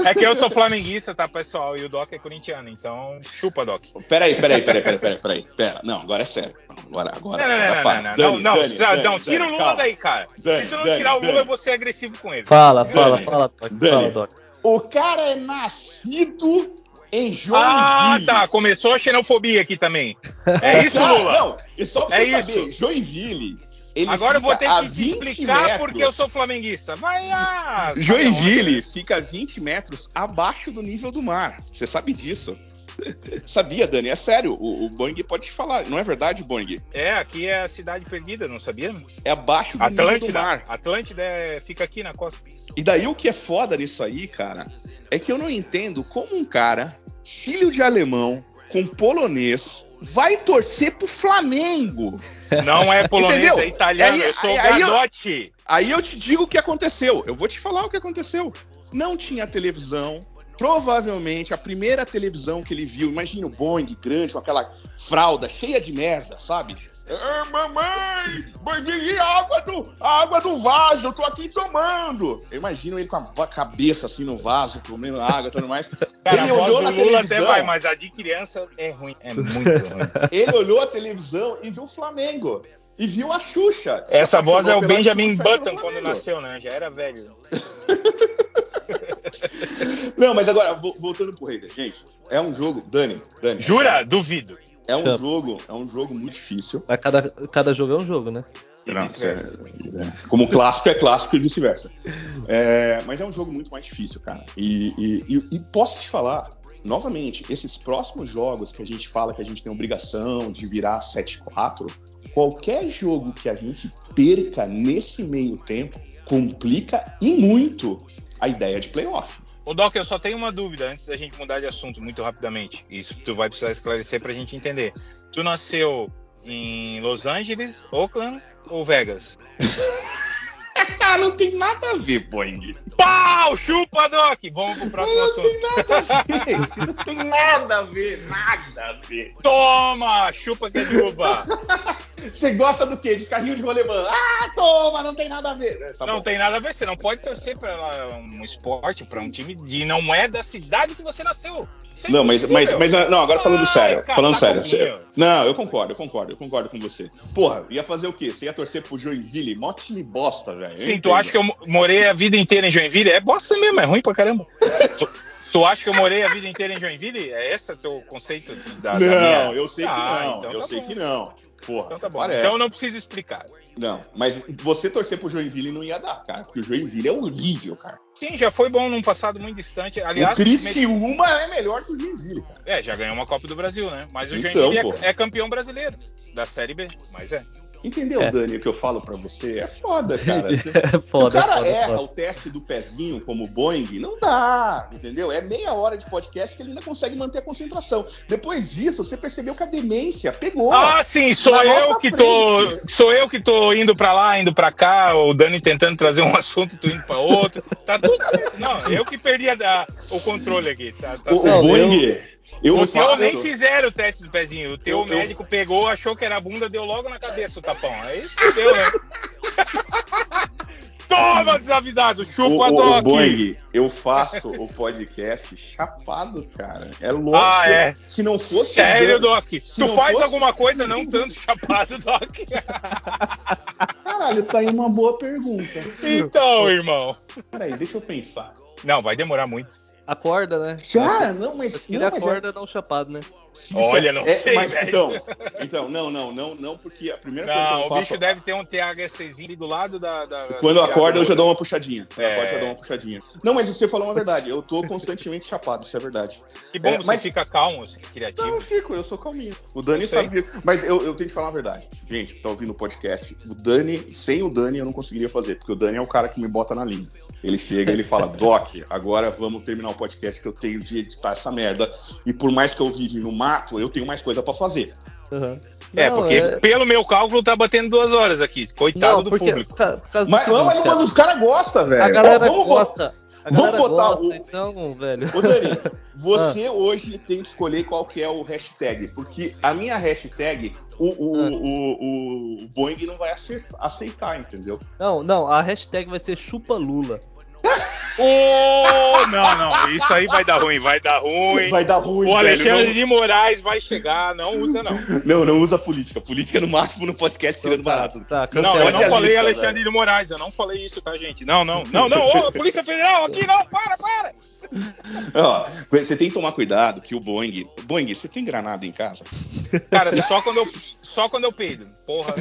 É que eu sou flamenguista, tá, pessoal? E o Doc é corintiano, então chupa, Doc. Peraí, peraí, peraí, peraí, peraí, peraí. Pera, não, agora é sério. Agora, agora. Não, não, não, não, não, Dani, não, não, Dani, não, Dani, não, tira o Lula calma. daí, cara. Dani, Se tu não Dani, tirar o Lula, vou ser agressivo com ele. Fala, fala, Dani. fala, Doc. Dani. Fala, Doc. O cara é nascido em Joinville. Ah, tá. Começou a xenofobia aqui também. (laughs) É isso, Lula? Não, e só pra É você isso. saber, Joinville. ele Agora eu vou ter a que te 20 explicar metros. porque eu sou flamenguista. Vai ah, sabe Joinville fica 20 metros abaixo do nível do mar. Você sabe disso? (laughs) Sabia, Dani? É sério. O, o Boeing pode te falar. Não é verdade, Boeing? É, aqui é a cidade perdida, não sabia? É abaixo do nível do Atlântida. mar. Atlântida é- fica aqui na costa. E daí o que é foda nisso aí, cara, é que eu não entendo como um cara, filho de alemão, com polonês, vai torcer pro Flamengo. Não é (laughs) polonês, Entendeu? é italiano. Aí- eu sou aí- aí eu- Gadotti. Aí eu te digo o que aconteceu. Eu vou te falar o que aconteceu. Não tinha televisão. Provavelmente a primeira televisão que ele viu, imagina o Boeing grande com aquela fralda cheia de merda, sabe? Ah, mamãe, bebi água do, água do vaso, eu tô aqui tomando. Eu imagino ele com a cabeça assim no vaso, comendo água e tudo mais. (laughs) Cara, ele a voz olhou do na Lula até televisão, vai, mas a de criança é ruim. É muito ruim. (laughs) ele olhou a televisão e viu o Flamengo. E viu a Xuxa. Essa voz é o Benjamin Xuxa Button quando nasceu, né? Já era velho. (laughs) (laughs) Não, mas agora, vo- voltando pro Raider, gente, é um jogo, Dani, Dani. Jura? Duvido. É um Chama. jogo, é um jogo muito difícil. Mas cada, cada jogo é um jogo, né? Não, vice-versa. É, Como clássico é clássico e vice-versa. É, mas é um jogo muito mais difícil, cara. E, e- e- e posso te falar, novamente, esses próximos jogos que a gente fala que a gente tem obrigação de virar 7-4, qualquer jogo que a gente perca nesse meio tempo complica e muito a ideia de playoff. Ô Doc, eu só tenho uma dúvida antes da gente mudar de assunto muito rapidamente. Isso tu vai precisar esclarecer pra gente entender. Tu nasceu em Los Angeles, Oakland ou Vegas? (laughs) Ah, não tem nada a ver, Boeing. Pau! Chupa, Doc! Vamos pro próximo Não assunto. tem nada a ver. Não tem nada a ver, nada a ver. Toma! Chupa que é de! (laughs) Você gosta do quê? De carrinho de rolemã? Ah, toma, não tem nada a ver. Tá não bom. tem nada a ver, você não pode torcer pra um esporte, pra um time de não é da cidade que você nasceu. Isso é Não, mas, mas, mas não, agora falando Ai, sério. cara, falando tá sério. sério. Não, eu concordo, eu concordo, eu concordo com você. Porra, ia fazer o quê? Você ia torcer pro Joinville? Mó time bosta, velho. Sim, tu acha que eu mo- morei a vida inteira em Joinville? É bosta mesmo, é ruim pra caramba. (laughs) tu, acha que eu morei a vida inteira em Joinville? É esse o teu conceito da, da Não, minha... eu sei Ah, que não. então eu tá sei bom. que não. Porra, Então tá bom. parece. Então eu não preciso explicar. Não, mas você torcer pro Joinville não ia dar, cara. Porque o Joinville é horrível, cara. Sim, já foi bom num passado muito distante. Aliás, o Criciúma é melhor que o Joinville, cara. é, já ganhou uma Copa do Brasil, né? Mas o Então, Joinville é, é campeão brasileiro da Série B, mas é. Entendeu, É. Dani, o que eu falo pra você? É foda, cara. (laughs) É Se o foda, cara foda, erra foda. o teste do pezinho como Boeing, não dá, entendeu? É meia hora de podcast que ele ainda consegue manter a concentração. Depois disso, você percebeu que a demência pegou. Ah, sim, sou eu que frente. tô, sou eu que tô indo pra lá, indo pra cá, o Dani tentando trazer um (laughs) assunto, tu indo pra outro. Tá tudo certo. Não, eu que perdi a, o controle aqui. Tá, tá o, certo. o Boeing, eu, o teu faço- nem fizeram o teste do pezinho. O teu Eu- eu- médico pegou, achou que era a bunda, deu logo na cabeça o tapão. Aí fudeu, né? (laughs) Toma, desavidado, chupa o, o Doc. Boeing, eu faço o podcast chapado, cara. É louco. Ah, é? Se não fosse. Sério, Doc? Tu faz fosse- alguma coisa não tanto chapado, Doc? (laughs) Caralho, tá aí uma boa pergunta. Então, irmão. Peraí, deixa eu pensar. Não, vai demorar muito. Acorda, né? Cara, não, mas. Acho que ele não, mas é- acorda não chapado, né? Se Olha, não é- sei, mas, velho. Então, então, não, não, não, não, porque a primeira coisa que Não, eu o faço. bicho deve ter um THCzinho do lado da. da Quando eu da- acordo, eu já dou uma puxadinha. Quando eu É. já dou uma puxadinha. Não, mas você falou uma verdade. Eu tô constantemente chapado, isso é verdade. Que bom, É, você mas- fica calmo, você fica Não, criativo. eu fico, eu sou calminho. O Dani sabe. Mas eu, eu tenho que falar uma verdade. Gente, que tá ouvindo o podcast, o Dani, sem o Dani, eu não conseguiria fazer, porque o Dani é o cara que me bota na linha. Ele chega ele fala, Doc, agora vamos terminar o podcast que eu tenho de editar essa merda. E por mais que eu vive no mato, eu tenho mais coisa pra fazer. Aham. É, Não, porque pelo meu cálculo tá batendo duas horas aqui. Coitado Não, do público. por causa do Mas, seguinte, mas, cara, mas os caras gostam, velho. a galera Ó, vamos, gosta. A vamos botar gosta, o- então, velho. Ô Dani, (laughs) você hoje tem que escolher qual que é o hashtag, porque a minha hashtag, o, o, Ah. o, o Boeing não vai aceitar, entendeu? Não, não, a hashtag vai ser chupa Lula. Ô, não, não, isso aí vai dar ruim, vai dar ruim. Vai dar ruim, O Alexandre velho. de Moraes vai chegar, não usa não. Não, não usa política. Política no máximo no podcast tirando Então tá, barato. Tá, Não, eu não falei lista, Alexandre de Moraes, eu não falei isso, tá, gente? Não, não, não, não, ô, Polícia Federal, aqui não, para, para! Ó, você tem que tomar cuidado que o Boeing. Boeing, você tem granada em casa? Cara, só quando eu, só quando eu peido, porra.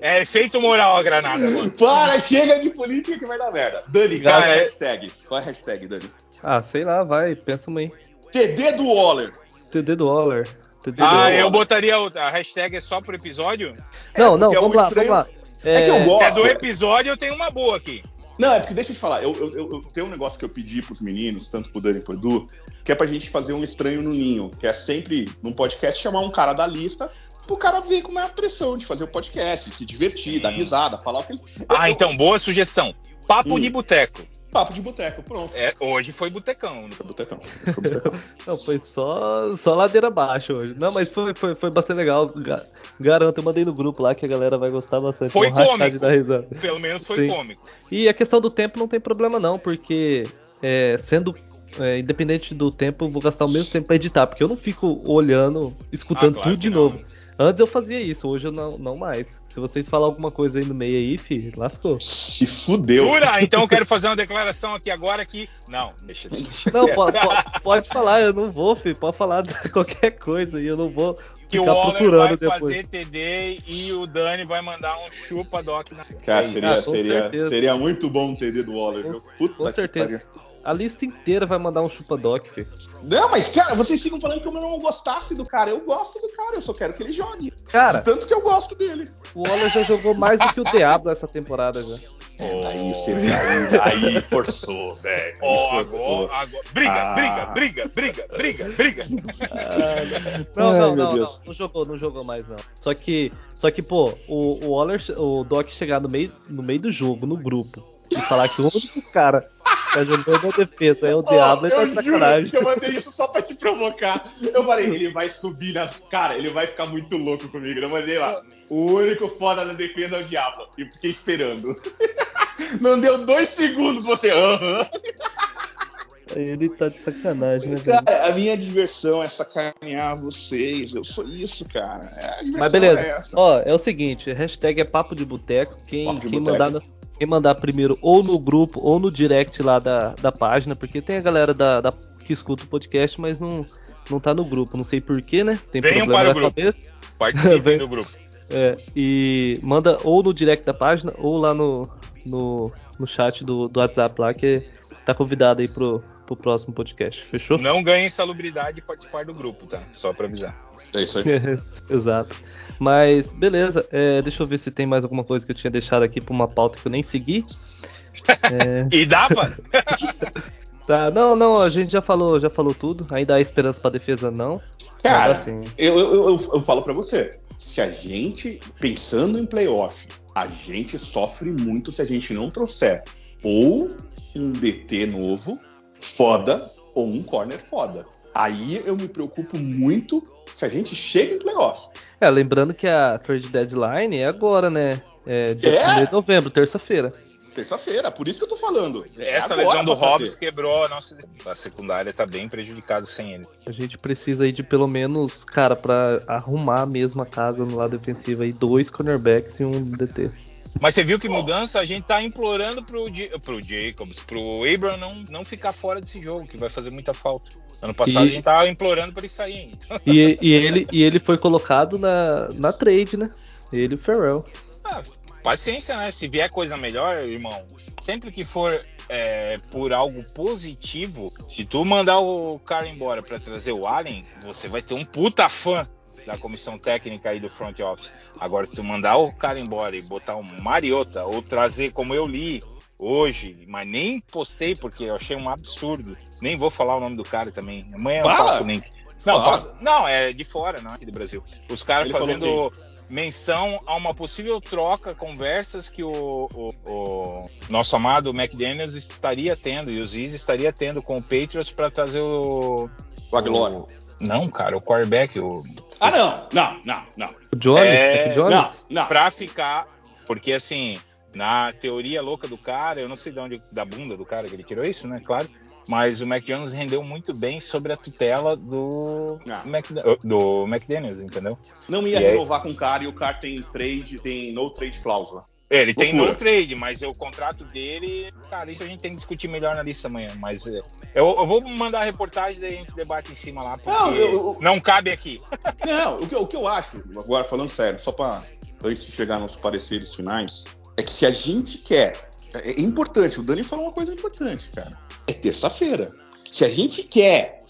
É efeito moral a granada, mano. Para, chega de política que vai dar merda. Dani, qual é a é- hashtag? Qual é a hashtag, Dani? Ah, sei lá, vai, pensa uma aí. TD do Waller. TD do Waller. TD do Ah, Waller. eu botaria outra. A hashtag é só pro episódio? Não, não, é vamos um lá, estranho- vamos lá. É que eu gosto. É do episódio, eu tenho uma boa aqui. Não, é porque deixa eu te falar, eu, eu, eu- eu tenho um negócio que eu pedi pros meninos, tanto pro Dani e pro Edu, que é pra gente fazer um estranho no ninho, que é sempre, num podcast, chamar um cara da lista pro cara ver como é a pressão de fazer o podcast, se divertir, dar risada, falar o que ele. Ah, Eu- então, boa sugestão. Papo Hum. de boteco. Papo de boteco, pronto. É, hoje foi botecão. Foi botecão. Foi (laughs) botecão. Não, foi só, só ladeira abaixo hoje. Não, mas foi, foi, foi bastante legal. Ga- Garanto, eu mandei no grupo lá que a galera vai gostar bastante. Foi rachar cômico. Pelo menos foi Sim. cômico. E a questão do tempo não tem problema não, porque é, sendo é, independente do tempo, eu vou gastar o mesmo tempo pra editar, porque eu não fico olhando, escutando Ah, claro tudo de não. Antes eu fazia isso, hoje eu não, não mais. Se vocês falar alguma coisa aí no meio aí, fi, lascou. Se fudeu. Jura? Então eu quero fazer uma declaração aqui agora que. Não, deixa, deixa. Não, po- po- pode falar, eu não vou, fi, pode falar de (laughs) qualquer coisa e eu não vou Que o Waller procurando vai depois. fazer TD e o Dani vai mandar um chupa doc na. Cara, seria, Ah, seria, seria muito bom o TD do Waller, Com- viu? Puta com que certeza. pariu. A lista inteira vai mandar um chupa doc, fi. Não, mas, cara, vocês ficam falando que eu não gostasse do cara. Eu gosto do cara, eu só quero que ele jogue. Cara, Tanto que eu gosto dele. o Waller já jogou mais do que o Diablo essa temporada já. É, daí você (laughs) aí, aí forçou, (laughs) velho. forçou. agora, agora. Briga, Ah. briga, briga, briga, briga, briga. (laughs) Não, Ai, não, meu não, não, não jogou, não jogou mais não. Só que, só que pô, o, o Waller, o Doc chegar no meio, no meio do jogo, no grupo, e falar que o único cara que tá jogando na defesa é o Diablo, ele tá de sacanagem. eu mandei isso só pra te provocar. Eu falei, ele vai subir nas. Cara, ele vai ficar muito louco comigo. Eu mandei lá. O único foda na defesa é o Diablo. E fiquei esperando. (laughs) Não deu dois segundos, você. Aham. Ele tá de sacanagem, né, velho? Cara, a minha diversão é sacanear vocês. Eu sou isso, cara. É, Mas beleza, é ó, é o seguinte, hashtag é papo de boteco, quem, Papo de quem boteco. mandar... Quem mandar primeiro ou no grupo ou no direct lá da, da página, porque tem a galera da, da- que escuta o podcast, mas não, não tá no grupo, não sei porquê, né? Tem Venham problema para na o grupo. cabeça. Participem (laughs) do grupo. É, e manda ou no direct da página ou lá no, no, no chat do, do WhatsApp lá, que tá convidado aí pro, pro próximo podcast, fechou? Não ganhe insalubridade de participar do grupo, tá? Só pra avisar. É isso aí. (laughs) Exato. Mas, beleza. É, deixa eu ver se tem mais alguma coisa que eu tinha deixado aqui pra uma pauta que eu nem segui. (laughs) É... e dava? (laughs) tá, não, não, a gente já falou, já falou tudo. Ainda há esperança pra defesa, não. Cara, assim... eu, eu, eu, eu falo pra você. Se a gente, pensando em playoff, a gente sofre muito se a gente não trouxer ou um DT novo, foda, ou um corner foda. Aí eu me preocupo muito se a gente chega em playoff. É, lembrando que a trade deadline é agora, né? É dia é? de novembro, terça-feira. Terça-feira, por isso que eu tô falando. É Essa lesão do Hobbs quebrou a nossa. A secundária tá bem prejudicada sem ele. A gente precisa aí de pelo menos, cara, para arrumar mesmo a casa no lado defensivo aí, dois cornerbacks e um DT. Mas você viu que mudança? A gente tá implorando pro, pro Jacobs, pro Abram não, não ficar fora desse jogo, que vai fazer muita falta. Ano passado e... a gente tava implorando para ele sair ainda. E, e, ele, e ele foi colocado na, na trade, né? Ele e o Ferrell. Ah, paciência, né? Se vier coisa melhor, irmão, sempre que for é, por algo positivo, se tu mandar o cara embora para trazer o Allen, você vai ter um puta fã da comissão técnica aí do front office. Agora, se tu mandar o cara embora e botar um Mariota, ou trazer, como eu li hoje, mas nem postei porque eu achei um absurdo. Nem vou falar o nome do cara também. Amanhã eu passo o link. Não, passo, não, é de fora, não é aqui do Brasil. Os caras fazendo menção a uma possível troca, conversas que o, o, o nosso amado McDaniels estaria tendo e o Ziz estaria tendo com o Patriots para trazer o. O Aguilar. Não, cara, o quarterback, o ah, não, não, não, não. O Jones? É, Jones? Não, não. Pra ficar. Porque assim, na teoria louca do cara, eu não sei de onde, da bunda do cara que ele tirou isso, né? Claro. Mas o Mac Jones rendeu muito bem sobre a tutela do, Mac, do McDaniels, entendeu? Não ia e renovar aí... com o cara e o cara tem trade, tem no trade cláusula. Ele tem no trade, mas o contrato dele, cara, isso a gente tem que discutir melhor na lista amanhã. Mas é, eu, eu vou mandar a reportagem daí a gente debate em cima lá, porque não, eu, eu, não cabe aqui. (laughs) Não, o que, o que eu acho, agora falando sério, só para antes de chegar nos pareceres finais, é que se a gente quer. É, é importante, o Dani falou uma coisa importante, cara. É terça-feira. Se a gente quer,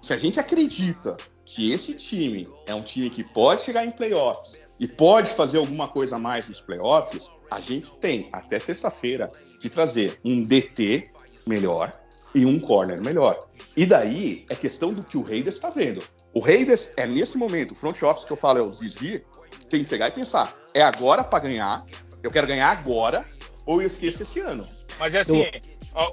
se a gente acredita que esse time é um time que pode chegar em playoffs, e pode fazer alguma coisa a mais nos playoffs, a gente tem até terça-feira de trazer um DT melhor e um corner melhor. E daí é questão do que o Raiders está vendo. O Raiders é nesse momento, o front office que eu falo é o Zizi, tem que chegar e pensar: é agora para ganhar, eu quero ganhar agora, ou eu esqueço esse ano. Mas é assim, eu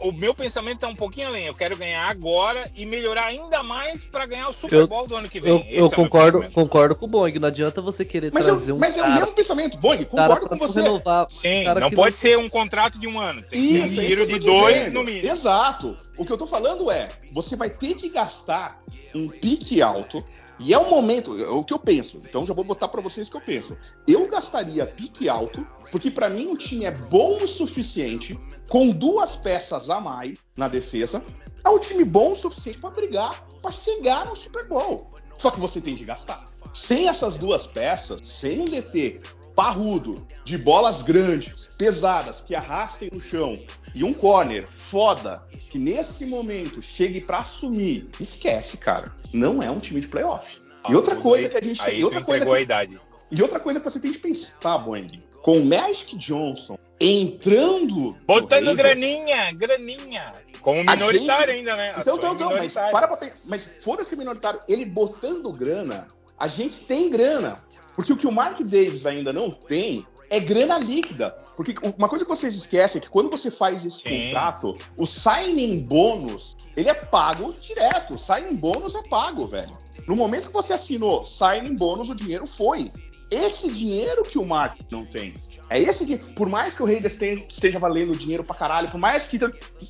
o meu pensamento é um pouquinho além. Eu quero ganhar agora e melhorar ainda mais para ganhar o Super Bowl eu, do ano que vem. Eu, eu é concordo, concordo com o Boeing. Não adianta você querer mas trazer eu, um. Mas cara, é o mesmo pensamento, Boeing. Concordo com você. Renovar, Sim, não pode não... ser um contrato de um ano. Tem que ser um dinheiro de dois no mínimo. Exato. O que eu tô falando é: você vai ter que gastar um pique alto e é um momento, é o que eu penso. Então já vou botar para vocês o que eu penso. Eu gastaria pique alto, porque para mim o time é bom o suficiente, com duas peças a mais na defesa, é um time bom o suficiente para brigar, para chegar no Super Bowl. Só que você tem de gastar. Sem essas duas peças, sem um DT parrudo, de bolas grandes, pesadas, que arrastem no chão, e um corner foda, que nesse momento chegue para assumir, esquece, cara. Não é um time de playoff. Ah, e outra coisa que a gente aí outra coisa que, a idade. E outra coisa que você tem de pensar, Boeing, com o Magic Johnson entrando. Botando graninha, graninha. Como minoritário gente... ainda, né? Então, então, então, mas para pra Mas foda-se minoritário, ele botando grana, a gente tem grana. Porque o que o Mark Davis ainda não tem é grana líquida. Porque uma coisa que vocês esquecem é que quando você faz esse Sim. contrato, o signing bônus, ele é pago direto. O signing bônus é pago, velho. No momento que você assinou signing bônus, o dinheiro foi. Esse dinheiro que o Mark não tem. É esse dinheiro. Por mais que o Raiders esteja valendo dinheiro pra caralho, por mais que.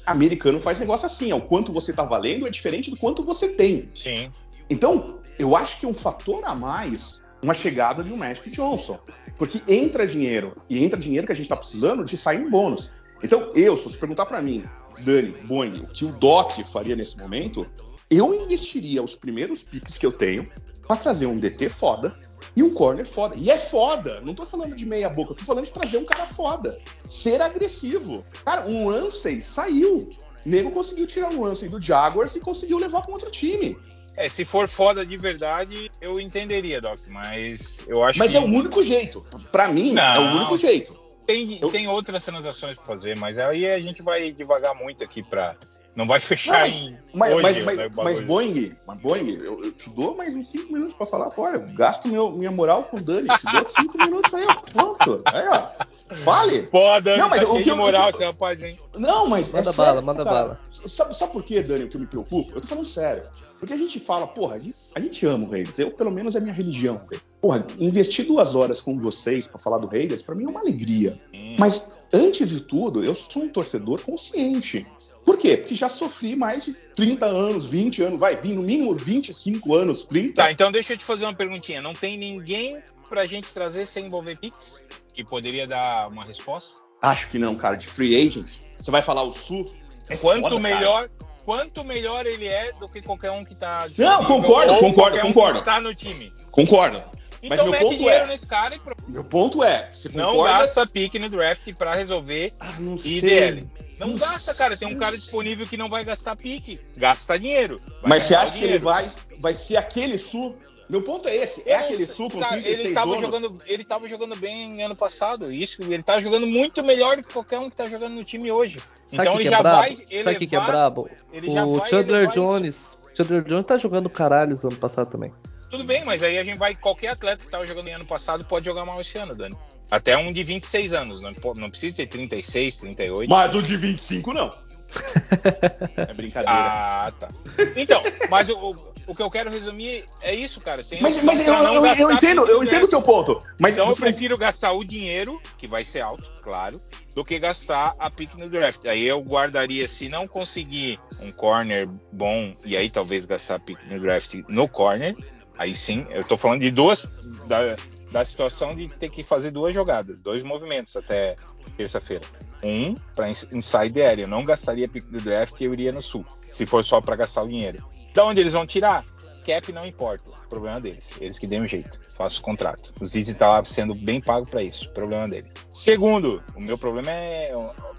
Americano faz negócio assim, é o quanto você tá valendo é diferente do quanto você tem. Sim. Então, eu acho que um fator a mais uma chegada de um Magic Johnson. Porque entra dinheiro, e entra dinheiro que a gente está precisando de sair em bônus. Então, eu, se você perguntar para mim, Dani, Boeing, o que o Doc faria nesse momento, eu investiria os primeiros piques que eu tenho para trazer um DT foda e um corner foda. E é foda, não tô falando de meia boca, tô falando de trazer um cara foda. Ser agressivo. Cara, um Ramsey saiu. nego conseguiu tirar um lance do Jaguars e conseguiu levar para outro time. É, se for foda de verdade, eu entenderia, Doc, mas eu acho mas que. Mas é o único jeito. Para mim, Não, é o único jeito. Tem, eu... tem outras transações para fazer, mas aí a gente vai devagar muito aqui para não vai fechar mas, em. Mas, hoje, mas, né, mas, Boeing, mas Boeing, eu, eu, te dou mais uns 5 minutos pra falar, eu gasto meu, minha moral com o Dani, te dou (laughs) 5 minutos aí, ó, pronto. Aí, ó. Fale. Pô, Dani, não, mas tá o que de moral, esse rapaz, hein? Não, mas. Manda é bala, sério, manda cara, bala. Sabe, sabe por quê, Dani, o que me preocupa? Eu tô falando sério. Porque a gente fala, porra, a gente, a gente ama o Raiders. Eu, pelo menos, é minha religião. Porra, investir duas horas com vocês para falar do Raiders, para mim é uma alegria. Hum. Mas, antes de tudo, eu sou um torcedor consciente. Por quê? Porque já sofri mais de 30 anos, 20 anos, vai, no mínimo 25 anos, 30. Tá, então deixa eu te fazer uma perguntinha. Não tem ninguém pra gente trazer sem envolver Pix que poderia dar uma resposta? Acho que não, cara. De free agent, você vai falar o Sul. É quanto foda, melhor, cara. quanto melhor ele é do que qualquer um que tá. Não, concordo, concordo, um concordo. está no time. Concordo. Então Mas meu mete ponto dinheiro é, nesse cara e pronto. Meu ponto é, não gasta pique no draft para resolver ah, IDL. Não gasta, cara. Tem um cara disponível que não vai gastar pique. Gasta dinheiro. Mas você acha que ele vai, vai ser aquele sul? Meu ponto é esse. É aquele sul com cara, 36 ele tava anos. jogando Ele tava jogando bem ano passado. Isso, ele tá jogando muito melhor do que qualquer um que tá jogando no time hoje. Sabe então ele é já brabo? vai elevar, Sabe o que é brabo? o Chandler Jones. O Chandler Jones tá jogando caralho ano passado também. Tudo bem, mas aí a gente vai. Qualquer atleta que tava jogando ano passado pode jogar mal esse ano, Dani. Até um de 26 anos, não, não precisa ter 36, 38. Mas o de 25 não. (laughs) é brincadeira. Ah, tá. Então, mas o, o que eu quero resumir é isso, cara. Tem mas mas eu, eu, eu, entendo, eu entendo o teu ponto. Mas então eu prefiro gastar o dinheiro, que vai ser alto, claro, do que gastar a pick no draft. Aí eu guardaria, se não conseguir um corner bom, e aí talvez gastar a pick no draft no corner, aí sim, eu tô falando de duas. Da, da situação de ter que fazer duas jogadas, dois movimentos até terça-feira. Um para inside area. Eu não gastaria pick do draft e eu iria no sul, se for só para gastar o dinheiro. Da onde eles vão tirar? Cap não importa. Problema deles. Eles que dêem um jeito. Faço o contrato. O Zizi tá lá sendo bem pago para isso. Problema dele. Segundo, o meu problema é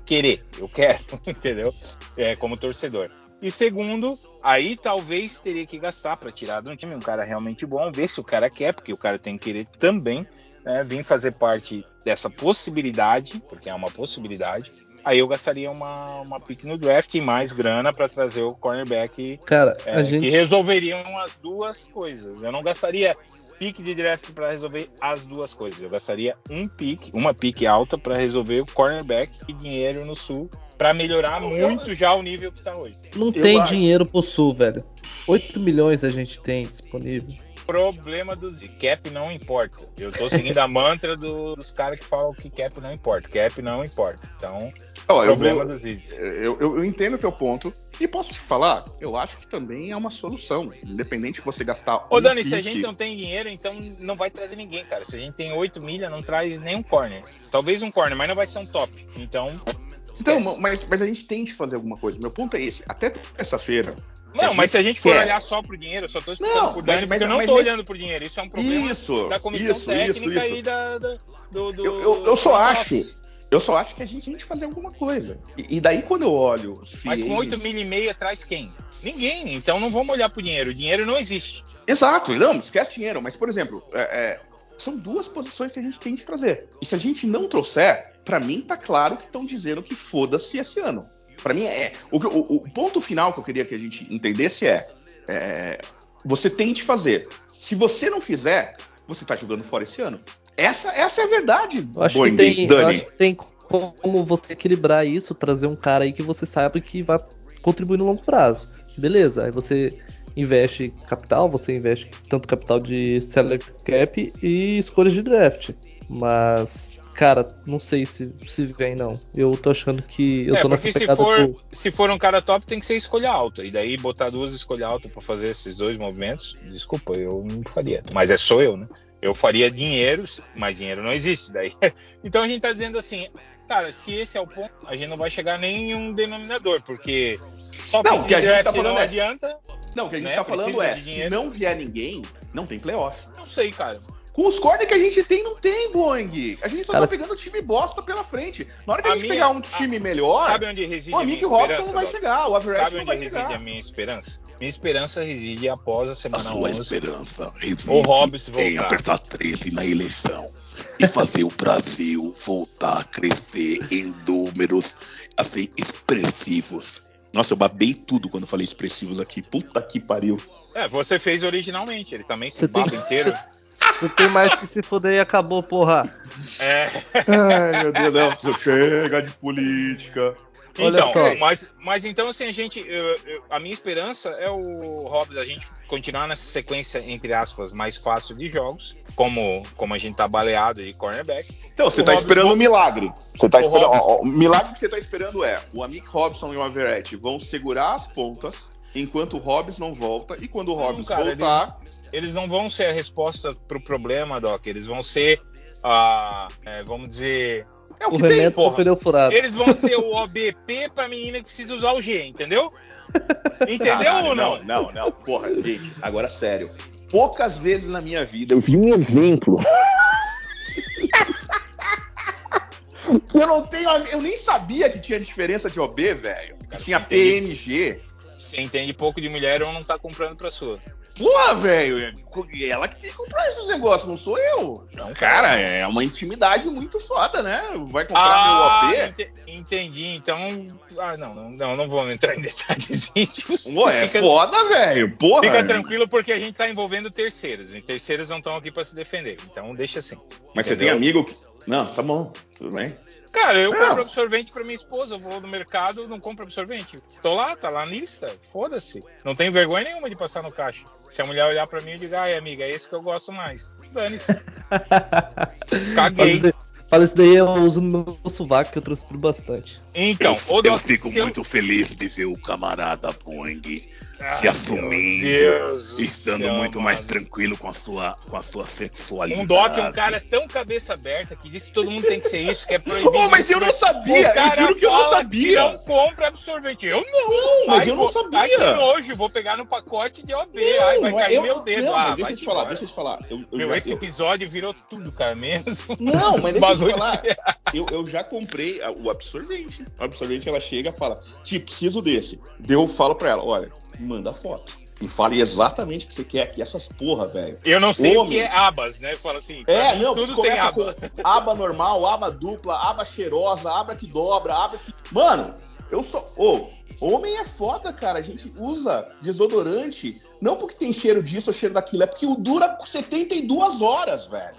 querer. Eu quero, (laughs) entendeu? É, como torcedor. E segundo, aí talvez teria que gastar para tirar um time um cara realmente bom, ver se o cara quer, porque o cara tem que querer também né, vir fazer parte dessa possibilidade, porque é uma possibilidade. Aí eu gastaria uma, uma pick no draft e mais grana para trazer o cornerback cara, é, gente... que resolveriam as duas coisas. Eu não gastaria pick de draft para resolver as duas coisas. Eu gastaria um pick, uma pick alta para resolver o cornerback e dinheiro no sul para melhorar muito já o nível que tá hoje. Não eu tem acho. dinheiro pro Sul, velho. 8 milhões a gente tem disponível. Problema do Z. Cap não importa. Eu tô seguindo a mantra do, dos caras que falam que cap não importa. Cap não importa. Então, oh, problema do Z. Eu, eu, eu entendo o teu ponto. E posso te falar, eu acho que também é uma solução. Independente de você gastar. Ô, um Dani, pique... se a gente não tem dinheiro, então não vai trazer ninguém, cara. Se a gente tem 8 milha, não traz nenhum corner. Talvez um corner, mas não vai ser um top. Então, então, mas, mas a gente tem que fazer alguma coisa. Meu ponto é esse. Até terça-feira. Não, mas se a gente for quer... olhar só pro dinheiro, eu só tô explicando não, por Dani, mas, porque eu não mas, tô mas... olhando pro dinheiro. Isso é um problema isso, da comissão isso, técnica isso, e da, da do, do, eu, eu, eu só acho. Eu só acho que a gente tem que fazer alguma coisa. E, e daí quando eu olho Mas com 8 mil e meia traz quem? Ninguém. Então não vamos olhar pro dinheiro. O dinheiro não existe. Exato. Não, esquece dinheiro. Mas, por exemplo, é, é, são duas posições que a gente tem que trazer. E se a gente não trouxer, para mim tá claro que estão dizendo que foda-se esse ano. Para mim é o, o, o, ponto final que eu queria que a gente entendesse é, é você tem que fazer. Se você não fizer, você tá jogando fora esse ano. Essa, essa é a verdade, eu acho, Boing, que tem, Dani. acho que tem como você equilibrar isso, trazer um cara aí que você sabe que vai contribuir no longo prazo. Beleza, aí você investe capital, você investe tanto capital de seller cap e escolhas de draft. Mas, cara, não sei se, se vem, não. Eu tô achando que eu é, tô nessa se for, se for um cara top, tem que ser escolha alta. E daí botar duas escolhas altas para fazer esses dois movimentos, desculpa, eu não faria. Mas é só eu, né? Eu faria dinheiro, mas dinheiro não existe. Daí. (laughs) Então a gente tá dizendo assim, cara, se esse é o ponto, a gente não vai chegar nem em um denominador, porque só não, que a gente tá falando não é, adianta. Não, o que a gente né? tá falando é, se não vier ninguém, não tem playoff. Não sei, cara. Com os corner que a gente tem, não tem, Boeing. A gente só Cara, tá pegando time bosta pela frente. Na hora que a, A gente minha- pegar um time melhor, Sabe onde reside o a minha Mick Robson esperança? não vai chegar, o Average Sabe não onde vai reside chegar. a minha esperança? Minha esperança reside após a A semana sua 11. esperança reside O Hobbs em voltar. apertar 13 na eleição e fazer o Brasil voltar a crescer em números assim expressivos. Nossa, eu babei tudo quando falei expressivos aqui. Puta que pariu. É, você fez originalmente, ele também se Você tem- baba inteiro. Você tem mais que se fuder e acabou, porra. É, Ai, meu Deus do céu. Chega de política. Olha então, só. Mas, mas então assim, a gente. eu- eu- a minha esperança é o Hobbs, a gente continuar nessa sequência, entre aspas, mais fácil de jogos, como, como a gente tá baleado de cornerback. Então, você O tá Hobbs esperando vol- um milagre. Você tá O esperando. Hobbs- ó, ó, o milagre que você tá esperando é o Amick Robson e o Averett vão segurar as pontas enquanto o Hobbs não volta. E quando o Não, Hobbs cara, voltar. Eles não vão ser a resposta pro problema, Doc. Eles vão ser, ah, é, vamos dizer, É o O que tem. porra. pneu furado. eles vão ser o OBP pra menina que precisa usar o G, entendeu? (laughs) Entendeu ou não? Não, não, não. Porra, gente, agora sério. Poucas vezes na minha vida eu vi um exemplo. (laughs) eu não tenho. Eu nem sabia que tinha diferença de OB, velho. Tinha? PMG. Você entende pouco de mulher ou não tá comprando pra sua. Porra, velho, é ela que tem que comprar esses negócios, não sou eu. Não, Cara, é uma intimidade muito foda, né? Vai comprar Ah, meu OP? ente- entendi. Então, ah, não, não, não, não vamos entrar em detalhes (laughs) íntimos. Pô, é fica, foda, velho. Porra. fica tranquilo porque a gente tá envolvendo terceiros. E terceiros não estão aqui pra se defender. Então, deixa assim. Mas você entendeu? tem amigo que. Não, tá bom, tudo bem. Cara, eu Não. compro absorvente pra minha esposa. Eu vou no mercado, não compro absorvente. Tô lá, tá lá na lista. Foda-se. Não tenho vergonha nenhuma de passar no caixa. Se a mulher olhar pra mim e diga, ai, amiga, é esse que eu gosto mais. Dane-se. Fala (laughs) Caguei. isso, daí, fala isso daí, eu uso no meu sovaco, que eu transpiro bastante. Então, eu, eu fico muito feliz de ver o camarada Boeing se assumindo, estando céu, muito mais mano. tranquilo com a sua, com a sua sexualidade. Um Doc é um cara tão cabeça aberta que diz que todo mundo tem que ser isso, que é (laughs) proibido. Ô, mas eu não sabia, O cara eu juro que eu não sabia. não compra absorvente. Eu não. Não, mas Ai, eu não vou- sabia. Ai, que nojo, vou pegar no pacote de OB. ai, vai Não, é- cair eu- meu dedo. Não, ah, deixa eu te falar, deixa eu te falar. Eu, eu Meu, já, esse eu- episódio virou tudo, cara, mesmo. (laughs) Não, mas deixa eu te falar. (laughs) Eu, eu já comprei a- o absorvente. O absorvente ela chega e fala: Tipo, preciso desse. Daí Eu falo pra ela: Olha, manda foto. E fale exatamente o que você quer aqui, essas porra, velho. Eu não sei o Homem. que é abas, né? Fala assim, É, mim, não, tudo tem aba. aba normal, aba dupla, aba cheirosa, aba que dobra, aba que. Mano, eu sou. Ô, homem é foda, cara. A gente usa desodorante não porque tem cheiro disso ou cheiro daquilo, é porque o dura 72 horas, velho.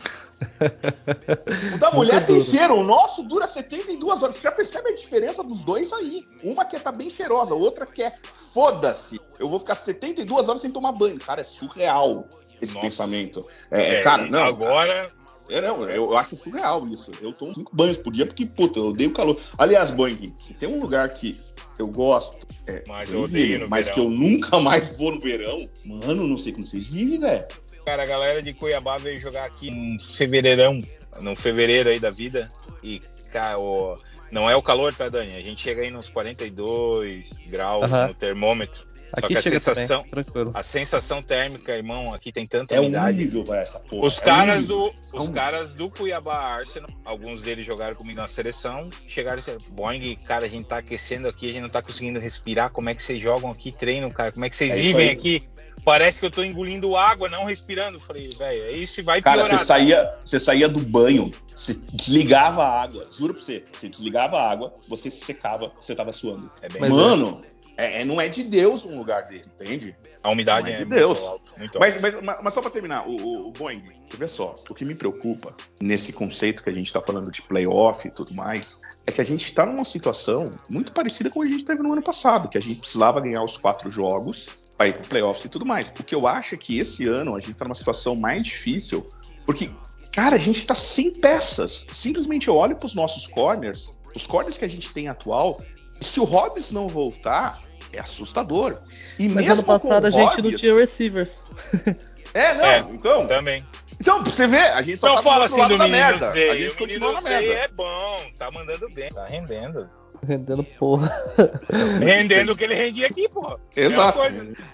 O da mulher tem cheiro, o nosso dura 72 horas. Você já percebe a diferença dos dois aí? Uma que tá bem cheirosa, outra que é foda-se. Eu vou ficar 72 horas sem tomar banho. Cara, é surreal esse Nossa. pensamento. É, É, cara, e não. Agora, É, não, eu, acho surreal isso. Eu tomo cinco banhos por dia porque, puta, eu odeio calor. Aliás, Boing, se tem um lugar que eu gosto, é Mas eu odeio vivem, no mas verão. que eu nunca mais vou no verão, mano, não sei como vocês vivem, velho. Cara, a galera de Cuiabá veio jogar aqui em fevereirão, no fevereiro aí da vida. E, cara, o- não é o calor, tá, Dani? A gente chega aí nos 42 graus no termômetro. Só Aqui que a sensação, também, a sensação térmica, irmão, aqui tem tanta É umidade. úmido, velho, essa porra. Os é caras úmido. do, os caras do Cuiabá Arsenal, alguns deles jogaram comigo na seleção, chegaram e disseram, Boing, cara, a gente tá aquecendo aqui, a gente não tá conseguindo respirar, como é que vocês jogam aqui, treinam, cara, como é que vocês É vivem aqui? Parece que eu tô engolindo água, não respirando. Falei, velho, é isso e vai Cara, piorar. você saía, você saía do banho, você desligava a água, juro pra você, você desligava a água, você se secava, você tava suando. É bem- Mas Mano, é, é- não é de Deus um lugar desse, entende? a umidade não é é, de muito Deus. muito Mas, alta. mas, mas- mas só pra terminar, o, o, o Boeing, você vê só, o que me preocupa nesse conceito que a gente tá falando de playoff e tudo mais, é que a gente tá numa situação muito parecida com a gente teve no ano passado, que a gente precisava ganhar os quatro jogos para pro playoffs e tudo mais. O que eu acho é que esse ano a gente tá numa situação mais difícil, porque, cara, a gente tá sem peças. Simplesmente eu olho pros nossos corners, os corners que a gente tem atual, se o Hobbs não voltar, é assustador. E Mas mesmo ano passado a gente não Hobbs- tinha receivers. (laughs) É, não, É, então, Também. então, pra você ver, a gente só Então tá fala assim do menino merda. Zay. A gente o continua menino na merda. é bom, tá mandando bem, tá rendendo. Rendendo porra. (laughs) Rendendo o que ele rendia aqui, porra. Exato.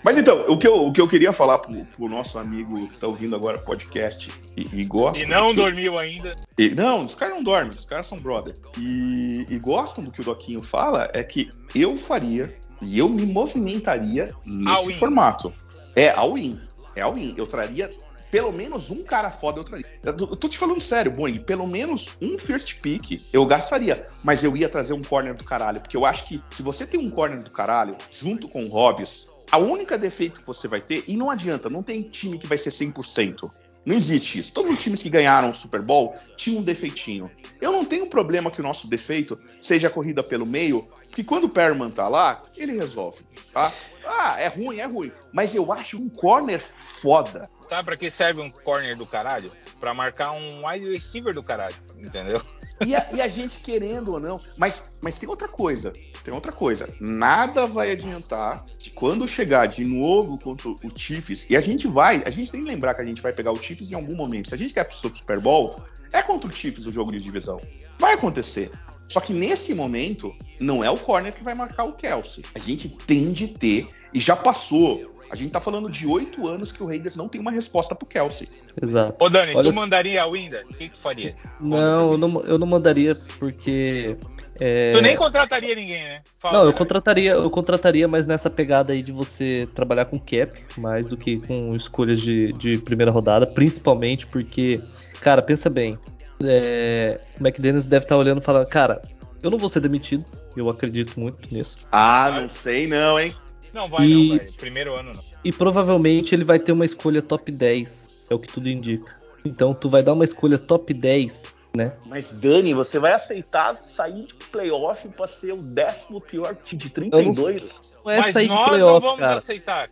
Mas então, o que, eu, o que eu queria falar pro, pro nosso amigo que tá ouvindo agora o podcast e, e gosta. E não que, dormiu ainda. E, não, os caras não dormem, os caras são brother. E, e gostam do que o Doquinho fala, é que eu faria e eu me movimentaria nesse formato. É all-in. É all-in. Eu traria pelo menos um cara foda eu traria. Eu tô te falando sério, Boeing, pelo menos um first pick eu gastaria, mas eu ia trazer um corner do caralho, porque eu acho que se você tem um corner do caralho, junto com o Hobbs, a única defeito que você vai ter, e não adianta, não tem time que vai ser 100%. Não existe isso. Todos os times que ganharam o Super Bowl tinham um defeitinho. Eu não tenho problema que o nosso defeito seja a corrida pelo meio, porque quando o Perman tá lá, ele resolve, tá? Ah, é ruim, é ruim. Mas eu acho um corner foda. Sabe pra que serve um corner do caralho? Pra marcar um wide receiver do caralho, entendeu? E a, e a, gente querendo ou não. Mas, mas tem outra coisa. Tem outra coisa. Nada vai adiantar quando chegar de novo contra o Chiefs. E a gente vai. A gente tem que lembrar que a gente vai pegar o Chiefs em algum momento. Se a gente quer pro Super Bowl, é contra o Chiefs o jogo de divisão. Vai acontecer. Só que nesse momento, não é o corner que vai marcar o Kelsey. A gente tem de ter, e já passou. A gente tá falando de oito anos que o Raiders não tem uma resposta pro Kelsey. Exato. Ô Dani, Olha tu mandaria a Winda? O que tu faria? Não, eu não, eu não mandaria porque. É... Tu nem contrataria ninguém, né? Fala, não, eu contrataria, eu contrataria, mas nessa pegada aí de você trabalhar com cap, mais do que com escolhas de, de primeira rodada, principalmente porque, cara, pensa bem, é, o McDaniels deve estar olhando e falando, cara, eu não vou ser demitido, eu acredito muito nisso. Ah, não sei não, hein? Não vai e, não. Primeiro ano não. E provavelmente ele vai ter uma escolha top 10, é o que tudo indica. Então tu vai dar uma escolha top 10, né? Mas Dani, você vai aceitar sair de playoff para ser o décimo pior time de 32? Não, não é Mas sair nós de playoff, não vamos cara. aceitar.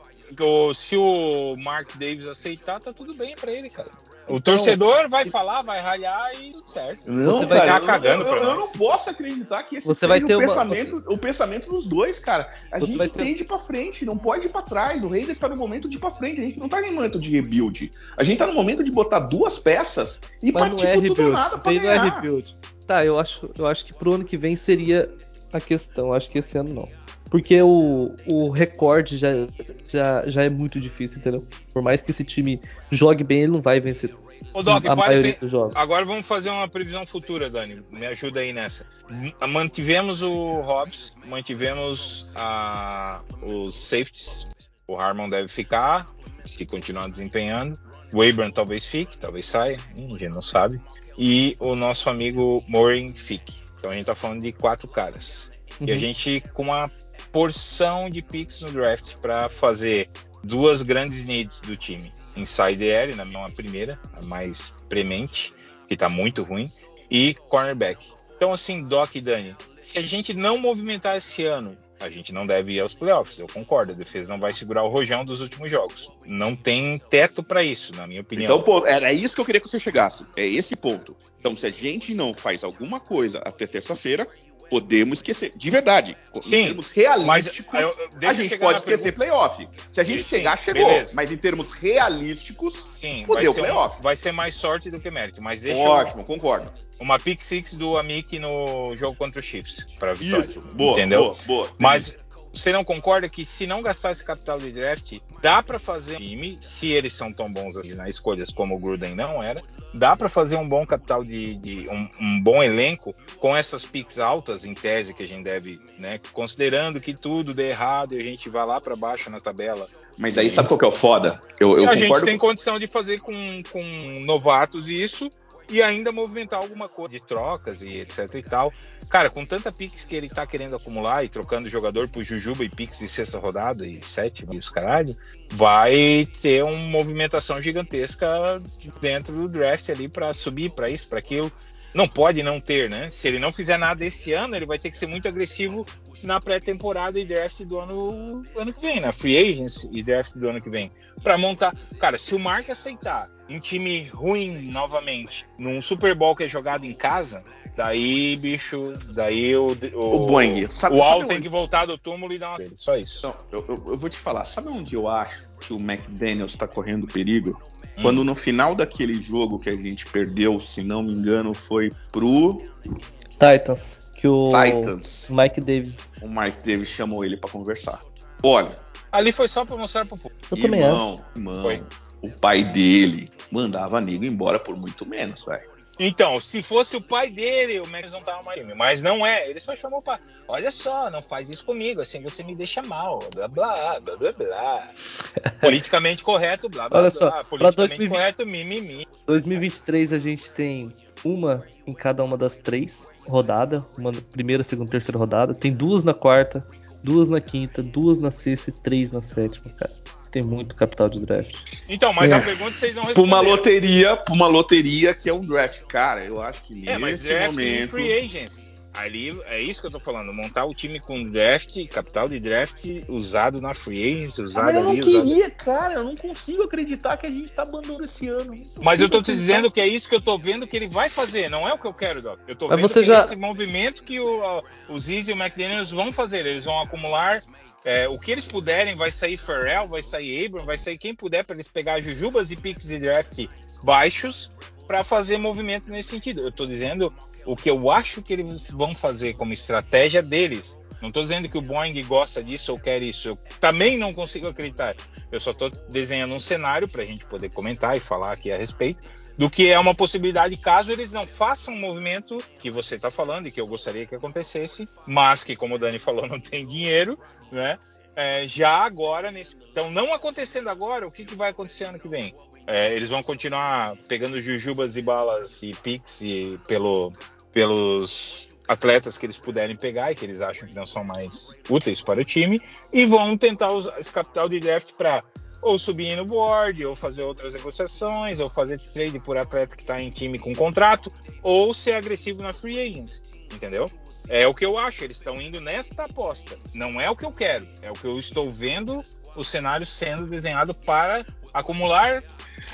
Se o Mark Davis aceitar, tá tudo bem para ele, cara. O então, torcedor vai falar, vai ralhar e tudo certo. Não, você vai estar cagando eu, eu, eu não posso acreditar que esse você vai ter o, uma, pensamento, você... o pensamento dos dois, cara. A você gente ter... tem de ir pra frente, não pode ir pra trás. O Raiders tá no momento de ir pra frente. A gente não tá no momento de rebuild. A gente tá no momento de botar duas peças e Mas partir não é rebuild, tudo nada pra ganhar. Não é rebuild. Tá, eu acho, eu acho que pro ano que vem seria a questão. Acho que esse ano não. Porque o, o recorde já, já, já é muito difícil, entendeu? Por mais que esse time jogue bem, ele não vai vencer Ô, Doc, a maioria dos jogos. Agora vamos fazer uma previsão futura, Dani. Me ajuda aí nessa. Mantivemos o Hobbs, mantivemos a, os safeties. O Harmon deve ficar, se continuar desempenhando. O Abram talvez fique, talvez saia, hum, a gente não sabe. E o nosso amigo Morin fique. Então a gente tá falando de quatro caras. Uhum. E a uhum. gente com uma porção de picks no draft para fazer duas grandes needs do time inside area, na minha primeira, a mais premente, que está muito ruim, e cornerback. Então, assim, Doc e Dani, se a gente não movimentar esse ano, a gente não deve ir aos playoffs, eu concordo. A defesa não vai segurar o rojão dos últimos jogos. Não tem teto para isso, na minha opinião. Então, pô, era isso que eu queria que você chegasse. É esse ponto. Então, se a gente não faz alguma coisa até terça-feira, podemos esquecer. De verdade. Sim, em termos realísticos, mas, eu, a gente pode esquecer pergunta. playoff. Se a gente Sim, chegar, chegou. Beleza. Mas em termos realísticos, Sim, fodeu playoff. Um, vai ser mais sorte do que mérito. Mas deixa Ótimo, eu, concordo. Uma pick six do Amik no jogo contra o Chiefs para vitória. Isso, boa, entendeu? Boa, boa. Mas você não concorda que se não gastar esse capital de draft, dá para fazer um time, se eles são tão bons assim nas escolhas como o Gruden não era, dá para fazer um bom capital de, de um, um, bom elenco com essas picks altas em tese que a gente deve, né, considerando que tudo dê errado e a gente vai lá para baixo na tabela. Mas aí sabe qual que é o foda? Eu, eu a gente tem condição de fazer com, com novatos isso e ainda movimentar alguma coisa de trocas e etc e tal. Cara, com tanta pix que ele tá querendo acumular e trocando jogador por Jujuba e pix de sexta rodada e sétima e os caralho, vai ter uma movimentação gigantesca dentro do draft ali para subir para isso, para aquilo. Não pode não ter, né? Se ele não fizer nada esse ano, ele vai ter que ser muito agressivo na pré-temporada e draft do ano, ano que vem, na free agency e draft do ano que vem, para montar. Cara, se o Mark aceitar um time ruim novamente, num Super Bowl que é jogado em casa, daí, bicho, daí o o, o Boeing, sabe, o Al tem onde... que voltar do túmulo e dar uma só isso. Então, eu, eu, eu, vou te falar, sabe onde eu acho que o McDaniels está correndo perigo? Hum. Quando no final daquele jogo que a gente perdeu, se não me engano, foi pro Titans. Que o Titans. Mike Davis. O Mike Davis chamou ele pra conversar. Olha, Ali foi só pra mostrar pro público. Eu também irmão, irmão, Foi. o pai dele mandava nego embora por muito menos, velho. Então, se fosse o pai dele, o Max não tava mais time. Mas não é. Ele só chamou pra. Olha só, não faz isso comigo, assim você me deixa mal. Blá blá, blá blá blá. (laughs) Politicamente correto, blá blá Olha só, blá. pra Politicamente 2020 correto, mimimi. 2023 a gente tem uma em cada uma das três rodadas. Uma na primeira, segunda, terceira rodada. Tem duas na quarta, duas na quinta, duas na sexta e três na sétima, cara. Tem muito capital de draft. Então, mas É. a pergunta vocês não Pra responderam. uma loteria, pra uma loteria que é um draft. Cara, eu acho que nesse É, mas draft e momento. free agents. Ali é isso que eu tô falando. Montar o time com draft, capital de draft usado na free agents, Ah, usado mas eu não ali, usado. queria, cara. Eu não consigo acreditar que a gente tá abandonando esse ano. Não Mas eu tô te dizendo que é isso que eu tô vendo que ele vai fazer, não é o que eu quero, Doc. Eu tô Mas vendo você que já- é esse movimento que o, o Ziz e o McDaniels vão fazer. Eles vão acumular é, o que eles puderem. Vai sair Ferrell, vai sair Abram, vai sair quem puder para eles pegar jujubas e picks de draft baixos para fazer movimento nesse sentido. Eu tô dizendo o que eu acho que eles vão fazer como estratégia deles. Não tô dizendo que o Boeing gosta disso ou quer isso. Eu também não consigo acreditar. Eu só tô desenhando um cenário para a gente poder comentar e falar aqui a respeito do que é uma possibilidade caso eles não façam um movimento que você está falando e que eu gostaria que acontecesse, mas que, como o Dani falou, não tem dinheiro, né? É, já agora, nesse... então não acontecendo agora, o que, que vai acontecer ano que vem? É, eles vão continuar pegando jujubas e balas e picks e pelo, pelos atletas que eles puderem pegar e que eles acham que não são mais úteis para o time e vão tentar usar esse capital de draft para ou subir no board, ou fazer outras negociações, ou fazer trade por atleta que está em time com contrato, ou ser agressivo na free agency, entendeu? É o que eu acho, eles estão indo nesta aposta. Não é o que eu quero, é o que eu estou vendo o cenário sendo desenhado para acumular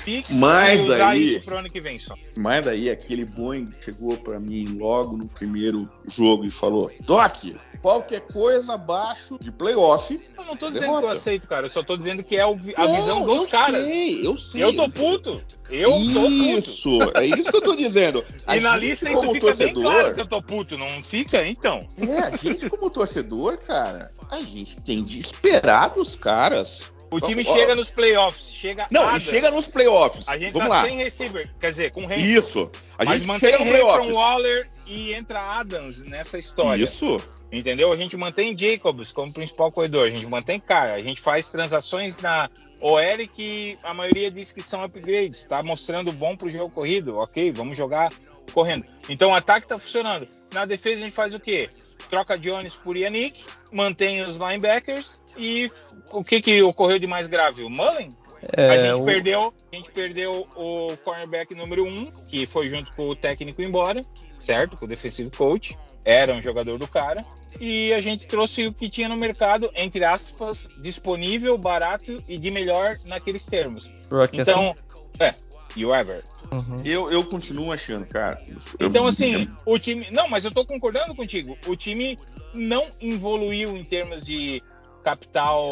picks Mas e usar daí- isso pro ano que vem só. Mas daí aquele Boeing chegou pra mim logo no primeiro jogo e falou: Doc, qualquer coisa abaixo de playoff. Eu não tô dizendo Derrota. que eu aceito, cara, eu só tô dizendo que é a Não, visão dos eu caras. Sei, eu sei. Eu tô puto. Eu tô puto. Isso, é isso que eu tô dizendo. A (laughs) E na lista isso fica bem torcedor, claro que eu tô puto, não fica? Então. É, a gente como torcedor, cara, a gente tem de esperar dos caras. O time Ó, chega nos playoffs, chega Não, Adams. e chega nos playoffs. A gente Vamos tá lá. sem receiver, quer dizer, com Renfro. Isso. A Mas gente mantém chega no playoffs. Waller e entra Adams nessa história. Isso. Entendeu? A gente mantém Jacobs como principal corredor, a gente mantém cara, a gente faz transações na OL que a maioria diz que são upgrades, está mostrando bom pro jogo corrido, ok, vamos jogar correndo. Então o ataque tá funcionando. Na defesa a gente faz o quê? Troca Jones por Yannick, mantém os linebackers e o que que ocorreu de mais grave? O Mullen? É, a gente o- perdeu, a gente perdeu o cornerback número um, que foi junto com o técnico embora, certo? Com o defensive coach, era um jogador do cara. E a gente trouxe o que tinha no mercado, entre aspas, disponível, barato e de melhor naqueles termos. Rock Então, é, e o assim. Uhum. Eu, eu continuo achando, cara. eu- Então, assim, o time. Não, mas eu tô concordando contigo. O time não evoluiu em termos de capital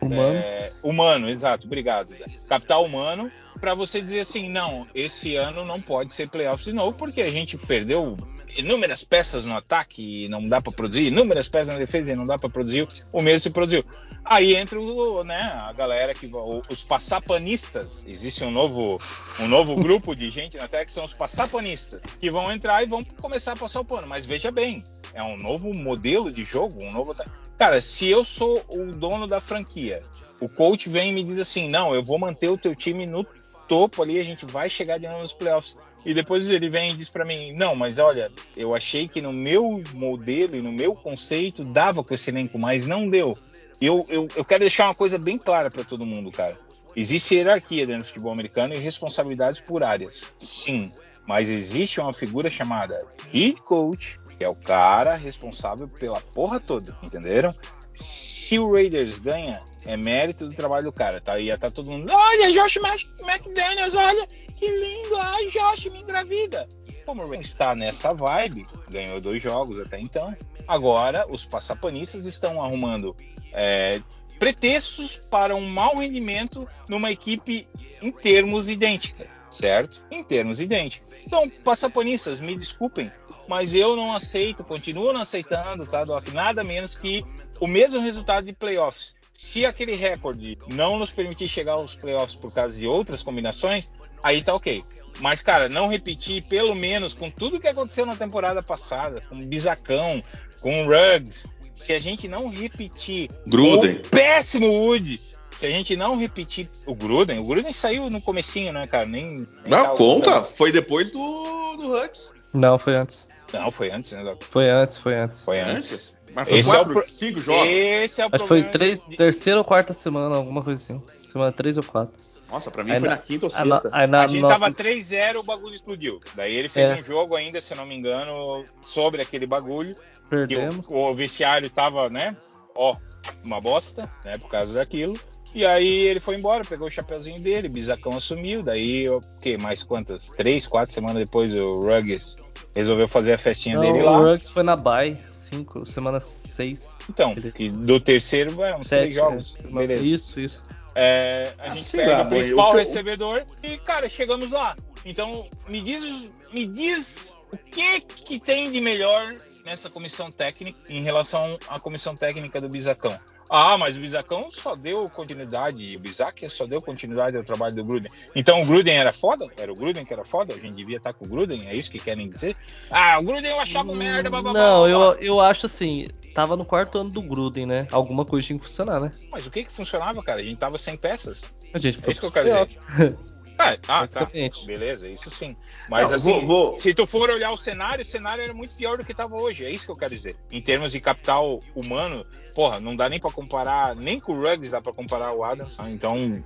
Humano. É, humano, exato, obrigado. Capital humano, para você dizer assim, não, esse ano não pode ser playoffs de novo, porque a gente perdeu inúmeras peças no ataque e não dá para produzir, inúmeras peças na defesa e não dá para produzir, o mesmo se produziu. Aí entra o, né, a galera que os passapanistas, existe um novo um novo (laughs) grupo de gente na Terra que são os passapanistas, que vão entrar e vão começar a passar o pano, mas veja bem, é um novo modelo de jogo, um novo Cara, se eu sou o dono da franquia, o coach vem e me diz assim: não, eu vou manter o teu time no topo ali, a gente vai chegar de novo nos playoffs. E depois ele vem e diz para mim: não, mas olha, eu achei que no meu modelo e no meu conceito dava com esse elenco, mas não deu. Eu, eu, eu quero deixar uma coisa bem clara para todo mundo, cara. Existe hierarquia dentro do futebol americano e responsabilidades por áreas. Sim, mas existe uma figura chamada head coach, que é o cara responsável pela porra toda, entenderam? Se o Raiders ganha, é mérito do trabalho do cara, tá? Ia tá todo mundo, olha, Josh McDaniels, olha, que lindo, ai, Josh, me engravida. Como o está nessa vibe, ganhou dois jogos até então, agora os passapanistas estão arrumando é, pretextos para um mau rendimento numa equipe em termos idêntica, certo? Em termos idênticos. Então, passapanistas, me desculpem, mas eu não aceito, continuo não aceitando, tá, Doc? Nada menos que o mesmo resultado de playoffs. Se aquele recorde não nos permitir chegar aos playoffs por causa de outras combinações, aí tá ok. Mas, cara, não repetir, pelo menos, com tudo que aconteceu na temporada passada, com o Bizacão, com o Ruggs, se a gente não repetir Gruden. o péssimo Wood, se a gente não repetir o Gruden, o Gruden saiu no comecinho, né, cara? Nem, nem Não, tava conta. jogando. Foi depois do, do Hux. Não, foi antes. Não, foi antes, né? Foi antes, foi antes. Foi antes. Mas foi Esse é o quatro, pro- cinco jogos. Esse é o Acho foi três, de- terceira ou quarta semana, alguma coisa assim. Semana 3 ou 4. Nossa, pra mim Aí foi na- na quinta ou Aí na- sexta. aí na- a gente tava 3-0, o bagulho explodiu. Daí ele fez É. um jogo ainda, se eu não me engano, sobre aquele bagulho. Que Perdemos. o, o vestiário tava, né? Ó, uma bosta, né? Por causa daquilo. E aí ele foi embora, pegou o chapeuzinho dele, o Bizacão assumiu. Daí, o que? Mais quantas? Três, quatro semanas depois, o Ruggs resolveu fazer a festinha Não, dele o lá. Ruggs foi na bye, 5, semana 6. Então, que do terceiro, eram três jogos. Beleza. Isso, isso. É, a Ah, gente pega lá, o principal eu- recebedor e, cara, chegamos lá. Então, me diz, me diz o que que tem de melhor nessa comissão técnica em relação à comissão técnica do Bizacão. Ah, mas o Bizacão só deu continuidade, o Bizac só deu continuidade ao trabalho do Gruden. Então o Gruden era foda? Era o Gruden que era foda? A gente devia estar com o Gruden? É isso que querem dizer? Ah, o Gruden eu achava um merda, blá, blá, blá, Não, blá. eu, eu acho assim, tava no quarto ano do Gruden, né? Alguma coisa tinha que funcionar, né? Mas o que que funcionava, cara? A gente tava sem peças. A gente É isso que eu quero dizer. (laughs) Ah, ah tá. Basicamente. Beleza, isso sim. Mas Não, assim, vou- vou- se tu for olhar o cenário, o cenário era muito pior do que estava hoje. É isso que eu quero dizer. Em termos de capital humano, porra, não dá nem pra comparar, nem com o Ruggs dá pra comparar o Adams. Então,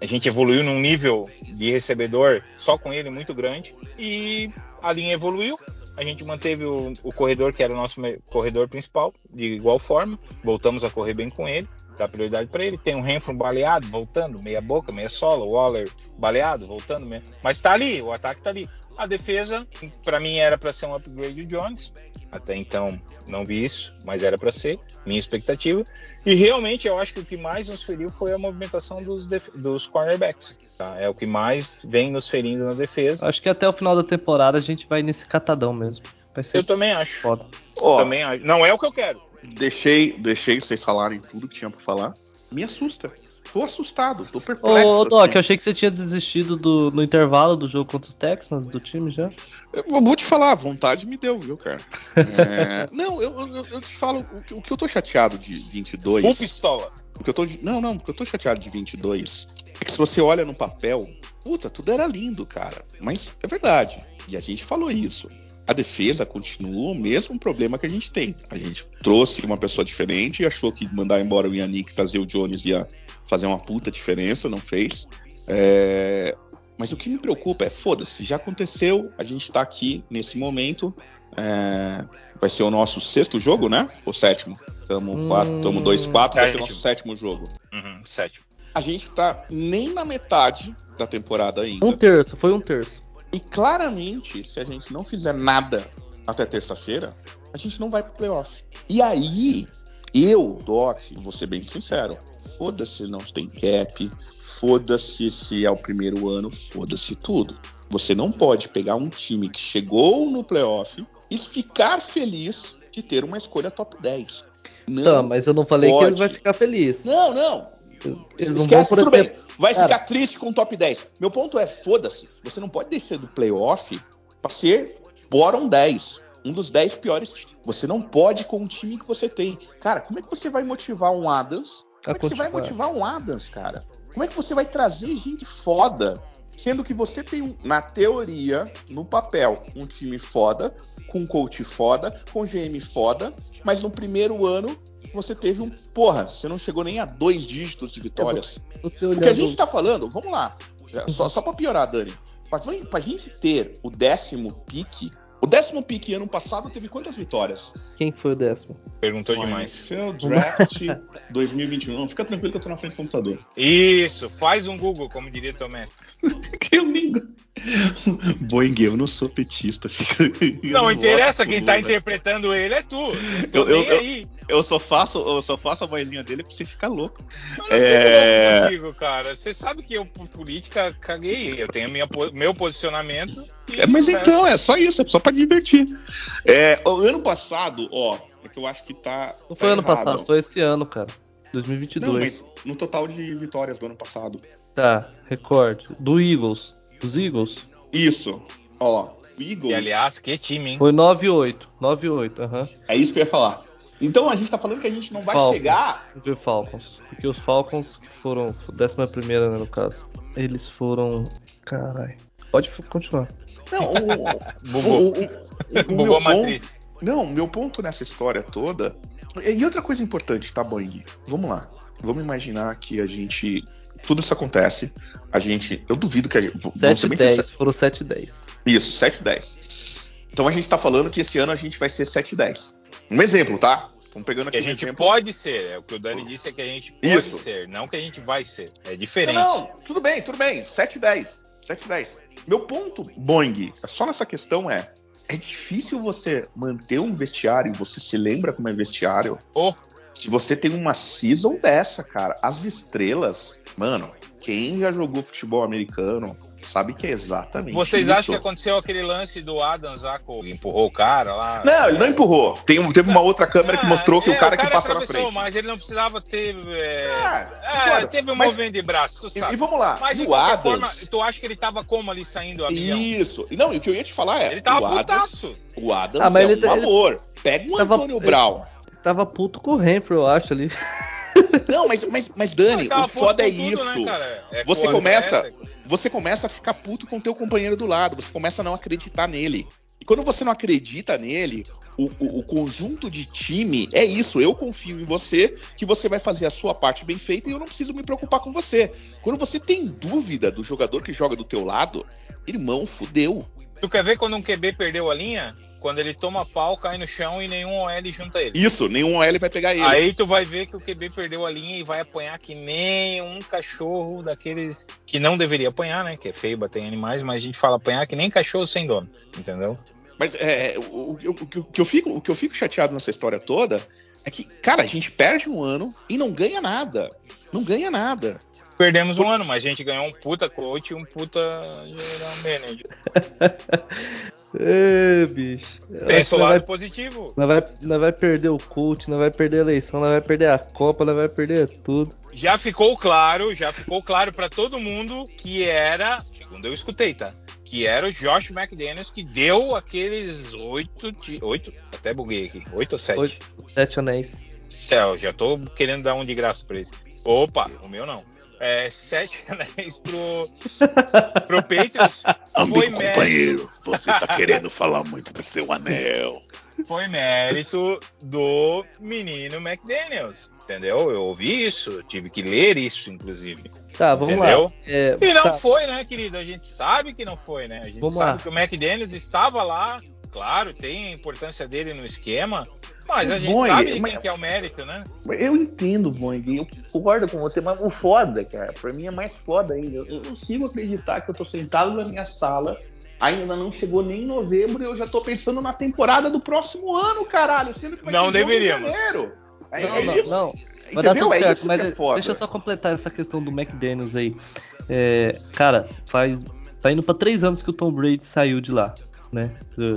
a gente evoluiu num nível de recebedor só com ele muito grande e a linha evoluiu. A gente manteve o, o corredor, que era o nosso corredor principal, de igual forma. Voltamos a correr bem com ele, dá prioridade para ele. Tem um Renfro baleado, voltando, meia boca, meia sola. O Waller baleado, voltando. Meia... Mas tá ali, o ataque tá ali. A defesa, para mim, era para ser um upgrade do Jones. Até então, não vi isso, mas era para ser, minha expectativa. E realmente, eu acho que o que mais nos feriu foi a movimentação dos, dos cornerbacks. tá? É o que mais vem nos ferindo na defesa. Acho que até o final da temporada a gente vai nesse catadão mesmo. Vai ser Eu também acho. foda. Ó, Também acho. Não é o que eu quero. Deixei, deixei vocês falarem tudo que tinha pra falar. Me assusta. Tô assustado, tô perplexo. ô, Doc, assim. eu achei que você tinha desistido do, no intervalo do jogo contra os Texans, do time já. Eu vou te falar, a vontade me deu, viu, cara? (laughs) É, não, eu, eu, eu te falo, o que, o que eu tô chateado de 22. Full pistola. O que eu tô, não, não, o que eu tô chateado de 22 é que se você olha no papel, puta, tudo era lindo, cara. Mas é verdade. E a gente falou isso. A defesa continua o mesmo problema que a gente tem. A gente trouxe uma pessoa diferente e achou que mandar embora o Yannick e trazer o Jones ia fazer uma puta diferença, não fez. É, Mas o que me preocupa é, foda-se, já aconteceu, a gente tá aqui nesse momento. é, Vai ser o nosso sexto jogo, né? Ou sétimo? Estamos Hum, 2-4, vai ser o nosso sétimo jogo. Uhum, sétimo. A gente tá nem na metade da temporada ainda. Um terço, foi um terço. E claramente, se a gente não fizer nada até terça-feira, a gente não vai pro playoff. E aí, eu, Doc, vou ser bem sincero, foda-se não tem cap, foda-se se é o primeiro ano, foda-se tudo. Você não pode pegar um time que chegou no playoff e ficar feliz de ter uma escolha top 10. Não, Tá, mas eu não falei que pode. ele vai ficar feliz. não, não. Eles, eles não vão, Esquece, por exemplo. bem. Vai Cara. ficar triste com o top 10. Meu ponto é, foda-se. Você não pode descer do playoff pra ser bottom 10. Um dos 10 piores. Você não pode com o time que você tem. Cara, como é que você vai motivar um Adams? Como é que você vai motivar um Adams, cara? Como é que você vai trazer gente foda? Sendo que você tem, na teoria, no papel, um time foda, com coach foda, com GM foda, mas no primeiro ano você teve um. Porra, você não chegou nem a dois dígitos de vitórias. Você O olhando... que a gente tá falando, vamos lá. Só, só pra piorar, Dani. Pra, pra gente ter o décimo pique. O décimo pique ano passado teve quantas vitórias? Quem foi o décimo? Perguntou demais. Seu draft (laughs) 2021. Não, fica tranquilo que eu tô na frente do computador. Isso, faz um Google, como diria teu (laughs) mestre. que lindo. Boing, eu não sou petista. (laughs) Eu Não, interessa quem tá interpretando ele é tu. Eu Eu- eu- eu- aí. Eu só faço, eu só faço a vozinha dele pra você ficar louco. Mas É. eu tô contigo, cara. Você sabe que eu, por política, caguei. Eu tenho minha, meu posicionamento É, mas então, é só isso, é só pra divertir. É, o ano passado, ó, é que eu acho que tá. Não foi tá ano errado. passado, foi esse ano, cara. Não, 2022. mas no total de vitórias do ano passado. Tá, recorde. Do Eagles. Dos Eagles? Isso. Ó, o Eagles. E aliás, que time, hein? Foi 9-8. 9-8, aham. É isso que eu ia falar. Então a gente tá falando que a gente não vai Falcons. chegar. Ver Falcons. Porque os Falcons que foram 11 primeira, né, no caso. Eles foram. Caralho. Pode continuar. Não, o, (laughs) Bugou. o, o, o, matriz. Ponto, não, meu ponto nessa história toda. E outra coisa importante, tá, Boing? Vamos lá. Vamos imaginar que a gente. Tudo isso acontece. A gente. Eu duvido que a gente. vamos ser bem 7-10. sinceros. Foram 7-10. Isso, 7 e 10. Então a gente tá falando que esse ano a gente vai ser 7 e 10. Um exemplo, tá? Estamos pegando Que aqui a um gente exemplo. pode ser. É o que o Dani disse é que a gente pode Isso. ser, não que a gente vai ser. É diferente. Não, não, tudo bem, tudo bem. 7 e 10. 7 e 10. Meu ponto, Boing, só nessa questão é. É difícil você manter um vestiário, você se lembra como é vestiário, Oh, se você tem uma season dessa, cara. As estrelas, mano, quem já jogou futebol americano sabe que é exatamente vocês isso. acham que aconteceu aquele lance do Adams lá, empurrou o cara lá? Não, ele não empurrou. Tem, teve uma outra câmera que Ah, mostrou que é, o cara que passou na frente. Mas ele não precisava ter. É, Ah, é, concordo. teve um Mas- movimento de braço, tu E, sabe. e vamos lá, Mas de o qualquer Adams. forma, tu acha que ele tava como ali saindo a milhão? Isso. E Não, e o que eu ia te falar é. Ele tava o Adams, putaço. o Adams Ah, é ele- um valor. Pega um tava- Antônio ele- Brown. Tava puto com o Renfrew, eu acho ali. Não, mas, mas, mas Dani, o foda é tudo, isso. né? É Você o começa- atleta. Você começa a ficar puto com o teu companheiro do lado. Você começa a não acreditar nele. E quando você não acredita nele, o, o- o conjunto de time é isso. Eu confio em você, que você vai fazer a sua parte bem feita e eu não preciso me preocupar com você. Quando você tem dúvida do jogador que joga do teu lado, irmão, fudeu. Tu quer ver quando um QB perdeu a linha? Quando ele toma pau, cai no chão e nenhum OL junta ele. Isso, nenhum OL vai pegar ele. Aí tu vai ver que o QB perdeu a linha e vai apanhar que nem um cachorro daqueles que não deveria apanhar, né? Que é feio bater em animais, mas a gente fala apanhar que nem cachorro sem dono, entendeu? Mas é, o, o- o- o que eu fico, o que eu fico chateado nessa história toda é que, cara, a gente perde um ano e não ganha nada. Não ganha nada. Perdemos um ano, mas a gente ganhou um puta coach e um puta general manager. (laughs) Ê, bicho. Que o lado vai, positivo. nós, vai, nós vai perder o coach, nós vai perder a eleição, nós vai perder a Copa, nós vai perder tudo. Já ficou claro, já ficou claro pra todo mundo que era, segundo eu escutei, tá? Que era o Josh McDaniels que deu aqueles oito, oito, até buguei aqui, oito ou sete. Oito. Sete anéis. Céu, já tô querendo dar um de graça pra eles. Opa, o meu não. É, sete (laughs) anéis pro, pro (laughs) Patriots Amigo foi mérito, companheiro, você tá querendo (laughs) falar muito do seu anel. foi mérito do menino McDaniels. Entendeu? Eu ouvi isso, tive que ler isso, inclusive. Tá, vamos Entendeu? lá. É, E não tá, foi, né, querido? A gente sabe que não foi, né? A gente Vamos sabe lá. que o McDaniels estava lá, claro, tem a importância dele no esquema, mas a gente Bom, sabe mas- quem que é o mérito, né? Eu entendo, Boing, eu concordo com você, mas o foda, cara, pra mim é mais foda ainda. Eu não consigo acreditar que eu tô sentado na minha sala, ainda não chegou nem novembro e eu já tô pensando na temporada do próximo ano, caralho, sendo que vai Não ter deveríamos. janeiro. É, Não, é não, isso. não. Vai dar tudo É certo, isso mas é deixa eu só completar essa questão do McDaniels aí. É, cara, faz. Tá indo pra três anos que o Tom Brady saiu de lá, né?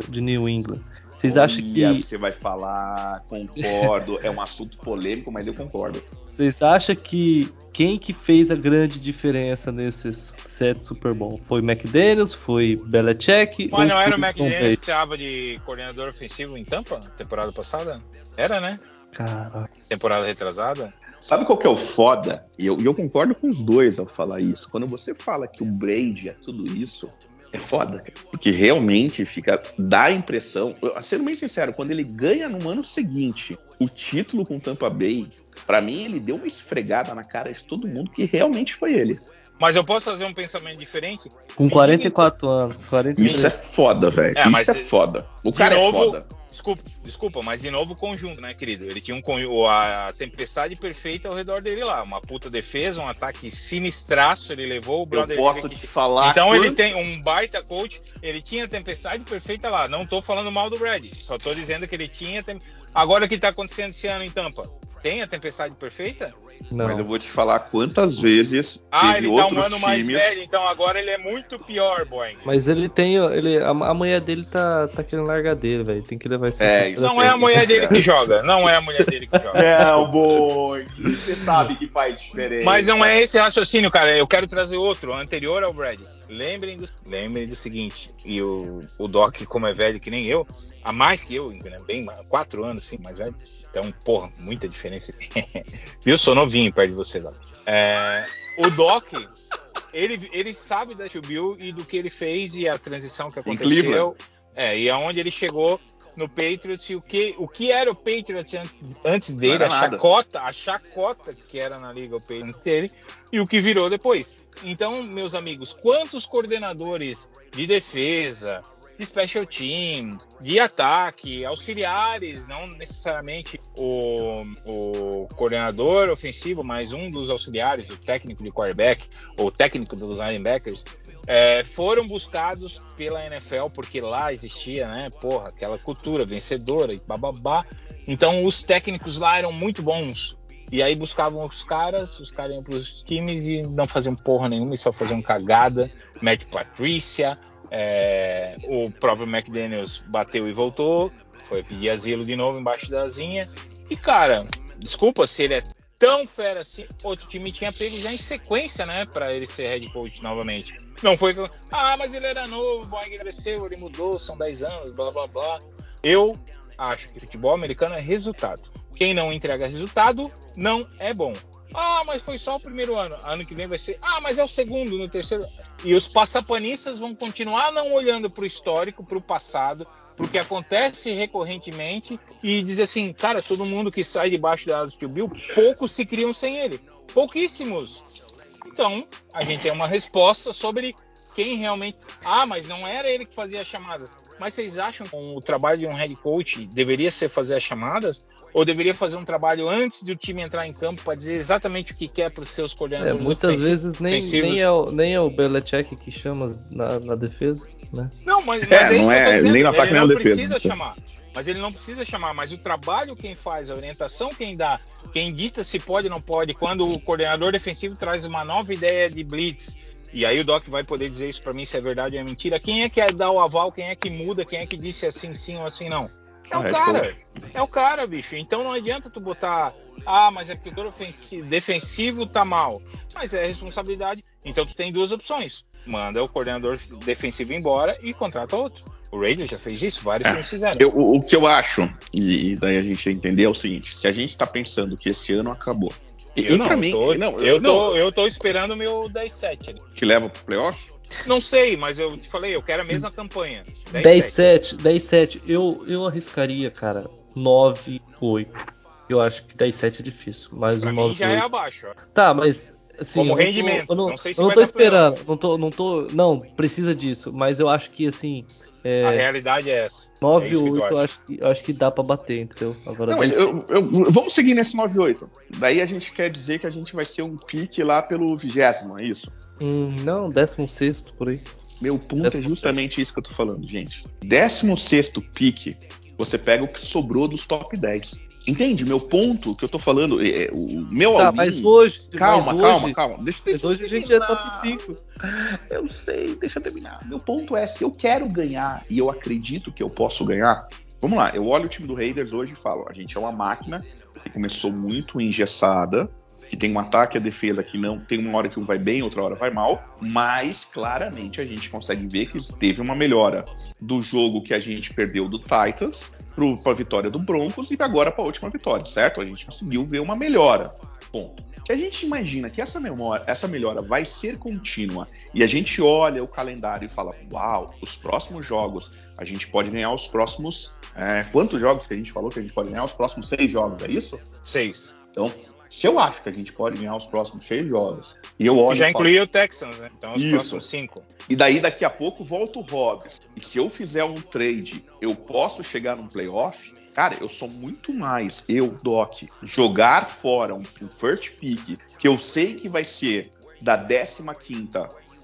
De New England. Vocês acham que. Você vai falar, concordo, é um assunto polêmico, mas eu concordo. Vocês acham que quem que fez a grande diferença nesses sete Super Bowl? Foi McDaniels? Foi Belichick? Mas não era o McDaniels que estava de coordenador ofensivo em Tampa, temporada passada? Era, né? Caraca. Temporada retrasada? Sabe qual que é o foda? E eu, e eu concordo com os dois ao falar isso. Quando você fala que o Brady é tudo isso, é foda. cara. Porque realmente fica. dá a impressão. eu- Sendo bem sincero, quando ele ganha no ano seguinte o título com Tampa Bay, pra mim ele deu uma esfregada na cara de todo mundo que realmente foi ele. Mas eu posso fazer um pensamento diferente? Com 44 anos. 43. Isso é foda, velho. É, mas isso é foda. O cara novo- é foda. Desculpa, desculpa, mas de novo o conjunto, né, querido? Ele tinha um a tempestade perfeita ao redor dele lá. Uma puta defesa, um ataque sinistraço. Ele levou o Eu brother posso dele te falar. Então ele quanto- tem um baita coach, ele tinha a tempestade perfeita lá. Não tô falando mal do Brad, só tô dizendo que ele tinha. tem- Agora o que tá acontecendo esse ano em Tampa? Tem a tempestade perfeita? Não. Mas eu vou te falar quantas vezes Ah, teve ele tá um ano mais times. velho, então agora ele é muito pior, boy. Mas ele tem. Ele, a, a mulher dele tá, tá querendo largar dele, velho. Tem que levar isso É, isso Não é a mulher dele que joga, não é a mulher dele que joga. É, o boi. Você sabe que faz diferença. Mas não é esse raciocínio, cara. Eu quero trazer outro, anterior ao Brad. Lembrem do, lembrem do seguinte, e o, o Doc, como é velho que nem eu, a mais que eu, né, bem mais- quatro anos, sim, mais velho. Então, porra, muita diferença. (laughs) Viu? Sou novinho perto de você, Doc. É, o Doc, ele, ele sabe da Bill e do que ele fez e a transição que aconteceu. É, e aonde ele chegou no Patriots e o que, o que era o Patriots antes, antes dele, a nada. chacota, a chacota que era na liga o Patriots dele e o que virou depois. Então, meus amigos, quantos coordenadores de defesa, de special teams, de ataque, auxiliares, não necessariamente o, o coordenador ofensivo, mas um dos auxiliares, o técnico de quarterback ou técnico dos linebackers, é, foram buscados pela NFL porque lá existia, né, porra, aquela cultura vencedora e bababá. Então os técnicos lá eram muito bons. E aí buscavam os caras, os caras iam pros times e não faziam porra nenhuma e só faziam cagada. Matt Patricia, é, o próprio McDaniels bateu e voltou, foi pedir asilo de novo embaixo da asinha. E cara, desculpa se ele é tão fera assim, outro time tinha pego já em sequência, né, para ele ser head coach novamente. Não foi ah, mas ele era novo, Boeing cresceu, ele mudou, são 10 anos, blá blá blá. Eu acho que futebol americano é resultado. Quem não entrega resultado não é bom. Ah, mas foi só o primeiro ano. Ano que vem vai ser. Ah, mas é o segundo, no terceiro. E os passapanistas vão continuar não olhando para o histórico, para o passado, para o que acontece recorrentemente e dizer assim, cara, todo mundo que sai debaixo da asa do Bill, poucos se criam sem ele. Pouquíssimos. Então, a gente tem uma resposta sobre quem realmente. Ah, mas não era ele que fazia as chamadas. Mas vocês acham que o trabalho de um head coach deveria ser fazer as chamadas? Ou deveria fazer um trabalho antes do time entrar em campo para dizer exatamente o que quer para os seus É, coordenadores muitas ofensivos? vezes nem, nem, é o, nem é o Belichick que chama na, na defesa, né? Não, mas, mas É, é, não é dizendo. nem no ataque ele nem não na defesa, precisa né? chamar. Mas ele não precisa chamar. Mas o trabalho quem faz, a orientação quem dá, quem dita se pode ou não pode, quando o coordenador defensivo traz uma nova ideia de blitz, e aí o Doc vai poder dizer isso pra mim se é verdade ou é mentira. Quem é que dá o aval, quem é que muda, quem é que disse assim sim ou assim não? É o É, cara. É o cara, bicho. Então não adianta tu botar, ah, mas é porque o ofensivo, defensivo tá mal. Mas é responsabilidade. Então tu tem duas opções. Manda o coordenador defensivo embora e contrata outro. O Raiders já fez isso, vários É. times fizeram. Eu- o, o que eu acho, e, e daí a gente tem que entender é o seguinte: se a gente tá pensando que esse ano acabou. E, Eu e não, pra eu mim, tô, não, eu, tô, não, eu tô esperando o meu 10-7 ali. te leva pro playoff? Não sei, mas eu te falei, eu quero a mesma campanha. 10-7, 10-7. 10-7. Eu, eu arriscaria, cara, 9-8. Eu acho que 10-7 é difícil, mas Pra o mim 9 já é abaixo. ó. Tá, mas assim, Como eu não tô- rendimento, eu não, não sei se eu não vai tô dar esperando, não tô, não tô, não precisa disso, mas eu acho que assim, A é, realidade é essa. 9 é isso que tu 8 eu acho que acho que dá pra bater, entendeu? Agora Não, 10, eu- eu- vamos seguir nesse 9-8. Daí a gente quer dizer que a gente vai ser um pique lá pelo vigésimo, é isso? hum, não, 16 por aí. Meu ponto Décimo é justamente isso que eu tô falando, gente. 16 pique, você pega o que sobrou dos top 10. Entende? Meu ponto que eu tô falando, é, é, o meu Tá, mas hoje, Calma, mas calma, hoje, calma. Deixa, mas deixa hoje eu a gente é terminar. top 5. Eu sei, deixa eu terminar. Meu ponto é, se eu quero ganhar e eu acredito que eu posso ganhar, vamos lá, eu olho o time do Raiders hoje e falo, a gente é uma máquina que começou muito engessada, que tem um ataque e a defesa que não tem uma hora que um vai bem, outra hora vai mal, mas claramente a gente consegue ver que teve uma melhora do jogo que a gente perdeu do Titans para a vitória do Broncos e agora para a última vitória, certo? A gente conseguiu ver uma melhora. Ponto. Se a gente imagina que essa, memória, essa melhora vai ser contínua e a gente olha o calendário e fala, uau, os próximos jogos, a gente pode ganhar os próximos. é, quantos jogos que a gente falou que a gente pode ganhar? Os próximos seis jogos, é isso? Seis. Então, se eu acho que a gente pode ganhar os próximos seis jogos, e eu olho. já e falo, incluía o Texans, né? Então os Isso. próximos cinco. e daí daqui a pouco volta o Hobbs. E se eu fizer um trade, eu posso chegar num playoff? Cara, eu sou muito mais, eu, Doc, jogar fora um, um first pick que eu sei que vai ser da 15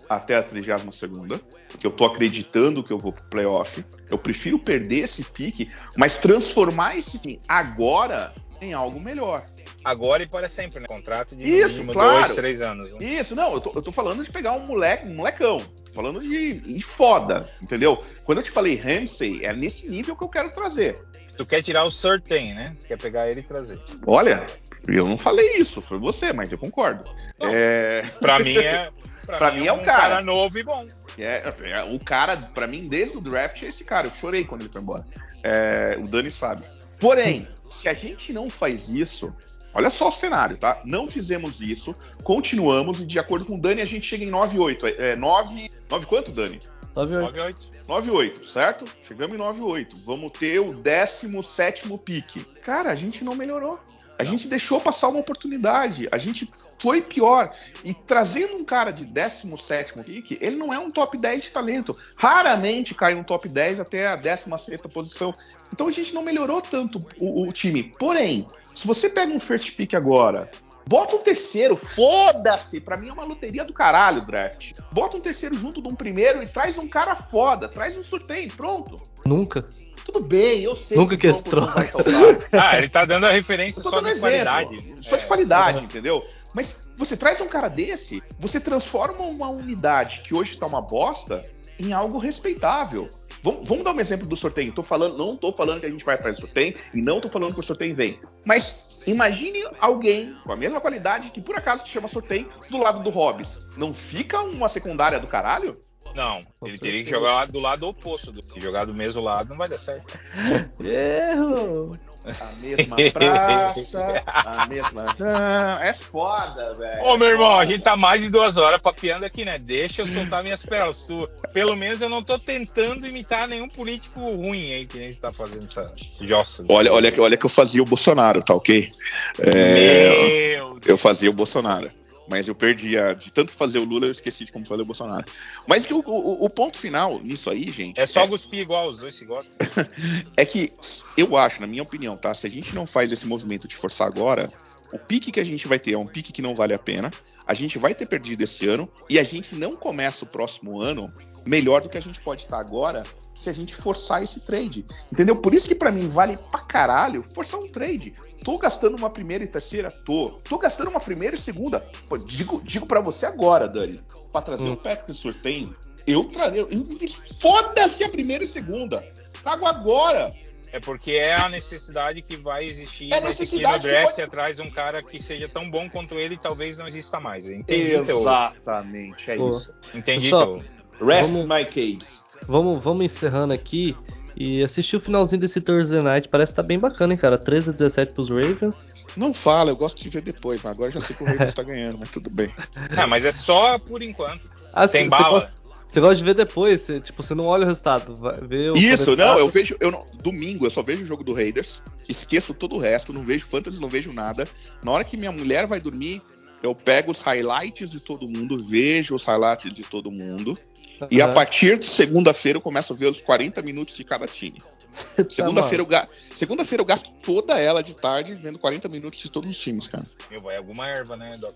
até a 32 que eu tô acreditando que eu vou pro playoff. Eu prefiro perder esse pique, mas transformar esse pique agora em algo melhor. Agora e para sempre, né? Contrato de Isso, mínimo claro. dois, três anos. né? Isso, não, eu tô, eu tô falando de pegar um moleque, um molecão. Tô falando de, de foda, entendeu? Quando eu te falei Ramsey, é nesse nível que eu quero trazer. Tu quer tirar o Surtain, né? Quer pegar ele e trazer. Olha, eu não falei isso, foi você, mas eu concordo. Não. É, Pra mim é. (laughs) Pra mim é um cara. novo e bom. é, é, o cara, pra mim, desde o draft, é esse cara. Eu chorei quando ele foi embora. É, o Dani sabe. Porém, se a gente não faz isso, olha só o cenário, tá? Não fizemos isso, continuamos, e de acordo com o Dani, a gente chega em 9-8. É, 9. 9 quanto, Dani? 9-8. 9-8. 9-8, certo? Chegamos em 9-8. Vamos ter o 17 pique. Cara, a gente não melhorou. A gente deixou passar uma oportunidade. A gente foi pior. E trazendo um cara de 17 pique, ele não é um top 10 de talento. Raramente cai um top 10 até a 16 posição. Então a gente não melhorou tanto o, o time. Porém, se você pega um first pick agora, bota um terceiro, foda-se. Pra mim é uma loteria do caralho o draft. Bota um terceiro junto de um primeiro e traz um cara foda. Traz um sorteio, pronto. Nunca. Tudo bem, eu sei Nunca que troca. (laughs) Ah, ele tá dando a referência só de exemplo. qualidade. Só de É. qualidade, entendeu? Mas você traz um cara desse, você transforma uma unidade que hoje tá uma bosta em algo respeitável. Vamos, vamos dar um exemplo do sorteio. Tô falando, não tô falando que a gente vai atrás do sorteio e não tô falando que o sorteio vem. Mas imagine alguém com a mesma qualidade que por acaso se chama sorteio do lado do Hobbs. Não fica uma secundária do caralho? Não, ele teria que jogar do lado oposto. Se jogar do mesmo lado, não vai dar certo. (laughs) Erro! A mesma praça, a mesma. (laughs) Não, é foda, velho. Ô, meu irmão, a gente tá mais de duas horas papeando aqui, né? Deixa eu soltar minhas pérolas. Tu, pelo menos eu não tô tentando imitar nenhum político ruim aí, que nem você tá fazendo essa jossa. Olha, olha, que- olha que eu fazia o Bolsonaro, tá ok? É, Meu Deus. eu fazia o Bolsonaro. Mas eu perdi a. De tanto fazer o Lula, eu esqueci de como fazer o Bolsonaro. Mas que o, o- o ponto final nisso aí, gente. É só cuspir igual os dois se gostam. (laughs) é que eu acho, na minha opinião, tá? Se a gente não faz esse movimento de forçar agora, o pique que a gente vai ter é um pique que não vale a pena. A gente vai ter perdido esse ano e a gente não começa o próximo ano melhor do que a gente pode estar agora se a gente forçar esse trade. Entendeu? Por isso que pra mim vale pra caralho forçar um trade. Tô gastando uma primeira e terceira? Tô. Tô gastando uma primeira e segunda. Pô, digo, digo para você agora, Dani. Pra trazer Hum. o Patrick Surtain, eu traria. eu- Foda-se a primeira e segunda. Trago agora. É porque é a necessidade que vai existir. É vai ter que ir no necessidade que draft pode- atrás um cara que seja tão bom quanto ele e talvez não exista mais. Entendi teu. Exatamente, é Pô. isso. Entendi Pessoal, teu. Rest Vamos- my case. Vamos, vamos encerrando aqui e assistir o finalzinho desse Thursday Night. Parece que tá bem bacana, hein, cara? 13 a 17 pros Ravens. Não fala, eu gosto de ver depois, mas agora já sei que o Ravens tá ganhando, mas tudo bem. (laughs) Ah, mas é só por enquanto. Ah, Tem bala. Você gosta, você gosta de ver depois, cê- tipo, você não olha o resultado. Vai ver o Isso, não, eu vejo. Eu não- domingo eu só vejo o jogo do Raiders, esqueço todo o resto, não vejo fantasy, não vejo nada. Na hora que minha mulher vai dormir, eu pego os highlights de todo mundo, vejo os highlights de todo mundo. E a partir de segunda-feira eu começo a ver os 40 minutos de cada time. Tá Segunda-feira eu, ga... Segunda-feira eu gasto toda ela de tarde vendo 40 minutos de todos os times, cara. Meu, vai alguma erva, né, Doc?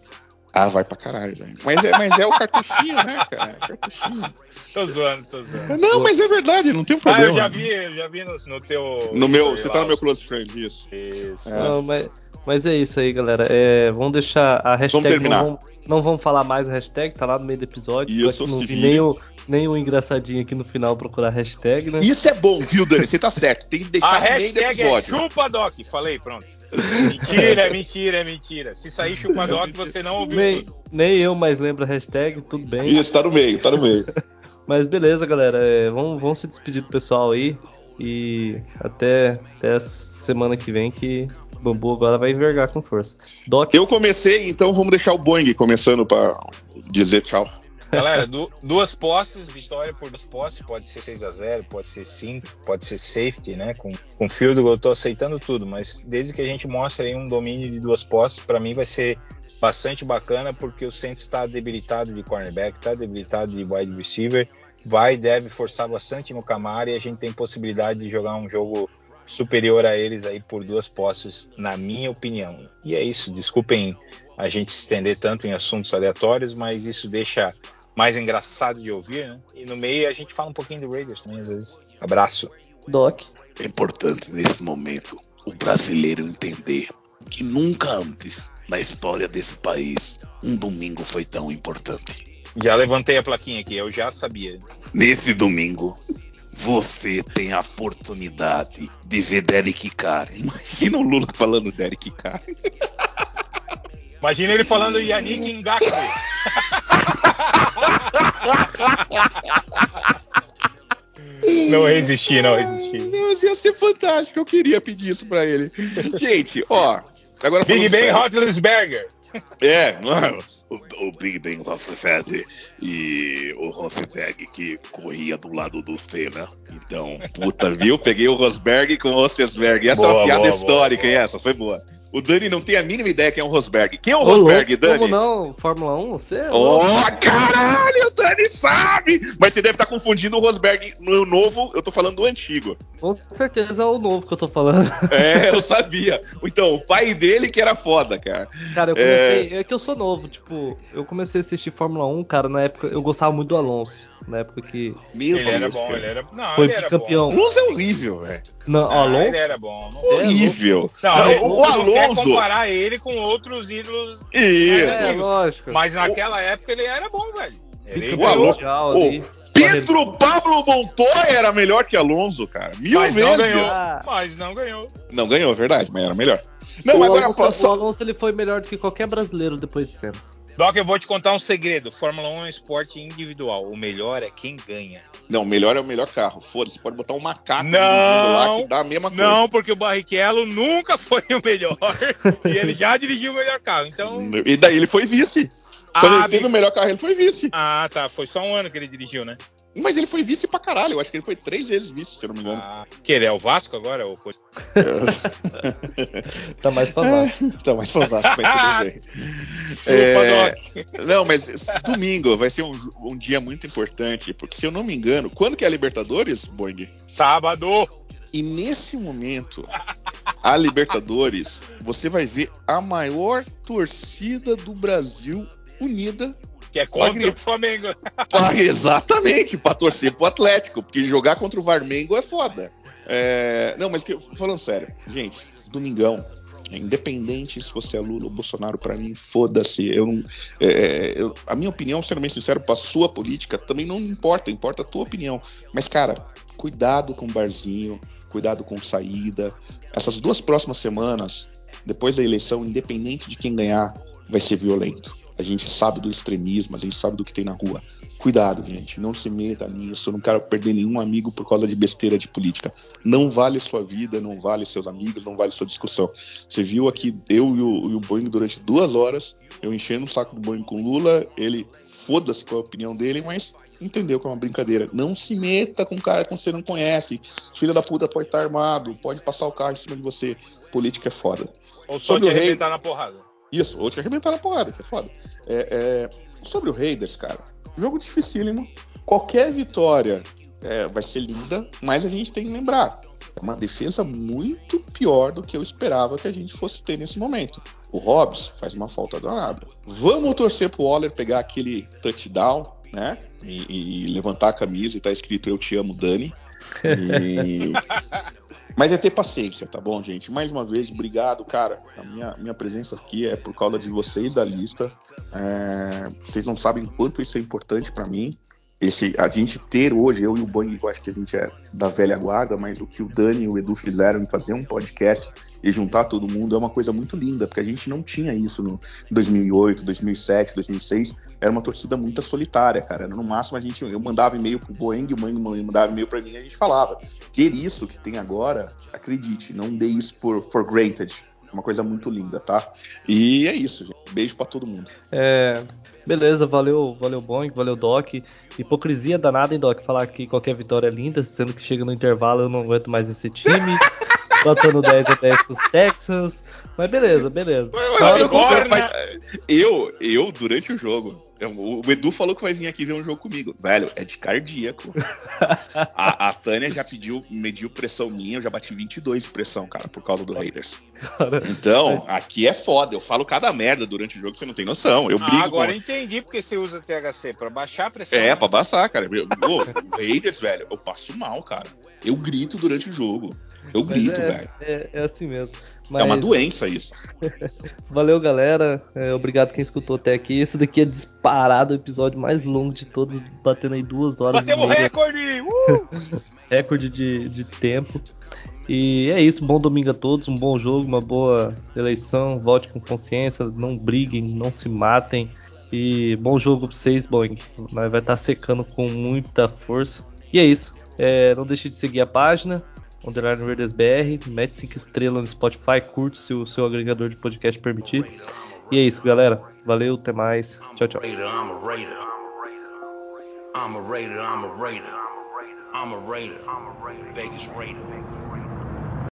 Ah, vai pra caralho, velho. Mas é, mas é o cartuchinho, né, cara? É cartuchinho. Tô zoando, tô zoando. Não, mas é verdade, não tem Ah, problema. eu já vi, eu já vi no, no teu. No meu, você lá, tá no meu os- close friend, isso. Isso. É. Não, mas, mas é isso aí, galera. É, vamos deixar a hashtag. terminar. Não, vamos, não vamos falar mais a hashtag, tá lá no meio do episódio. Isso, não se vi nem o, nem o engraçadinho aqui no final procurar a hashtag, né? Isso é bom, viu, Dani? Você tá certo. Tem que deixar A hashtag é episódio. chupa Doc. Falei, pronto. Mentira, é (laughs) mentira, é mentira. Se sair chupa Doc, você não ouviu Nem, tudo. nem eu mais lembro a hashtag, tudo bem. Isso, tá no meio, tá no meio. (laughs) Mas beleza, galera. é, vamos, vamos se despedir do pessoal aí. E até, até semana que vem que o Bambu agora vai envergar com força. Doc, Eu comecei, então vamos deixar o Boeing começando pra dizer tchau. Galera, du- duas posses, vitória por duas posses, pode ser 6 a 0 pode ser 5, pode ser safety, né? Com, com field goal, eu tô aceitando tudo, mas desde que a gente mostre aí um domínio de duas posses, pra mim vai ser bastante bacana, porque o Saints está debilitado de cornerback, tá debilitado de wide receiver, vai deve forçar bastante no Camara e a gente tem possibilidade de jogar um jogo superior a eles aí por duas posses, na minha opinião. E é isso, desculpem a gente se estender tanto em assuntos aleatórios, mas isso deixa mais engraçado de ouvir, né? E no meio a gente fala um pouquinho do Raiders também, às vezes. Abraço. Doc. É importante nesse momento o brasileiro entender que nunca antes na história desse país um domingo foi tão importante. Já levantei a plaquinha aqui, eu já sabia. Nesse domingo, você tem a oportunidade de ver Derek Carr. Imagina o Lula falando Derek Carr. Imagina ele falando Yannick Ngakwe. (laughs) (laughs) Não resisti, não resisti. Mas ia ser fantástico, eu queria pedir isso pra ele. (laughs) Gente, ó. Agora Big Ben sério. Roethlisberger. É, mano. O, o Big Ben Roethlisberger e o Roethlisberger que corria do lado do Senna. Então, Puta, viu? Peguei o Rosberg com o Roethlisberger. Essa é Boa, uma piada boa, histórica, boa, hein? Essa foi boa. O Dani não tem a mínima ideia quem é o Rosberg. Quem é o Ô, Rosberg, louco, Dani? Como não? Fórmula 1? Você é Ó, louco. caralho, o Dani sabe! Mas você deve estar confundindo o Rosberg no novo, eu tô falando do antigo. Com certeza é o novo que eu tô falando. (laughs) É, eu sabia. Então, o pai dele que era foda, cara. Cara, eu comecei. É... que eu sou novo, tipo, eu comecei a assistir Fórmula 1, cara, na época. Eu gostava muito do Alonso. Na época que. Meu Ele era Deus, bom, cara. ele era. Não, Foi ele era campeão. O Alonso é horrível, velho. Não, bom. o Alonso. Ah, ele era bom. Não, é Horrível. não, Não, ele- o, não quer Alonso. comparar ele com outros ídolos. Isso. É, lógico. Mas naquela época ele era bom, velho. Ele o Alonso-. Pedro Pablo Montoya era melhor que Alonso, cara. Mil mas vezes. não ganhou. Ah. Mas não ganhou. Não ganhou, é verdade, mas era melhor. Não, o, agora Alonso, o só, Alonso ele foi melhor do que qualquer brasileiro depois de Senna. Doc, eu vou te contar um segredo. Fórmula 1 é um esporte individual. O melhor é quem ganha. Não, melhor é o melhor carro. Foda-se, pode botar um macaco Não, dirigindo lá que dá a mesma coisa. Não, porque o Barrichello nunca foi o melhor. (laughs) e ele já dirigiu o melhor carro. Então. E daí ele foi vice. Quando Ah, ele teve o melhor carro, ele foi vice. Ah, tá. Foi só um ano que ele dirigiu, né? Mas ele foi vice pra caralho. Eu acho que ele foi três vezes vice, se eu não me engano. Ah, que ele é o Vasco agora? Ou... Tá mais pra baixo. (laughs) tá mais fantástico, mas tudo bem. (laughs) É. Não, mas domingo vai ser um, um dia muito importante, porque se eu não me engano, quando que é a Libertadores, Boing? Sábado. E nesse momento, a Libertadores, você vai ver a maior torcida do Brasil unida Que é contra Wagner. o Flamengo. (laughs) pra, exatamente para torcer pro Atlético, porque jogar contra o Varmengo é foda. É, não, mas que- falando sério, gente, domingão. é Independente se você é Lula ou Bolsonaro, pra mim, foda-se. Eu não, é, eu- a minha opinião, sendo bem sincero, pra sua política, também não importa, importa a tua opinião. Mas, cara, cuidado com o barzinho, cuidado com saída. Essas duas próximas semanas, depois da eleição, independente de quem ganhar, vai ser violento. A gente sabe do extremismo, a gente sabe do que tem na rua. Cuidado, gente, não se meta nisso. Eu não quero perder nenhum amigo por causa de besteira de política. Não vale sua vida, não vale seus amigos, não vale sua discussão. Você viu aqui eu e o, e o Boeing durante duas horas, eu enchendo o saco do Boeing com Lula, ele foda-se com a opinião dele, mas entendeu que é uma brincadeira. Não se meta com um cara que você não conhece. Filho da puta pode estar armado, pode passar o carro em cima de você. Política é foda. Ou só Sobre te o rei- arrebentar na porrada. Isso, ou te arrebentar na porrada, que é foda. É, é, sobre o Raiders, cara, jogo dificílimo. Qualquer vitória é, vai ser linda, mas a gente tem que lembrar. É uma defesa muito pior do que eu esperava que a gente fosse ter nesse momento. O Hobbs faz uma falta danada. Vamos torcer pro Waller pegar aquele touchdown, né? E- e levantar a camisa e tá escrito Eu te amo, Dani. E- Mas é ter paciência, tá bom, gente? Mais uma vez, obrigado, cara. A minha, minha presença aqui é por causa de vocês da lista. É, vocês não sabem quanto isso é importante pra mim. Esse, a gente ter hoje, eu e o Bang, eu acho que a gente é da velha guarda, mas o que o Dani e o Edu fizeram em fazer um podcast e juntar todo mundo é uma coisa muito linda, porque a gente não tinha isso no 2008, 2007, 2006. Era uma torcida muito solitária, cara. No máximo, a gente, eu mandava e-mail pro Boeng, o Boeng mandava e-mail pra mim e a gente falava. Ter isso que tem agora, acredite, não dê isso por for granted. É uma coisa muito linda, tá? E é isso, gente. Beijo pra todo mundo. É, beleza, valeu, valeu Boeing, valeu Doc. Hipocrisia danada, hein, Doc? Falar que qualquer vitória é linda, sendo que chega no intervalo eu não aguento mais esse time. (laughs) Botando 10 a 10 pros Texans. Mas beleza, beleza. Eu Agora, comprei- né? Eu, eu, durante o jogo, o Edu falou que vai vir aqui ver um jogo comigo. Velho, é de cardíaco. (laughs) a, a Tânia já pediu, mediu pressão minha, eu já bati 22 de pressão, cara, por causa do Raiders. Cara, Então, aqui é foda. Eu falo cada merda durante o jogo, você não tem noção. Eu brigo Ah, agora com... entendi porque você usa THC pra baixar a pressão. É, pra passar, cara. Eu- Ô, o Raiders, velho, eu passo mal, cara. Eu grito durante o jogo. Eu grito, é, velho. é, é assim mesmo. Mas... É uma doença isso. (laughs) Valeu, galera. É, obrigado quem escutou até aqui. Esse daqui é disparado o episódio mais longo de todos, batendo aí duas horas. Batemos recorde! Uh! (laughs) recorde de, de tempo. E é isso, bom domingo a todos, um bom jogo, uma boa eleição, vote com consciência, não briguem, não se matem. E bom jogo pra vocês, Boeing. Vai estar tá secando com muita força. E é isso. É, não deixe de seguir a página, Underline Raiders BR, mete 5 estrelas no Spotify, curte se o seu agregador de podcast permitir. E é isso, galera. Valeu, até mais. Tchau, tchau. I'm a Raider, I'm a Raider, I'm a Raider. I'm a Raider, Vegas Raider.